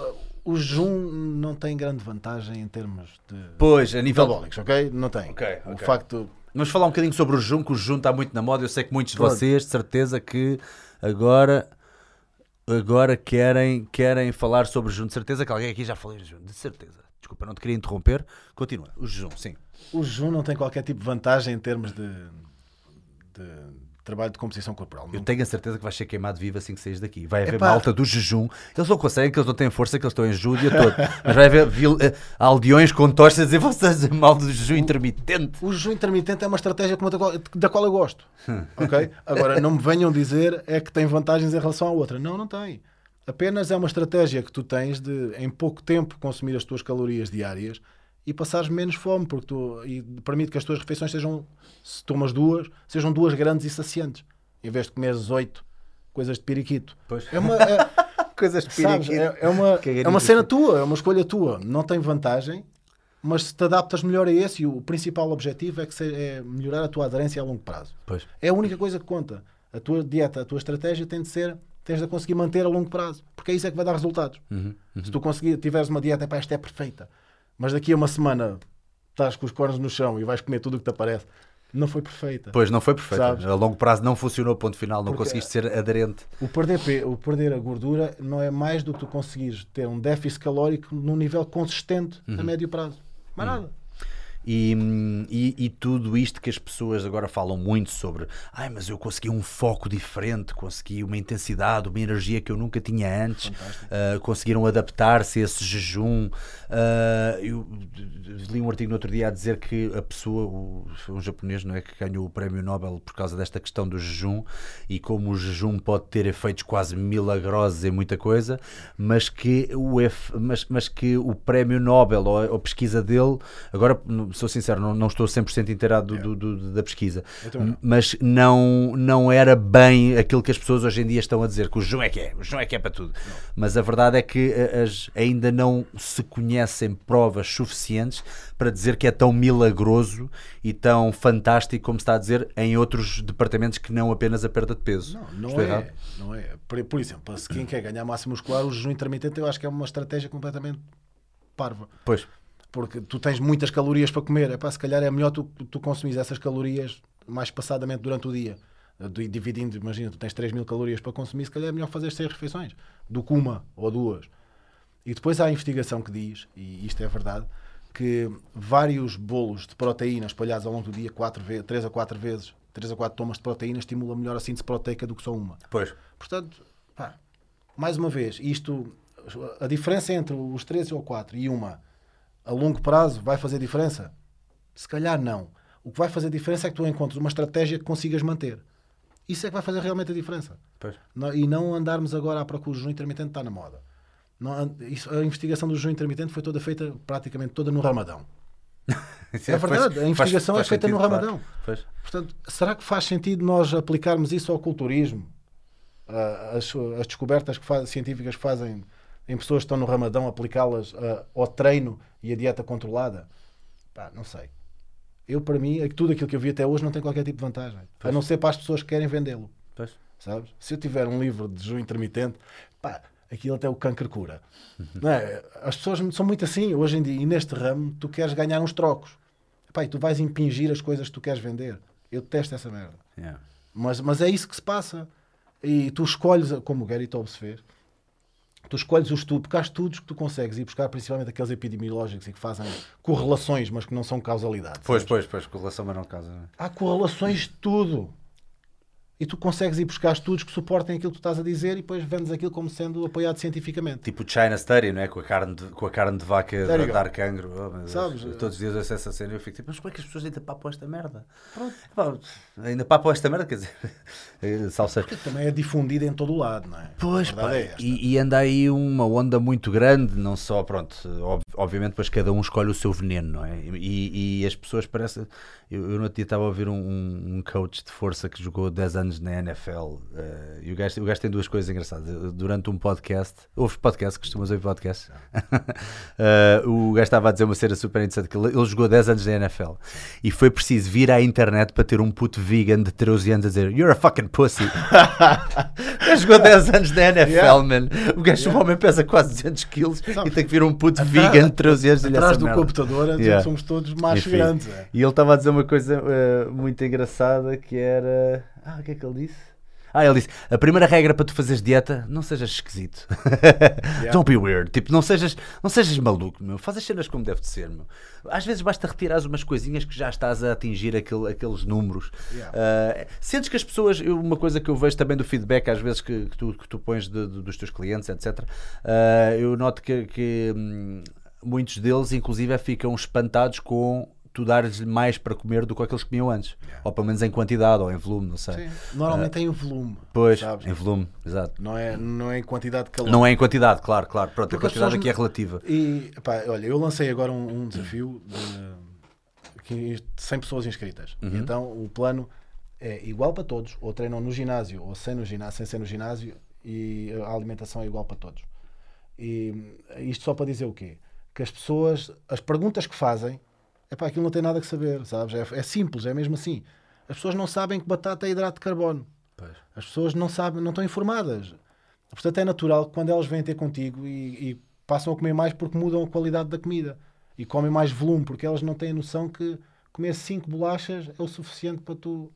o jejum não tem grande vantagem em termos de. Pois, a nível. Metabólicos, ok? Não tem. Okay, o okay. facto Vamos falar um bocadinho sobre o jejum, que o jejum está muito na moda. Eu sei que muitos de vocês, de certeza, que agora, agora querem, querem falar sobre o jejum. De certeza que alguém aqui já falou de jejum. De certeza. Desculpa, não te queria interromper. Continua. O jejum, sim. O jejum não tem qualquer tipo de vantagem em termos de, de trabalho de composição corporal. Eu tenho a certeza que vais ser queimado vivo assim que saís daqui. Vai haver Epá. malta do jejum. Eles não conseguem, que eles não têm força, que eles estão em jejum o dia todo. Mas vai haver vil, uh, aldeões com tochas a dizer vocês mal do jejum intermitente. O, o jejum intermitente é uma estratégia da qual, da qual eu gosto. ok? Agora, não me venham dizer é que tem vantagens em relação à outra. Não, não tem. Apenas é uma estratégia que tu tens de, em pouco tempo, consumir as tuas calorias diárias e passares menos fome, porque tu e permite que as tuas refeições sejam, se tomas duas, sejam duas grandes e saciantes, em vez de comeres oito coisas de periquito. Pois. É uma é, coisas de periquito. Sabes, é, é, uma é uma cena tua, é uma escolha tua, não tem vantagem, mas se te adaptas melhor a esse, e o principal objetivo é que se, é melhorar a tua aderência a longo prazo. Pois. É a única coisa que conta. A tua dieta, a tua estratégia tem de ser tens de conseguir manter a longo prazo, porque é isso é que vai dar resultados. Uhum, uhum. Se tu conseguir, tiveres uma dieta, pá, esta é perfeita, mas daqui a uma semana estás com os cornos no chão e vais comer tudo o que te aparece. Não foi perfeita. Pois, não foi perfeita. Sabes? A longo prazo não funcionou, ponto final, não Porque conseguiste ser aderente. O perder, o perder a gordura não é mais do que tu conseguires ter um déficit calórico num nível consistente uhum. a médio prazo. Mais uhum. nada. E, e, e, tudo isto que as pessoas agora falam muito sobre, ai, mas eu consegui um foco diferente, consegui uma intensidade, uma energia que eu nunca tinha antes, uh, conseguiram adaptar-se a esse jejum. Uh, eu li um artigo no outro dia a dizer que a pessoa, o, um japonês, não é, que ganhou o prémio Nobel por causa desta questão do jejum e como o jejum pode ter efeitos quase milagrosos em muita coisa, mas que o, mas, mas que o prémio Nobel ou a pesquisa dele, agora sou sincero, não, não estou 100% inteirado do, do, do, da pesquisa, mas não, não era bem aquilo que as pessoas hoje em dia estão a dizer, que o João é que é, o João é que é para tudo. Não. Mas a verdade é que eh, as, ainda não se conhecem provas suficientes para dizer que é tão milagroso e tão fantástico como se está a dizer em outros departamentos que não apenas a perda de peso. Não, não Estou é. Errado? Não é. Por, por exemplo, se quem quer ganhar massa muscular, o jejum intermitente eu acho que é uma estratégia completamente parva. Pois porque tu tens muitas calorias para comer. É para se calhar é melhor tu, tu consumires essas calorias mais passadamente durante o dia. Dividindo, imagina, tu tens 3 mil calorias para consumir, se calhar é melhor fazer 6 refeições do que uma ou duas. E depois há a investigação que diz, e isto é verdade, que vários bolos de proteína espalhados ao longo do dia, 4 vezes, 3 a 4 vezes, 3 a 4 tomas de proteína, estimula melhor a síntese proteica do que só uma. Pois. Portanto, pá, mais uma vez, isto, a diferença entre os 3 ou 4 e uma a longo prazo vai fazer diferença? Se calhar não. O que vai fazer diferença é que tu encontres uma estratégia que consigas manter. Isso é que vai fazer realmente a diferença. Não- E não andarmos agora à procura do jejum intermitente está na moda. Não, isso- a investigação do jejum intermitente foi toda feita, praticamente toda no Ramadão. Isso É verdade, faz- a investigação faz é feita sentido, no claro. Ramadão. Pois. Portanto, será que faz sentido nós aplicarmos isso ao culturismo? Ah, as, as descobertas que faz- científicas que fazem em pessoas que estão no Ramadão, aplicá-las ah, ao treino e a dieta controlada? Pá, não sei. Eu, para mim, é que tudo aquilo que eu vi até hoje não tem qualquer tipo de vantagem. A Pois. não ser para as pessoas que querem vendê-lo. Sabes? Se eu tiver um livro de jejum intermitente, pá, aquilo até o câncer cura. Não é? As pessoas são muito assim hoje em dia. E neste ramo, tu queres ganhar uns trocos. Pá, e tu vais impingir as coisas que tu queres vender. Eu detesto essa merda. Yeah. Mas, mas é isso que se passa. E tu escolhes, como o Gary Taubes fez, tu escolhes o estudo, porque há estudos que tu consegues ir buscar, principalmente aqueles epidemiológicos e que fazem correlações, mas que não são causalidade. Pois, sabes? pois, pois, correlação, mas não não é? Há correlações de tudo. E tu consegues ir buscar estudos que suportem aquilo que tu estás a dizer e depois vendes aquilo como sendo apoiado cientificamente. Tipo o China Study, não é? Com a carne de, com a carne de vaca There a you go. dar cancro. Oh. Sabes? Eu Todos os dias eu acesso a cena e eu fico tipo, mas como é que as pessoas ainda papam esta merda? Pá, ainda papam esta merda, quer dizer, eh, salve seja. Que também é difundida em todo o lado, não é? Pois, pá, é e, e anda aí uma onda muito grande, não só, pronto, ob- obviamente, depois cada um escolhe o seu veneno, não é? E, e as pessoas parecem. Eu, eu no outro dia estava a ouvir um, um coach de força que jogou 10 anos na NFL eh, e o gajo, o gajo tem duas coisas engraçadas. Durante um podcast, ouves podcast, costumas ouvir podcast? Eh, o gajo estava a dizer uma cena super interessante: que ele, ele jogou 10 anos na NFL e foi preciso vir à internet para ter um puto vegan de 13 anos a dizer You're a fucking pussy. Gajo jogou 10 anos na NFL, Yeah. man. O gajo, o homem pesa quase 200 quilos e tem que vir um puto Atrás- vegan de 13 anos. Atrás do merda. computador, Yeah. somos todos Enfim. grandes. é. E ele estava a dizer uma coisa eh, muito engraçada que era. Ah, o que é que ele disse? Ah, ele disse: a primeira regra para tu fazeres dieta, não sejas esquisito. Don't be weird. Tipo, não sejas, não sejas maluco, meu. Faz as cenas como deve de ser, meu. Às vezes basta retirares umas coisinhas que já estás a atingir aquele- aqueles números. Yeah. Uh, sentes que as pessoas, uma coisa que eu vejo também do feedback, às vezes que, que tu, que tu pões de- de- dos teus clientes, etc., uh, eu noto que, que, hum, muitos deles, inclusive, ficam espantados com tu dares-lhe mais para comer do que aqueles que comiam antes, ou pelo menos em quantidade ou em volume, não sei. Sim. Normalmente tem o volume. Pois, sabes? em volume, exato. Não é, não é em quantidade de calor. Não é em quantidade, claro, claro. Pronto, Porque a quantidade aqui é relativa. E, pá, olha, eu lancei agora um, um desafio de, que- de 100 pessoas inscritas. Uhum. Então o plano é igual para todos, ou treinam no ginásio, ou sem, no ginásio, sem ser no ginásio, e a alimentação é igual para todos. E isto só para dizer o quê? Que as pessoas, as perguntas que fazem, é pá, aquilo não tem nada que saber, sabes? É, é simples, é mesmo assim. As pessoas não sabem que batata é hidrato de carbono. Pois. As pessoas não sabem, não estão informadas. Portanto, é natural que quando elas vêm ter contigo e, e passam a comer mais porque mudam a qualidade da comida e comem mais volume, porque elas não têm a noção que comer 5 bolachas é o suficiente para tu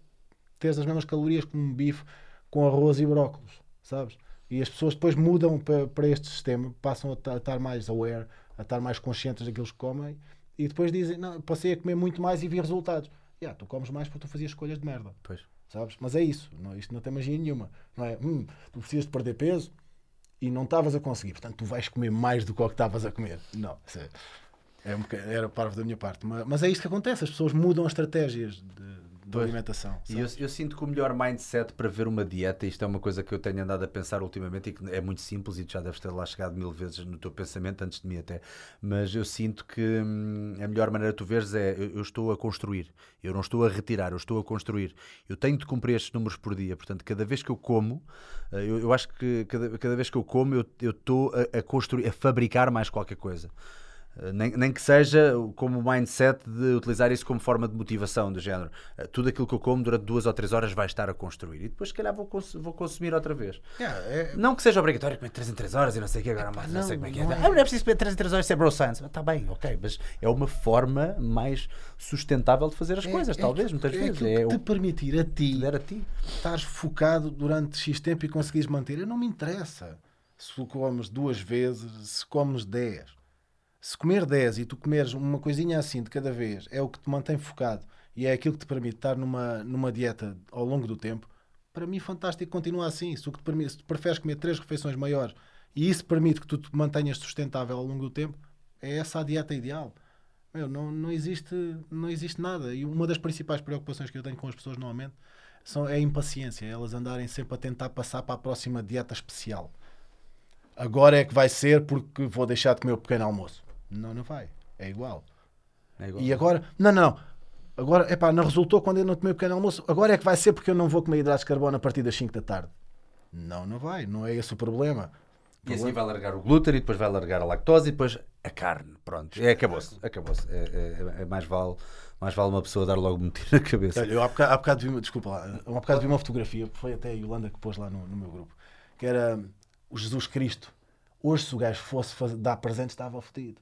teres as mesmas calorias como um bife com arroz e brócolos, sabes? E as pessoas depois mudam para, para este sistema, passam a estar mais aware, a estar mais conscientes daquilo que comem e depois dizem: Não, passei a comer muito mais e vi resultados. Yeah, tu comes mais porque tu fazias escolhas de merda Pois. sabes? Mas é isso, não, isto não tem magia nenhuma. Não é, hum, tu precisas de perder peso e não estavas a conseguir, portanto tu vais comer mais do que o que estavas a comer. Não, é, é um era parvo da minha parte. Mas, mas é isto que acontece, as pessoas mudam as estratégias de, de Pois. alimentação. E eu, eu sinto que o melhor mindset para ver uma dieta, isto é uma coisa que eu tenho andado a pensar ultimamente e que é muito simples e tu já deves ter lá chegado mil vezes no teu pensamento, antes de mim até, mas eu sinto que hum, a melhor maneira de tu veres é eu, eu estou a construir, eu não estou a retirar, eu estou a construir. Eu tenho de cumprir estes números por dia, portanto, cada vez que eu como, eh, eu, eu acho que cada, cada vez que eu como, eu eu estou a, a construir, a fabricar mais qualquer coisa. Uh, Nem, nem que seja como o mindset de utilizar isso como forma de motivação, do género. uh, Tudo aquilo que eu como durante duas ou três horas vai estar a construir. E depois, se calhar, vou, cons- vou consumir outra vez. Yeah, é- Não que seja obrigatório comer 3 em 3 horas e não sei o que agora, mas não, não, sei como é que é. não é. Ah, não é preciso comer 3 em 3 horas, isso é bro science. Está bem, ok, mas é uma forma mais sustentável de fazer as é- coisas, é talvez, aquilo- muitas é vezes. É que o te que permitir a ti a ti. estares focado durante X tempo e conseguires manter. Eu não me interessa se comes duas vezes, se comes 10. Se comer 10 e tu comeres uma coisinha assim de cada vez é o que te mantém focado e é aquilo que te permite estar numa, numa dieta ao longo do tempo, para mim fantástico continua assim. Se, o que te permite, se tu preferes comer três refeições maiores e isso permite que tu te mantenhas sustentável ao longo do tempo, é essa a dieta ideal. Meu, não, não, existe, não existe nada. E uma das principais preocupações que eu tenho com as pessoas normalmente são, é a impaciência. Elas andarem sempre a tentar passar para a próxima dieta especial. Agora é que vai ser porque vou deixar de comer o pequeno almoço. Não, não vai. É igual. É igual. E agora, não, não. Agora, epá, não resultou quando eu não tomei o pequeno almoço. Agora é que vai ser porque eu não vou comer hidratos de carbono a partir das 5 da tarde. Não, não vai. Não é esse o problema. E assim vai largar o glúten e depois vai largar a lactose e depois a carne. Pronto. É, acabou-se. Acabou-se. É, é, é, mais, vale, mais vale uma pessoa dar logo um tiro na cabeça. Olha, eu há bocado, há bocado vi uma, desculpa lá, há bocado vi uma fotografia, foi até a Yolanda que pôs lá no, no meu grupo, que era o Jesus Cristo. Hoje, se o gajo fosse fazer, dar presente, estava fodido.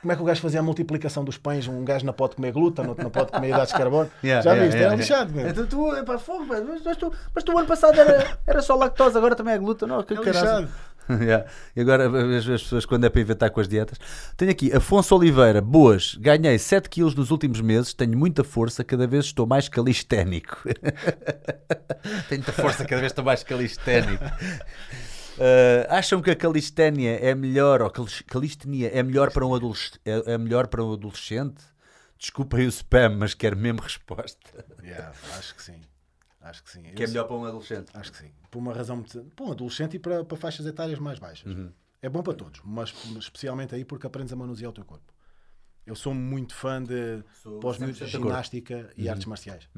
Como é que o gajo fazia a multiplicação dos pães? Um gajo não pode comer glúten, outro não pode comer hidratos de carbono. Yeah, Já yeah, viste? yeah, era lixado, mesmo. Então, tu, epá, fogo, mas, mas, tu, mas tu ano passado era, era só lactose, agora também é glúten. Não, que É lixado. Yeah. E agora as, as pessoas, quando é para inventar com as dietas, tenho aqui Afonso Oliveira, boas, ganhei 7 quilos nos últimos meses, tenho muita força, cada vez estou mais calisténico. tenho muita força, cada vez estou mais calisténico. Uh, acham que a calisténia é melhor, ou calis- calistenia é melhor para um adolescente? É, é melhor para um adolescente? Desculpem o spam, mas quero mesmo resposta. Yeah, acho que sim. Acho que sim. Que é Eu- melhor para um adolescente? Acho que sim. Por uma razão muito- para um adolescente e para, para faixas etárias mais baixas. Uhum. É bom para todos, mas especialmente aí porque aprendes a manusear o teu corpo. Eu sou muito fã de Sou pós-miúdos 100% de de acordo. ginástica e artes marciais.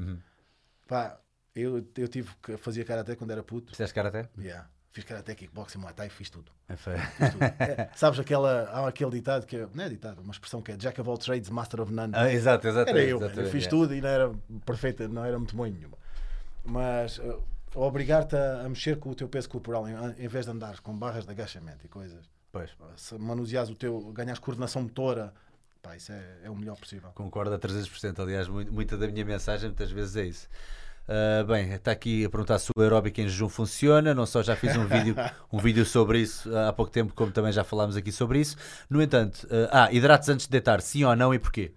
Pá, eu, eu tive que fazia karaté quando era puto. Fizeste karaté? Yeah. Fiz karaté, kickboxing, muay thai, fiz tudo. É. Fiz tudo. É, sabes aquela, há aquele ditado que é, não é ditado, uma expressão que é Jack of all trades, master of none. Ah, exato, exato. Era eu, eu fiz é. tudo e não era perfeita, não era muito bom em nenhuma. Mas uh, obrigar-te a, a mexer com o teu peso corporal em, em vez de andares com barras de agachamento e coisas, Pois, se manuseares o teu, ganhas coordenação motora, pá, isso é, é o melhor possível. concordo a 300%. Aliás, muito- muita da minha mensagem muitas vezes é isso. Ah, bem, está aqui a perguntar se o aeróbico em jejum funciona. Não só já fiz um vídeo, um vídeo sobre isso há pouco tempo, como também já falámos aqui sobre isso. No entanto, ah, ah, hidratos antes de deitar, sim ou não e porquê?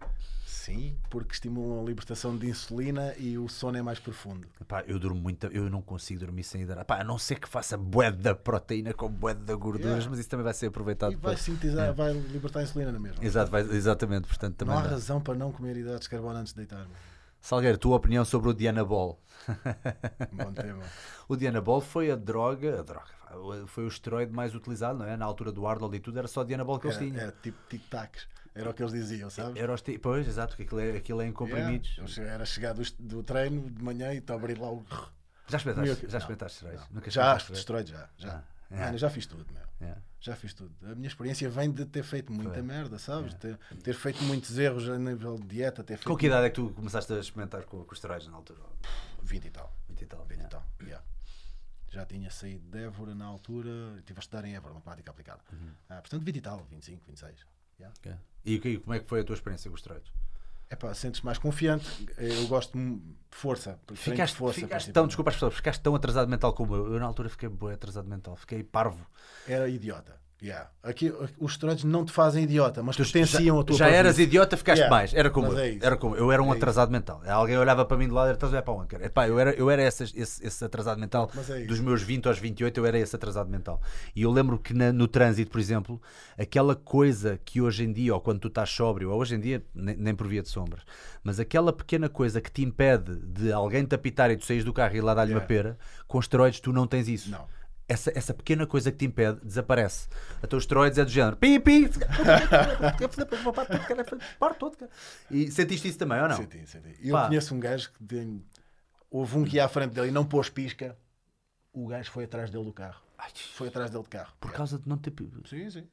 Sim, porque estimulam a libertação de insulina e o sono é mais profundo. Epá, eu durmo muito, eu não consigo dormir sem hidratar. Epá, a não ser que faça bué da proteína com bué da gorduras, Yeah. mas isso também vai ser aproveitado E vai depois. sintetizar, vai libertar a insulina na mesma. Exato, vai- exatamente, portanto também Não há dá. razão para não comer hidratos de carbono antes de deitar. mano. Salgueiro, tua opinião sobre o Diana Ball? Bom tema. O Diana Ball foi a droga, a droga, foi o esteroide mais utilizado, não é? Na altura do Arnold e tudo, era só Diana Ball que eles tinham. era tipo tic-tacs. Era o que eles diziam, sabes? Era os Pois, exato, que aquilo é, aquilo é em comprimidos. Yeah. Era chegar do, do treino de manhã e te abrir lá o. Já experimentaste, já experimentaste esteroides? Já, esteroides, já. já. Ah, yeah. eu já fiz tudo, meu. Yeah. Já fiz tudo. A minha experiência vem de ter feito muita merda, sabes? Ter, ter feito muitos erros a nível de dieta, ter feito Com que idade é que tu começaste a experimentar com, com os esteroides na altura? 20 e tal. 20 e tal. 20 e yeah. tal. yeah. Já tinha saído de Évora na altura, estive a estudar em Évora, matemática aplicada. Uhum. Ah, portanto, 20 e tal, 25, 26. Yeah. Ok. E, que- como é que foi a tua experiência com os esteroides? Epá, sentes mais confiante. Eu gosto de força. Ficaste, força, ficaste tão, desculpa as pessoas, ficaste tão atrasado mental como eu. Eu na altura fiquei boi atrasado mental, fiquei parvo. Era idiota. Yeah. Aqui, os esteroides não te fazem idiota, mas potenciam já, a tua já eras idiota, ficaste Yeah, mais. Era como mas eu. é isso. era como eu. Era um É atrasado mental. Alguém olhava para mim de lado e era, estás a olhar para onde? cara?" Epá, eu era, eu era esse, esse, esse atrasado mental. É isso. Dos meus 20 aos 28, eu era esse atrasado mental. E eu lembro que na- no trânsito, por exemplo, aquela coisa que hoje em dia, ou quando tu estás sóbrio, ou hoje em dia, nem, nem por via de sombras, mas aquela pequena coisa que te impede de alguém te apitar e tu saís do carro e lá dar-lhe uma Yeah. pera, com esteroides tu não tens isso. Não. Essa, essa pequena coisa que te impede desaparece. Até os esteroides é do género pi, pi. E sentiste isso também, ou não? Senti, senti. Eu Pá. conheço um gajo que tem... houve um que ia à frente dele e não pôs pisca. O gajo foi atrás dele do carro. Ai, Foi atrás dele de carro. por causa de não ter. Sim, sim.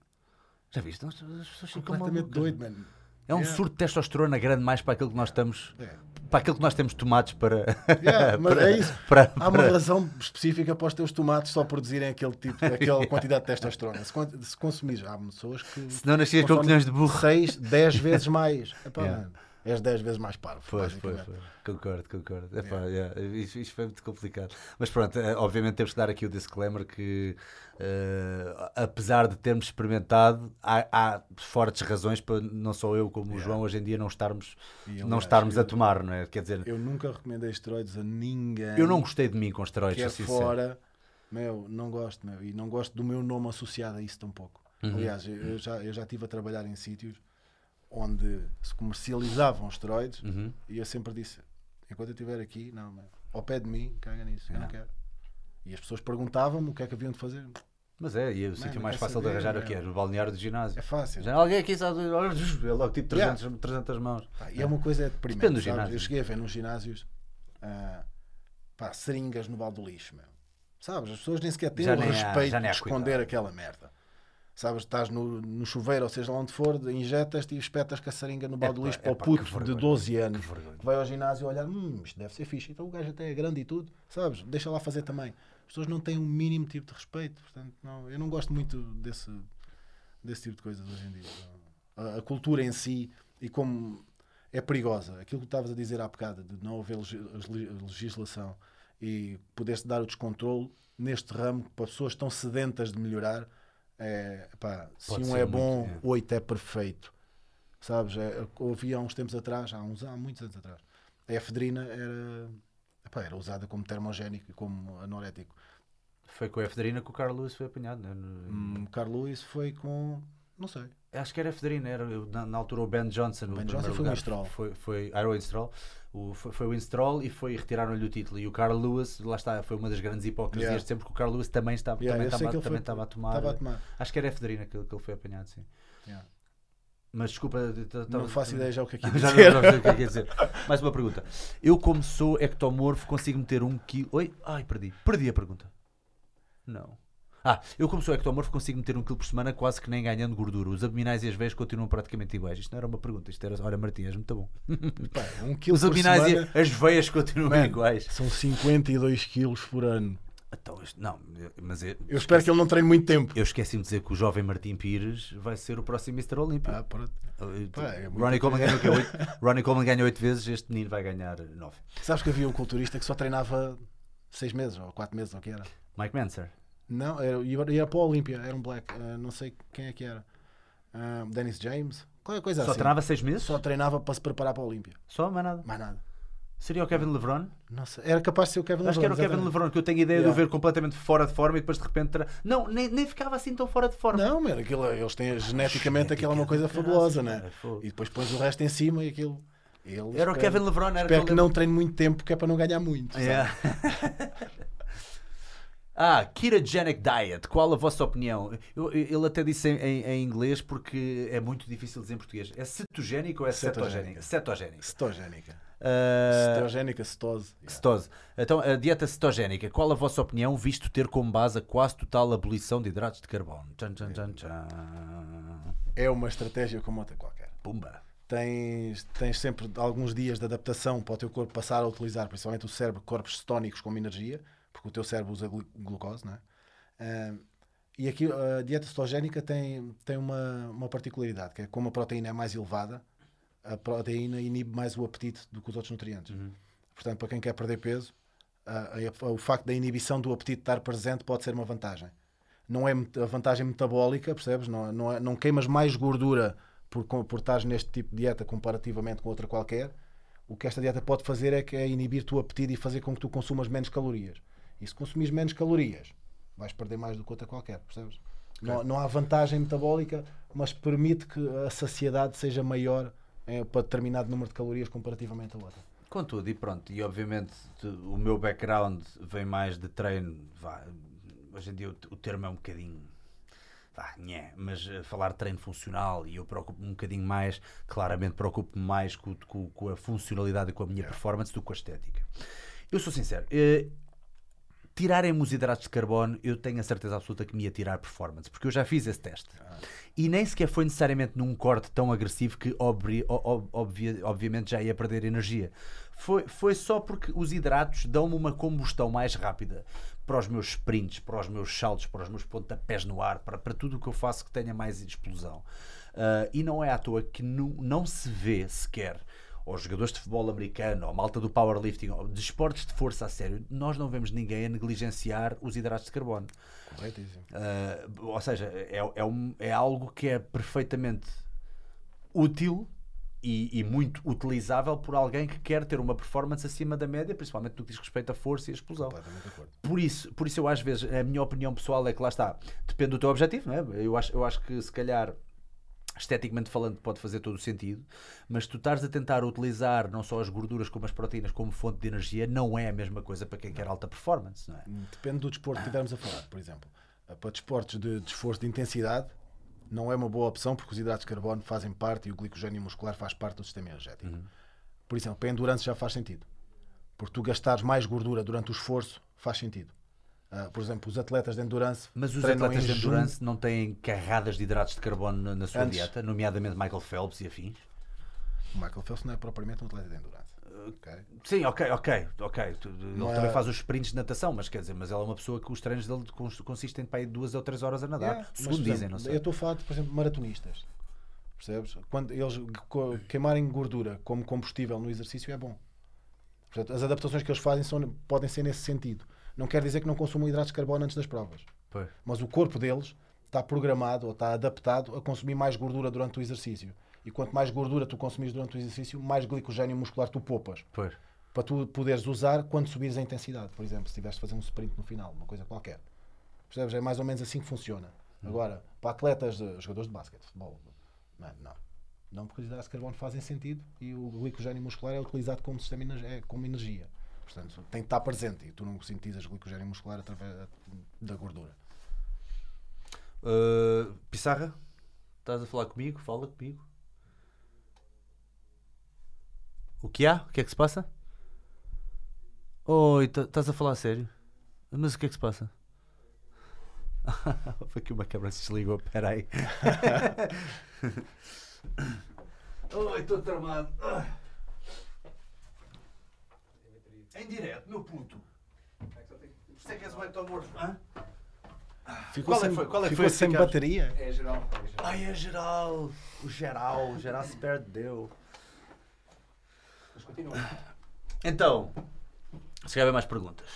Já viste? As pessoas ficam Completamente doido, mano. É um Yeah. surto de testosterona grande mais para aquilo que nós estamos. É. Para aquilo que nós temos tomates para. Yeah, mas para- é isso. para- Há uma para- razão específica para os teus tomates só produzirem aquele tipo, aquela quantidade de testosterona. Se, se consumires, há pessoas que. Se não nascias com opiniões de burro. 6, 10 vezes mais. Epá, Yeah. És 10 vezes mais parvo. Pois, pois. Concordo, concordo. Epá, yeah, Isto, isto foi muito complicado. Mas pronto, eh, obviamente temos que dar aqui o disclaimer que, eh, apesar de termos experimentado, há, há fortes razões para não só eu como o Yeah. João hoje em dia não estarmos, E, não estarmos a eu- tomar, não é? Quer dizer, Eu nunca recomendei esteroides a ninguém. eu não gostei de mim com esteroides, sincero. fora, meu, não gosto, meu. E não gosto do meu nome associado a isso tampouco. Uhum. Aliás, eu eu já, eu já estive a trabalhar em sítios onde se comercializavam esteroides, Uhum. e eu sempre disse: enquanto eu estiver aqui, não, ao pé de mim, caga nisso, eu não Yeah. quero. E as pessoas perguntavam-me o que é que haviam de fazer. Mas é, e o sítio mais fácil de saber, arranjar não. aqui é no balneário do ginásio. É fácil. Já alguém aqui sabe, é logo tipo 300, 300 mãos. Pá, e é uma coisa deprimente. Depende do ginásio. Eu cheguei a ver nos ginásios ah, pá, seringas no balde do lixo, meu. Sabes? As pessoas nem sequer têm Já o respeito há de esconder cuidado. aquela merda. Sabes? Estás no, no chuveiro, ou seja lá onde for, injetas-te e espetas com a seringa no balde Epá, lixo para o puto de vergonha, 12 anos que vai ao ginásio olhar, hum, isto deve ser fixe. Então o gajo até é grande e tudo, sabes? Deixa lá fazer também. As pessoas não têm um mínimo tipo de respeito. Portanto, não, eu não gosto muito desse, desse tipo de coisas hoje em dia. A, a cultura em si e como é perigosa. Aquilo que estavas a dizer há bocado, de não haver legi- legi- legislação e poder-se dar o descontrole neste ramo para pessoas tão sedentas de melhorar. É, pá, se um é muito, bom, é. oito é perfeito. Sabes? É, ouvi há uns tempos atrás, há, uns, há muitos anos atrás, a efedrina era, epá, era usada como termogénico e como anorético. Foi com a efedrina que o Carl Lewis foi apanhado. Né? Hum, Carl Lewis foi com. Não sei. Acho que era efedrina, era na, na altura o Ben Johnson. Ben Johnson foi o Winstrol. Foi, foi, ah, era o foi, o Winstrol e foi retiraram-lhe o título. E o Carl Lewis, lá está, foi uma das grandes hipocrisias Yeah. de sempre que o Carl Lewis também estava, Yeah, também estava, também foi- estava a tomar. Estava a tomar. Acho que era efedrina que, que ele foi apanhado, sim. Yeah. Mas desculpa, Não faço ideia já o que é que ia Já dizer. não, não sei o que é que é dizer. Mais uma pergunta. Eu, como sou ectomorfo, consigo meter um quilo. Oi? Ai, perdi. Perdi a pergunta. Não. Ah, eu, como sou ectomorfo, consigo meter um quilo por semana quase que nem ganhando gordura. Os abdominais e as veias continuam praticamente iguais. Isto não era uma pergunta, isto era. Olha, Martim, és muito bom. Pá, um quilo Os abdominais semana e as veias continuam Man, iguais. são 52 quilos por ano. Então, não, mas eu, Eu espero que ele não treine muito tempo. eu esqueci-me de dizer que o jovem Martim Pires vai ser o próximo Mr. Olímpio. Ah, pronto. pá, é Ronnie, Coleman ganhou, quê? Oito- Ronnie Coleman ganhou 8 vezes, este menino vai ganhar 9. Sabes que havia um culturista que só treinava 6 meses ou 4 meses, ou o que era? Mike Manser. Não, era, ia, para o Olímpia, era um black, ah, não sei quem é que era. Ah, Dennis James, qualquer coisa Só assim. treinava 6 meses? Só treinava para se preparar para o Olímpia. Só, mais nada. Mais nada. Seria o Kevin LeBron? Não sei, Era capaz de ser o Kevin Acho que era o LeBron, Kevin exatamente. LeBron, que eu tenho a ideia de o Yeah. ver completamente fora de forma e depois de repente. tra- Não, nem, nem ficava assim tão fora de forma. Não, mano, aquilo, eles têm geneticamente aquilo é uma coisa Genética, fabulosa, caraças, né? fogo. E depois pões o resto em cima e aquilo. Ele, Era o Kevin LeBron, era Espero que aquele- não treine muito tempo, que é para não ganhar muito. Yeah. ah, Ketogenic Diet, qual a vossa opinião? Eu- eu- ele até disse em, em- em inglês porque é muito difícil dizer em português. É cetogénico ou é Cetogénica. Cetogénico. Cetogénica. Ah, Cetogénica, cetose. Yeah. Cetose. Então, a dieta cetogénica, qual a vossa opinião, visto ter como base a quase total abolição de hidratos de carbono? Tchan, tchan, tchan, tchan. É uma estratégia como outra qualquer. Pumba. Tens, tens sempre alguns dias de adaptação para o teu corpo passar a utilizar, principalmente o cérebro, corpos cetónicos como energia, porque o teu cérebro usa glu- glucose, não é? Ah, e aqui a dieta cetogénica tem, tem uma, uma particularidade, que é como a proteína é mais elevada, a proteína inibe mais o apetite do que os outros nutrientes. Portanto, para quem quer perder peso, a- a- o facto da inibição do apetite estar presente pode ser uma vantagem. Não é a vantagem metabólica, percebes? Não, não, é- não queimas mais gordura por, por estares neste tipo de dieta comparativamente com outra qualquer. O que esta dieta pode fazer é que é inibir-te o apetite e fazer com que tu consumas menos calorias. E se consumires menos calorias, vais perder mais do que outra qualquer, percebes? Não, não há vantagem metabólica, mas permite que a saciedade seja maior eh, para determinado número de calorias comparativamente a outra. Contudo, e pronto, e obviamente o meu background vem mais de treino. vá, hoje em dia o, o termo é um bocadinho. Vá, nhé, mas eh, falar de treino funcional e eu preocupo-me um bocadinho mais, claramente preocupo-me mais com, com- com a funcionalidade e com a minha performance do que com a estética. Eu sou sincero, eh, tirarem-me os hidratos de carbono, eu tenho a certeza absoluta que me ia tirar performance, porque eu já fiz esse teste. E nem sequer foi necessariamente num corte tão agressivo que obri- o- o- obvia- obviamente já ia perder energia. Foi, foi só porque os hidratos dão-me uma combustão mais rápida para os meus sprints, para os meus saltos, para os meus pontapés no ar, para, para tudo o que eu faço que tenha mais explosão. Ah, e não é à toa que não, não se vê sequer ou jogadores de futebol americano, ou malta do powerlifting, ou de esportes de força a sério, nós não vemos ninguém a negligenciar os hidratos de carbono. Corretíssimo. Ah, ou seja, é, é, um- é algo que é perfeitamente útil e, e muito utilizável por alguém que quer ter uma performance acima da média, principalmente no que diz respeito à força e à explosão. Por isso, por isso eu às vezes, a minha opinião pessoal é que lá está, depende do teu objetivo, não é? Eu acho, eu acho que se calhar esteticamente falando pode fazer todo o sentido, mas tu estás a tentar utilizar não só as gorduras como as proteínas como fonte de energia, não é a mesma coisa para quem quer alta performance, não é? Depende do desporto que estivermos a falar, por exemplo. Para desportos de, de esforço de intensidade, não é uma boa opção porque os hidratos de carbono fazem parte e o glicogênio muscular faz parte do sistema energético. Uhum. Por exemplo, para endurance já faz sentido. Porque tu gastares mais gordura durante o esforço faz sentido. Uh, por exemplo, os atletas de endurance. Mas os atletas de endurance junho... não têm carradas de hidratos de carbono na, sua Antes... dieta, nomeadamente Michael Phelps e afins? O Michael Phelps não é propriamente um atleta de endurance. Okay. Sim, ok, ok, ok. Ele é... também faz os sprints de natação, mas quer dizer, mas ela é uma pessoa que os treinos dele consistem para ir duas ou três horas a nadar, segundo mas, dizem, não sei. Eu estou a falar, de, por exemplo, maratonistas. Percebes? Quando eles queimarem gordura como combustível no exercício é bom. Portanto, as adaptações que eles fazem são, podem ser nesse sentido. Não quer dizer que não consumam hidratos de carbono antes das provas. Pois. Mas o corpo deles está programado ou está adaptado a consumir mais gordura durante o exercício. E quanto mais gordura tu consumires durante o exercício, mais glicogênio muscular tu poupas. Pois. Para tu poderes usar quando subires a intensidade. Por exemplo, se tiveres de fazer um sprint no final, uma coisa qualquer. Percebes? É mais ou menos assim que funciona. Hum. Agora, para atletas, de, jogadores de basquete, futebol, não. não. Não porque os hidratos de carbono fazem sentido e o glicogênio muscular é utilizado como sistema é, como energia. Portanto, tem que estar presente e tu não sintetizas glicogênio muscular através da gordura. Uh, Pissarra, estás a falar comigo? Fala comigo. O que há? O que é que se passa? Oi, estás a falar a sério? Mas o que é que se passa? Foi que uma câmera se desligou, peraí. Oi, estou tramado. Em direto, meu puto. Você é que és o Hector morto? Hã? Ficou qual é sem, foi? Qual é ficou foi sem bateria? É geral, é geral. Ai, é geral. O geral. O geral se perdeu. Mas continua. Então, se calhar mais perguntas.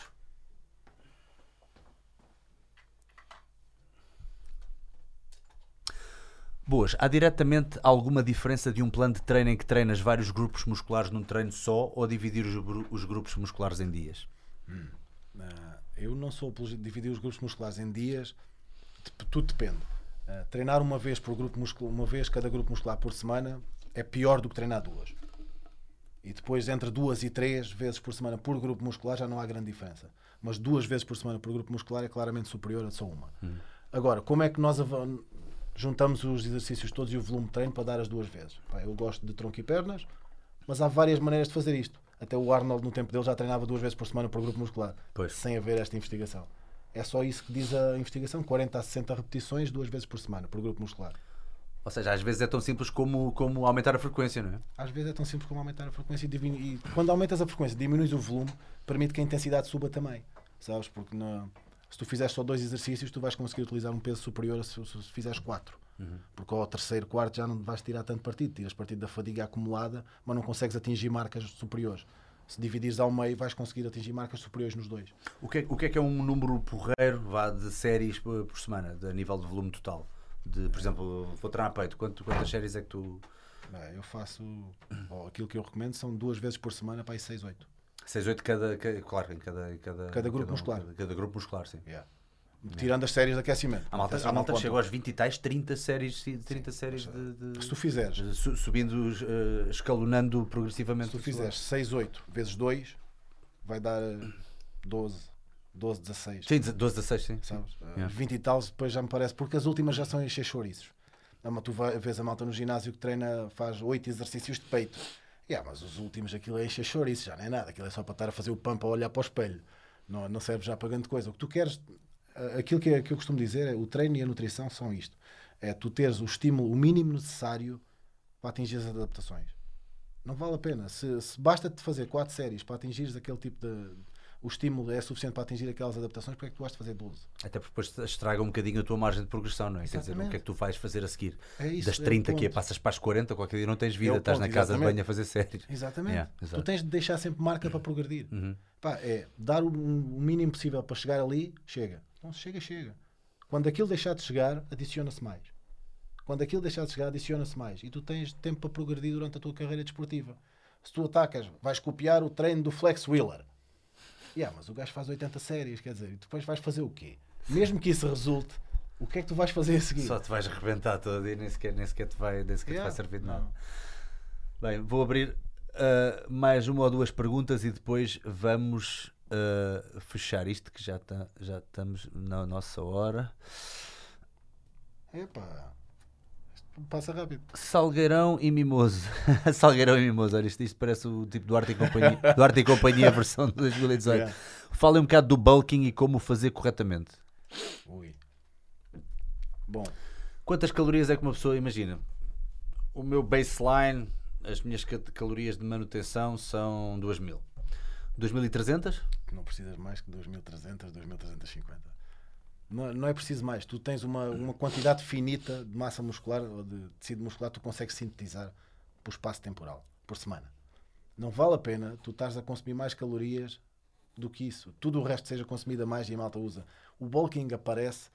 Boas. Há diretamente alguma diferença de um plano de treino em que treinas vários grupos musculares num treino só ou dividir os, os grupos musculares em dias? Hum. Uh, eu não sou por dividir os grupos musculares em dias. Tudo depende. Uh, treinar uma vez por grupo muscular, uma vez cada grupo muscular por semana é pior do que treinar duas. E depois entre duas e três vezes por semana por grupo muscular já não há grande diferença. Mas duas vezes por semana por grupo muscular é claramente superior a só uma. Hum. Agora, como é que nós juntamos os exercícios todos e o volume de treino para dar as duas vezes. Pá, eu gosto de tronco e pernas, mas há várias maneiras de fazer isto. Até o Arnold, no tempo dele, já treinava duas vezes por semana por grupo muscular, pois. sem haver esta investigação. É só isso que diz a investigação: 40 a 60 repetições, duas vezes por semana, por grupo muscular. Ou seja, às vezes é tão simples como, como aumentar a frequência, não é? Às vezes é tão simples como aumentar a frequência e, e quando aumentas a frequência, diminuis o volume, permite que a intensidade suba também. Sabes? Porque na, se tu fizeres só dois exercícios, tu vais conseguir utilizar um peso superior se, se, se fizeres quatro. Uhum. Porque ao terceiro, quarto já não vais tirar tanto partido. Tiras partido da fadiga acumulada, mas não consegues atingir marcas superiores. Se dividires ao meio, vais conseguir atingir marcas superiores nos dois. O que é, o que, é, que é um número porreiro vá, de séries por, semana, de, a nível de volume total? De, por exemplo, vou treinar peito, Quanto, quantas séries é que tu. eu faço. aquilo que eu recomendo são duas vezes por semana para aí 6, 8. 6, 8 cada, claro, em cada, cada, cada grupo cada, muscular. Cada, cada, grupo muscular, sim. Yeah. Tirando as séries de aquecimento. A malta, a malta chegou aos 20 e tais, 30 séries, 30 Sim, séries de, de, Se tu fizeres. Subindo, uh, escalonando progressivamente. Se tu fizeres 6, 8 vezes 2, vai dar 12. 12, 16. Sim, 12, 16, sim. Sabes? Yeah. 20 e tal, depois já me parece. Porque as últimas já são encher chouriços. Tu vês a malta no ginásio que treina, faz 8 exercícios de peito. Yeah, mas os últimos aquilo é encher chouriços, já não é nada. Aquilo é só para estar a fazer o pump a olhar para o espelho. Não, não serve já para grande coisa. O que tu queres aquilo que, que eu costumo dizer é o treino e a nutrição são isto. É tu teres o estímulo, o mínimo necessário para atingir as adaptações. Não vale a pena. Se, se basta-te fazer quatro séries para atingires aquele tipo de. O estímulo é suficiente para atingir aquelas adaptações, porque é que tu vais fazer 12? Até porque depois estraga um bocadinho a tua margem de progressão, não é? Exatamente. Quer dizer, o que é que tu vais fazer a seguir? É isso, das 30 é que passas para as 40, qualquer dia não tens vida, é estás ponto, na casa exatamente. de banho a fazer séries. Exatamente. Yeah, tu tens de deixar sempre marca para progredir. Uhum. Pá, é dar o, o mínimo possível para chegar ali, chega. Então, chega, chega. Quando aquilo deixar de chegar, adiciona-se mais. Quando aquilo deixar de chegar, adiciona-se mais. E tu tens tempo para progredir durante a tua carreira desportiva. Se tu atacas, vais copiar o treino do Flex Wheeler. Yeah, mas o gajo faz 80 séries, quer dizer, e depois vais fazer o quê? Mesmo que isso resulte, O que é que tu vais fazer a seguir? Só te vais arrebentar todo e nem sequer, nem sequer te vai, nem sequer te Yeah. vai servir de nada. Bem, vou abrir ah, mais uma ou duas perguntas e depois vamos ah, fechar isto que já, tá, já estamos na nossa hora. Epá, isto passa rápido. Salgueirão e Mimoso. Salgueirão e Mimoso, olha, isto, isto parece o tipo Duarte e Companhia, Duarte e Companhia versão de 2018. Yeah. Falem um bocado do bulking e como o fazer corretamente. Ui. Bom, Quantas calorias é que uma pessoa imagina? O meu baseline, as minhas ca- calorias de manutenção são 2000. 2300? não precisas mais que 2300, 2350. Não, não é preciso mais. Tu tens uma, uma quantidade finita de massa muscular ou de tecido muscular que tu consegues sintetizar por espaço temporal, por semana. Não vale a pena tu estás a consumir mais calorias do que isso. Tudo o resto seja consumido a mais e a malta usa. O bulking aparece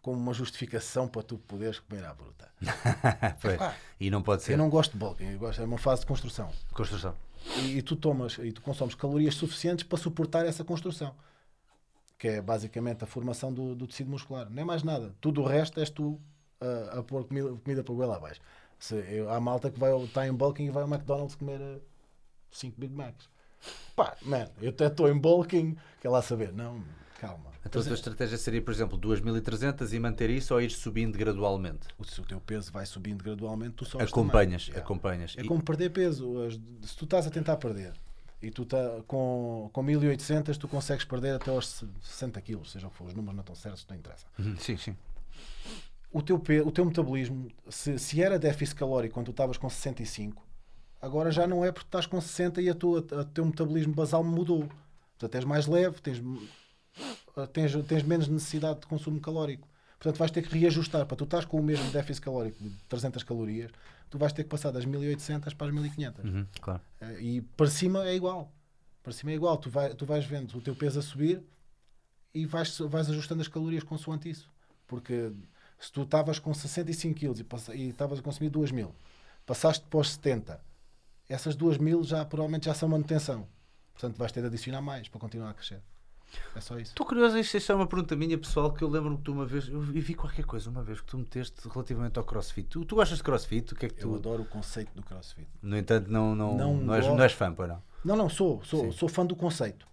como uma justificação para tu poderes comer à bruta. Epá, E não pode ser Eu não gosto de bulking, eu gosto, é uma fase de construção. construção. e, e tu tomas e tu consomes calorias suficientes para suportar essa construção que é basicamente a formação do, do tecido muscular. Nem mais nada, tudo o resto és tu a, a pôr comida, comida para o goela abaixo. Se, eu, há malta que está em bulking e vai ao McDonald's comer 5 Big Macs. Pá, man, eu até estou em bulking quer lá saber, não, calma. Então a tua estratégia seria, por exemplo, 2300 e manter isso ou ir subindo gradualmente? o, se o teu peso vai subindo gradualmente tu sobes Acompanhas, acompanhas. É E- como perder peso. As- Se tu estás a tentar perder e tu tá, com, com 1800 tu consegues perder até aos 60 quilos, seja o que for, os números não estão certos, não interessa. Uhum, Sim, sim. O teu, o teu metabolismo, se, se era déficit calórico quando tu estavas com 65, agora já não é porque estás com 60 e a tua, o teu metabolismo basal mudou. Portanto, és mais leve, tens, tens, tens menos necessidade de consumo calórico. Portanto, vais ter que reajustar. Para tu estás com o mesmo déficit calórico de 300 calorias, tu vais ter que passar das 1800 para as 1500. Uhum, claro. Eh, E para cima é igual. Para cima é igual. Tu, vai, tu vais vendo o teu peso a subir e vais, vais ajustando as calorias consoante isso. Porque se tu estavas com 65 kg e estavas a consumir 2 mil, passaste para os 70, essas 2 mil já provavelmente já são manutenção. Portanto, vais ter de adicionar mais para continuar a crescer. É só isso. Estou curioso, isto, é uma pergunta minha pessoal que eu lembro-me que tu uma vez, eu vi qualquer coisa uma vez que tu meteste relativamente ao crossfit. Tu, tu gostas de crossfit? O que é que Eu tu. adoro o conceito do crossfit. No entanto, não, não, não, Não és, não és fã, pois não? Não, não, sou. Sou, Sim. sou fã do conceito.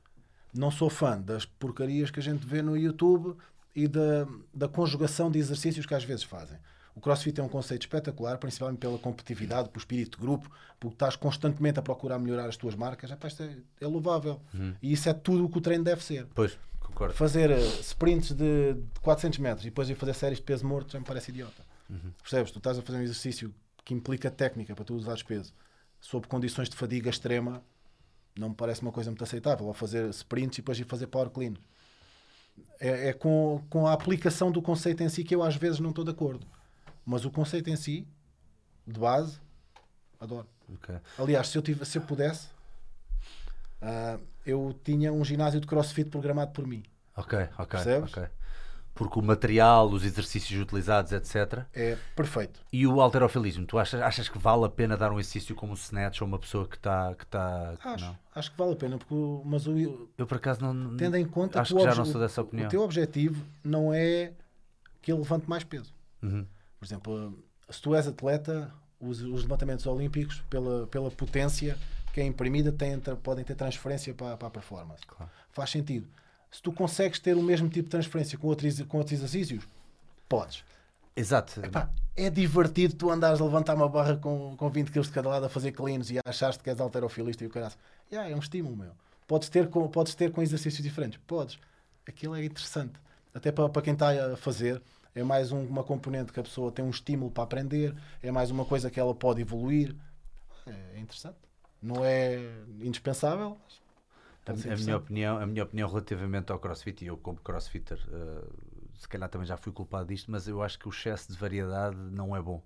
Não sou fã das porcarias que a gente vê no YouTube e da, da conjugação de exercícios que às vezes fazem. O CrossFit é um conceito espetacular, principalmente pela competitividade, pelo espírito de grupo, porque estás constantemente a procurar melhorar as tuas marcas. Epá, isto é, é louvável. E isso é tudo o que o treino deve ser. Pois, concordo. Fazer eh, sprints de, de 400 metros e depois ir fazer séries de peso morto já me parece idiota. Percebes? Tu estás a fazer um exercício que implica técnica para tu usares peso sob condições de fadiga extrema, não me parece uma coisa muito aceitável. Ou fazer sprints e depois ir fazer power clean. É, é com, com a aplicação do conceito em si que eu às vezes não estou de acordo. Mas o conceito em si, de base, adoro. Ok. Aliás, se eu, tive, se eu pudesse, ah, eu tinha um ginásio de crossfit programado por mim. Ok, ok. Percebes? ok. Porque o material, os exercícios utilizados, etc. É perfeito. E o alterofilismo, tu achas, achas que vale a pena dar um exercício como o snatch a uma pessoa que está. Que tá, que Acho, não? acho que vale a pena, porque, o- mas o, Eu por acaso não. tendo em conta acho que, que, já não sou dessa opinião. o teu objetivo não é que ele levante mais peso. Uhum. Por exemplo, se tu és atleta, os, os levantamentos olímpicos, pela, pela potência que é imprimida, têm, podem ter transferência para, para a performance. Claro. Faz sentido. Se tu consegues ter o mesmo tipo de transferência com outros, com outros exercícios, podes. Exato. Epá, é divertido tu andares a levantar uma barra com, com 20 kg de cada lado a fazer cleans e achaste que és alterofilista e o caralho. Yeah, é um estímulo, meu. Podes ter, com, podes ter com exercícios diferentes. Podes. Aquilo é interessante. Até para, para quem está a fazer, é mais um- uma componente que a pessoa tem um estímulo para aprender, é mais uma coisa que ela pode evoluir. É, interessante. Não é indispensável. A, a minha opinião, a minha opinião relativamente ao crossfit, e eu como crossfitter, eh, se calhar também já fui culpado disto, mas eu acho que o excesso de variedade não é bom.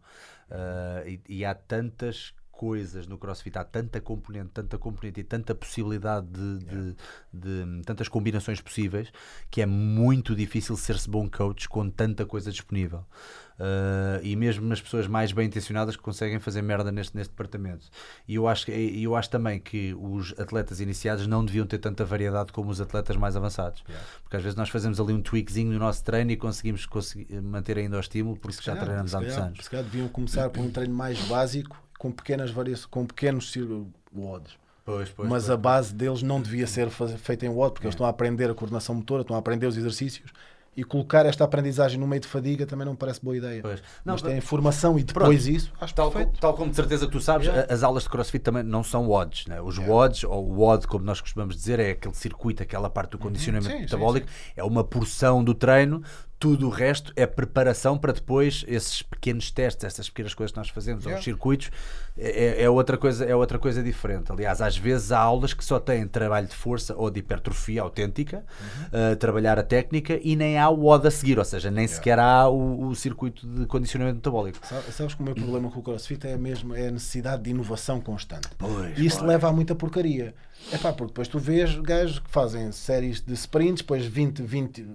Eh, e, e há tantas coisas no CrossFit, há tanta componente, tanta componente e tanta possibilidade de, de- de- tantas combinações possíveis que é muito difícil ser-se bom coach com tanta coisa disponível. Uh, e mesmo as pessoas mais bem intencionadas que conseguem fazer merda neste, neste departamento. E eu acho, que- eu acho também que os atletas iniciados não deviam ter tanta variedade como os atletas mais avançados. Porque às vezes nós fazemos ali um tweakzinho no nosso treino e conseguimos consegui- manter ainda o estímulo porque já calhar, treinamos se há muitos anos. Se calhar deviam começar por um treino mais básico, com pequenas variações, com pequenos cir- WODs. Pois, pois, Mas pois. a base deles não devia ser feita em WOD, porque eles estão a aprender a coordenação motora, estão a aprender os exercícios. E colocar esta aprendizagem no meio de fadiga também não me parece boa ideia. Pois. Não, Mas tem formação e depois isso, acho Tal, perfeito. tal como de certeza que tu sabes, Yeah. as aulas de CrossFit também não são WODs. Né? Os WODs, ou WOD, como nós costumamos dizer, é aquele circuito, aquela parte do condicionamento Sim, sim, metabólico, é uma porção do treino. Tudo o resto é preparação para depois esses pequenos testes, essas pequenas coisas que nós fazemos, ou Yeah. os circuitos, é, é- é outra coisa, é outra coisa diferente. Aliás, às vezes há aulas que só têm trabalho de força ou de hipertrofia autêntica, uh, trabalhar a técnica, e nem há o WOD a seguir, ou seja, nem sequer há o, o circuito de condicionamento metabólico. Sa- Sabes que o meu problema com o CrossFit é mesmo é a necessidade de inovação constante. Pois, e isso pois. leva a muita porcaria. É pá, porque depois tu vês gajos que fazem séries de sprints, depois 20, 20,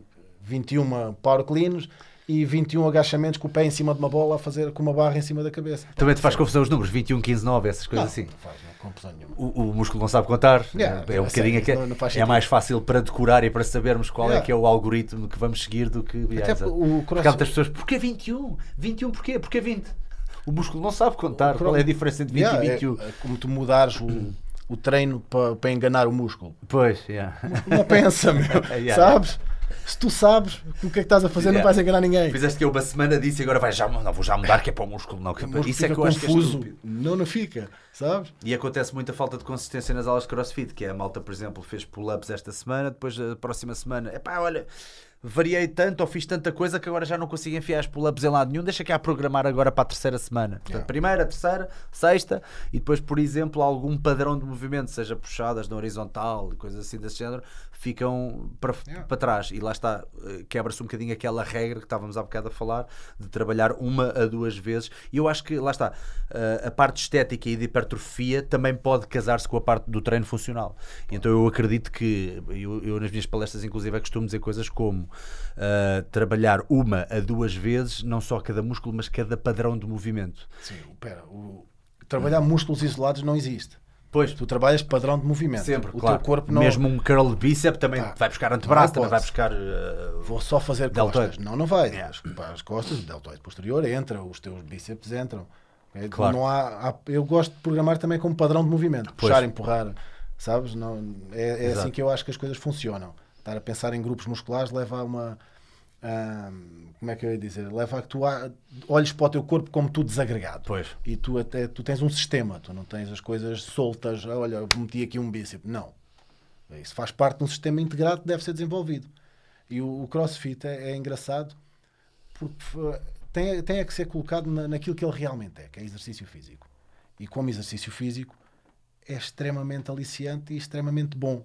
21 power cleans e 21 agachamentos com o pé em cima de uma bola a fazer com uma barra em cima da cabeça. Também te faz confusão os números, 21, 15, 9, essas Não, coisas assim. não faz não, confusão nenhuma. O, o músculo não sabe contar, Yeah, é um é bocadinho que não- não é sentido. mais fácil para decorar e para sabermos qual é Yeah. que é o algoritmo que vamos seguir do que. Yeah, Até porque o muitas pessoas, porquê 21? 21 porquê? Porquê 20? O músculo não sabe contar. O Qual é a diferença entre 20 Yeah, e é- 21? É, como tu mudares o, o treino para, para enganar o músculo. Pois, yeah. Não pensa, meu. Yeah. Sabes? Se tu sabes o que é que estás a fazer, não Yeah. vais enganar ninguém. Fizeste que eu uma semana disse e agora vai já, não vou já mudar que é para o músculo, não. que- O músculo Isso é que eu acho que é confuso. não, não fica, sabes? E acontece muita falta de consistência nas aulas de crossfit, que é a malta, por exemplo, fez pull-ups esta semana, depois a próxima semana, epá, olha, variei tanto ou fiz tanta coisa que agora já não consigo enfiar as pull-ups em lado nenhum, deixa cá programar agora para a terceira semana. Portanto, Yeah. primeira, terceira, sexta, e depois, por exemplo, algum padrão de movimento, seja puxadas na horizontal e coisas assim desse género, ficam para, Yeah. para trás. E lá está, eh, quebra-se um bocadinho aquela regra que estávamos há bocado a falar, de trabalhar uma a duas vezes. E eu acho que, lá está, eh, a parte estética e de hipertrofia também pode casar-se com a parte do treino funcional. E então eu acredito que, eu, eu nas minhas palestras, inclusive, costumo dizer coisas como eh, trabalhar uma a duas vezes, não só cada músculo, mas cada padrão de movimento. Sim, pera, o... trabalhar músculos isolados não existe. Pois, Tu trabalhas padrão de movimento. sempre, o claro. teu corpo não. Mesmo um curl de bíceps também Pá, vai buscar antebraço, também vai buscar. eh, Vou só fazer Deltoide. costas. Não, não vai. Yeah. As, as costas, o deltoide posterior entra, os teus bíceps entram. É, Claro. Não há, há- eu gosto de programar também como padrão de movimento. Pois. Puxar, empurrar. Sabes? Não, é é assim que eu acho que as coisas funcionam. Estar a pensar em grupos musculares leva a uma. ah, como é que eu ia dizer? Leva a que tu olhes para o teu corpo como tudo desagregado. Pois. E tu até tu tens um sistema, tu não tens as coisas soltas. "Ah, Olha, eu meti aqui um bíceps. Não. Isso faz parte de um sistema integrado que deve ser desenvolvido. E o, o crossfit é, é engraçado porque f- tem, tem é que ser colocado na, naquilo que ele realmente é, que é exercício físico. E como exercício físico é extremamente aliciante e extremamente bom.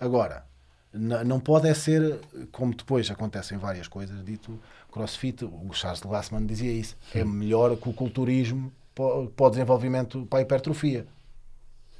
Agora, não pode é ser, como depois acontecem várias coisas, dito crossfit, o Charles Glassman dizia isso, é melhor que o culturismo para, para o desenvolvimento, para a hipertrofia.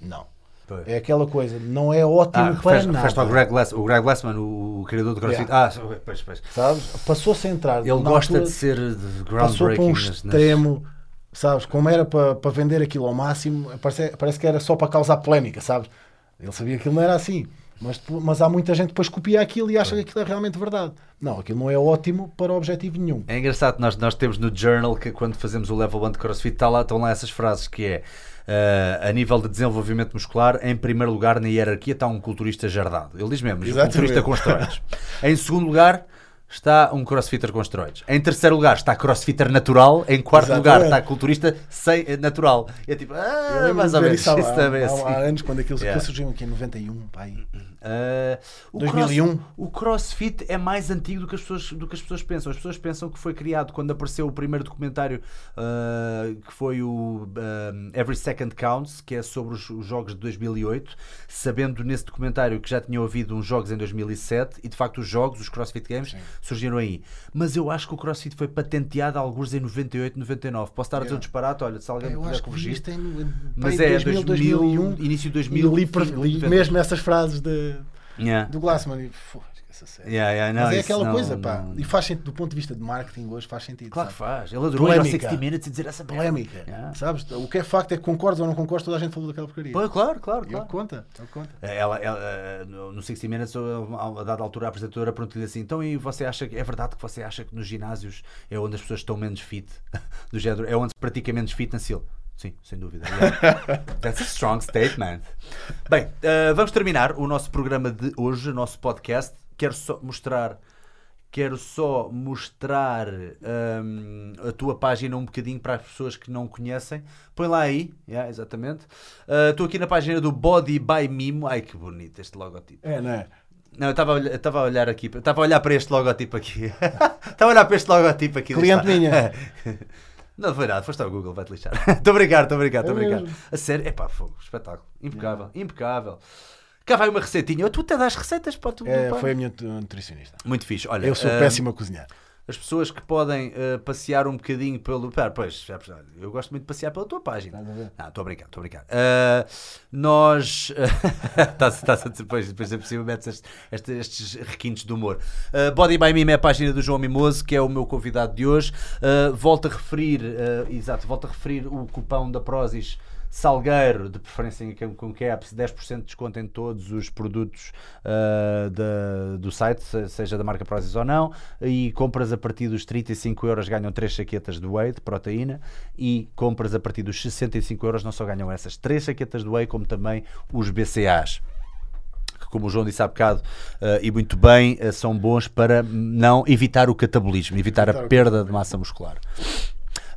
Não. Pois. É aquela coisa, não é ótimo Ah, para refere-te ao nada. Greg, Glass, o Greg Glassman, o, o criador do CrossFit. Ah, pois, pois. Sabes? Passou-se a entrar. Ele gosta altura, de ser de Passou para groundbreaking um extremo, sabes? Como era para, para vender aquilo ao máximo, parece, parece que era só para causar polémica, sabes? Ele sabia que aquilo não era assim. Mas, mas há muita gente que depois copia aquilo e acha que aquilo é realmente verdade. Não, aquilo não é ótimo para objetivo nenhum. É engraçado, nós, nós temos no journal que quando fazemos o level 1 de CrossFit está lá, estão lá essas frases que é eh, a nível de desenvolvimento muscular, em primeiro lugar na hierarquia está um culturista jardado. Ele diz mesmo, um culturista com esteroides. em segundo lugar está um crossfitter com esteroides. Em terceiro lugar está crossfitter natural. Em quarto Exatamente. lugar está culturista sem, eh, natural. É tipo, ah, mais ou menos. isso há, também é há- há assim. anos, quando aquilo, Yeah. surgiu aqui em 91, pai. Uh, o 2001. cross- o CrossFit é mais antigo do que, as pessoas, do que as pessoas pensam. As pessoas pensam que foi criado quando apareceu o primeiro documentário uh, que foi o um, Every Second Counts, que é sobre os, os jogos de 2008, sabendo nesse documentário que já tinham havido uns jogos em 2007 e de facto os jogos, os CrossFit Games, Sim. Surgiram aí. Mas eu acho que o CrossFit foi patenteado alguns em 98, 99. Posso estar a dizer um Yeah. disparate, olha, se alguém Eu puder corrigir. isto em Mas é 2000, 2000, 2001. início de E 2000. li, per- fim de li 90. mesmo essas frases de, Yeah. do Glassman e pô, esquece a sério. Yeah, yeah, não, Mas é aquela não- coisa, pá. não- E faz sentido, do ponto de vista de marketing hoje, faz sentido. Claro que sabe? faz. Ele adorou ir Polémica. 60 Minutes e dizer essa. Polémica. Yeah. Sabes? O que é facto é que concordas ou não concordas, toda a gente falou daquela porcaria. Pô, claro, claro, Ele claro. conta, ele conta. Ela, ela, eh, no no 60 Minutes, a dada altura, a apresentadora perguntou-lhe assim: então, e você acha que é verdade que você acha que nos ginásios é onde as pessoas estão menos fit? Do género, é onde se pratica menos fitness? Ele, Sim, sem dúvida. Yeah. That's a strong statement. Bem, eh, vamos terminar o nosso programa de hoje, o nosso podcast. Quero só mostrar. Quero só mostrar hum, a tua página um bocadinho para as pessoas que não conhecem. Põe lá aí, yeah, exatamente. Ah, Estou aqui na página do Body by Mimo. Ai que bonito este logotipo. É, não é? Não, eu estava a olhar- aqui, estava a olhar para este logotipo aqui. Estava a olhar para este logotipo aqui. Cliente minha. Não foi nada, foste ao Google, vai-te lixar. Estou a brincar, estou a brincar, estou a É brincar. A sério, é pá, fogo, espetáculo. Impecável, impecável. Cá vai uma receitinha. Tu até das receitas para tu. É, foi a minha nutricionista. Muito fixe. Olha, Eu sou ah, péssimo a cozinhar. As pessoas que podem ah, passear um bocadinho pelo. Pera, pois, já eu gosto muito de passear pela tua página. Estás a ver? Não, estou a brincar, estou a brincar. Ah, nós. Está-se depois, depois é possível, metes este- este- estes requintes de humor. Ah, Body by Mime é a página do João Mimoso, que é o meu convidado de hoje. Ah, volto a referir, ah, exato, volto a referir o cupão da Prozis. Salgueiro, de preferência em- com, com caps, 10% de desconto em todos os produtos da- do site, se- seja da marca Prozis ou não, e compras a partir dos 35 euros ganham 3 saquetas de whey, de proteína, e compras a partir dos 65 euros não só ganham essas 3 saquetas de whey, como também os BCAs que, como o João disse há bocado, eh, e muito bem, eh, são bons para não evitar o catabolismo, evitar, Evitar a perda de massa muscular.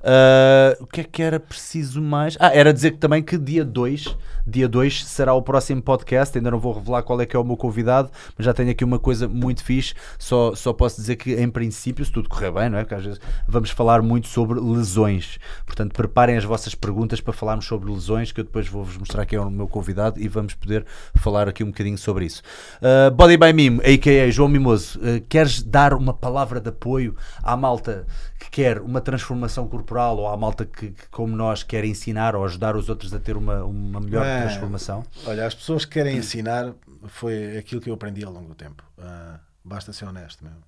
Ah, o que é que era preciso mais? Ah, era dizer que também que dia 2, dia 2 será o próximo podcast. Ainda não vou revelar qual é que é o meu convidado, mas já tenho aqui uma coisa muito fixe. Só, só posso dizer que, em princípio, se tudo correr bem, não é? Porque às vezes vamos falar muito sobre lesões. Portanto, preparem as vossas perguntas para falarmos sobre lesões, que eu depois vou-vos mostrar quem é o meu convidado e vamos poder falar aqui um bocadinho sobre isso. Ah, Body by Mime, a.k.a. João Mimoso, ah, queres dar uma palavra de apoio à malta que quer uma transformação corporal ou à malta que, que, como nós, quer ensinar ou ajudar os outros a ter uma, uma melhor É. transformação? Olha, as pessoas que querem ensinar foi aquilo que eu aprendi ao longo do tempo. Ah, basta ser honesto mesmo.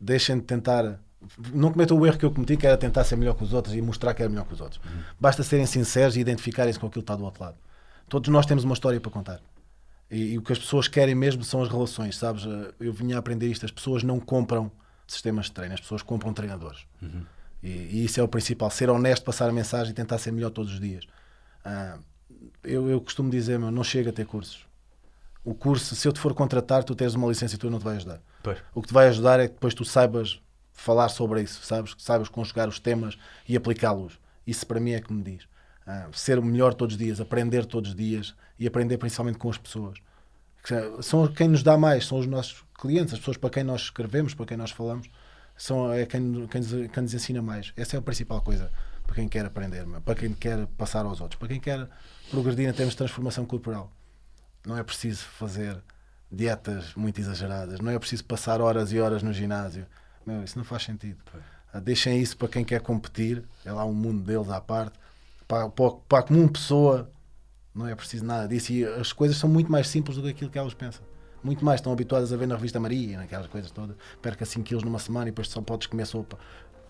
Deixem de tentar. Não cometam o erro que eu cometi, que era tentar ser melhor que os outros e mostrar que era melhor que os outros. Basta serem sinceros e identificarem-se com aquilo que está do outro lado. Todos nós temos uma história para contar. E, e o que as pessoas querem mesmo são as relações, sabes? Ah, Eu vinha a aprender isto. As pessoas não compram sistemas de treino, as pessoas compram treinadores. E, e isso é o principal. Ser honesto, passar a mensagem e tentar ser melhor todos os dias. Ah, eu, eu costumo dizer, meu, não chega a ter cursos. O curso, se eu te for contratar, tu tens uma licenciatura, não te vai ajudar. Pois. O que te vai ajudar é que depois tu saibas falar sobre isso, sabes? Que saibas conjugar os temas e aplicá-los. Isso para mim é que me diz. Ah, ser o melhor todos os dias, aprender todos os dias e aprender principalmente com as pessoas. Que São quem nos dá mais, são os nossos clientes, as pessoas para quem nós escrevemos, para quem nós falamos, são, é quem, quem, nos, quem nos ensina mais. Essa é a principal coisa para quem quer aprender, para quem quer passar aos outros, para quem quer progredir em termos de transformação corporal. Não é preciso fazer dietas muito exageradas, não é preciso passar horas e horas no ginásio. Meu, isso não faz sentido. Ah, Deixem isso para quem quer competir, é lá um mundo deles à parte. Para, para, para a comum pessoa, não é preciso nada disso. E as coisas são muito mais simples do que aquilo que elas pensam. Muito mais. Estão habituadas a ver na revista Maria, naquelas coisas todas. Perca 5 quilos numa semana e depois só podes comer sopa.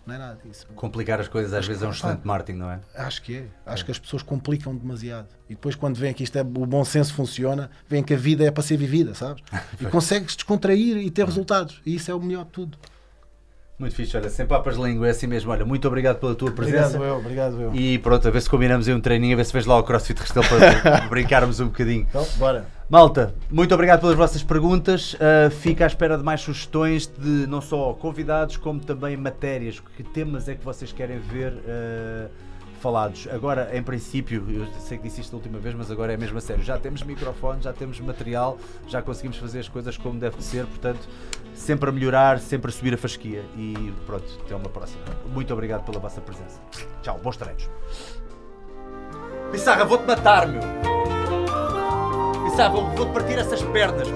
Não é nada disso. Complicar as coisas às vezes é um excelente marketing, não é? Acho que é. Acho que as pessoas complicam demasiado. E depois, quando veem que isto é, o bom senso funciona, veem que a vida é para ser vivida, sabes? E consegues descontrair e ter resultados. E isso é o melhor de tudo. Muito fixe, olha, sem papas de língua, é assim mesmo. Olha, muito obrigado pela tua presença. Obrigado, eu. Obrigado, eu. E pronto, a ver se combinamos aí um treininho, a ver se vês lá o CrossFit Restelo para brincarmos um bocadinho. Então, bora. Malta, muito obrigado pelas vossas perguntas. Uh, fico à espera de mais sugestões de não só convidados, como também matérias. Que temas é que vocês querem ver uh, falados? Agora, em princípio, eu sei que disse isto da última vez, mas agora é mesmo a sério. Já temos microfone, já temos material, já conseguimos fazer as coisas como deve de ser, portanto, sempre a melhorar, sempre a subir a fasquia. E pronto, até uma próxima. Muito obrigado pela vossa presença. Tchau, bons treinos. Pissarra, vou-te matar, meu! Pissarra, vou- partir essas pernas!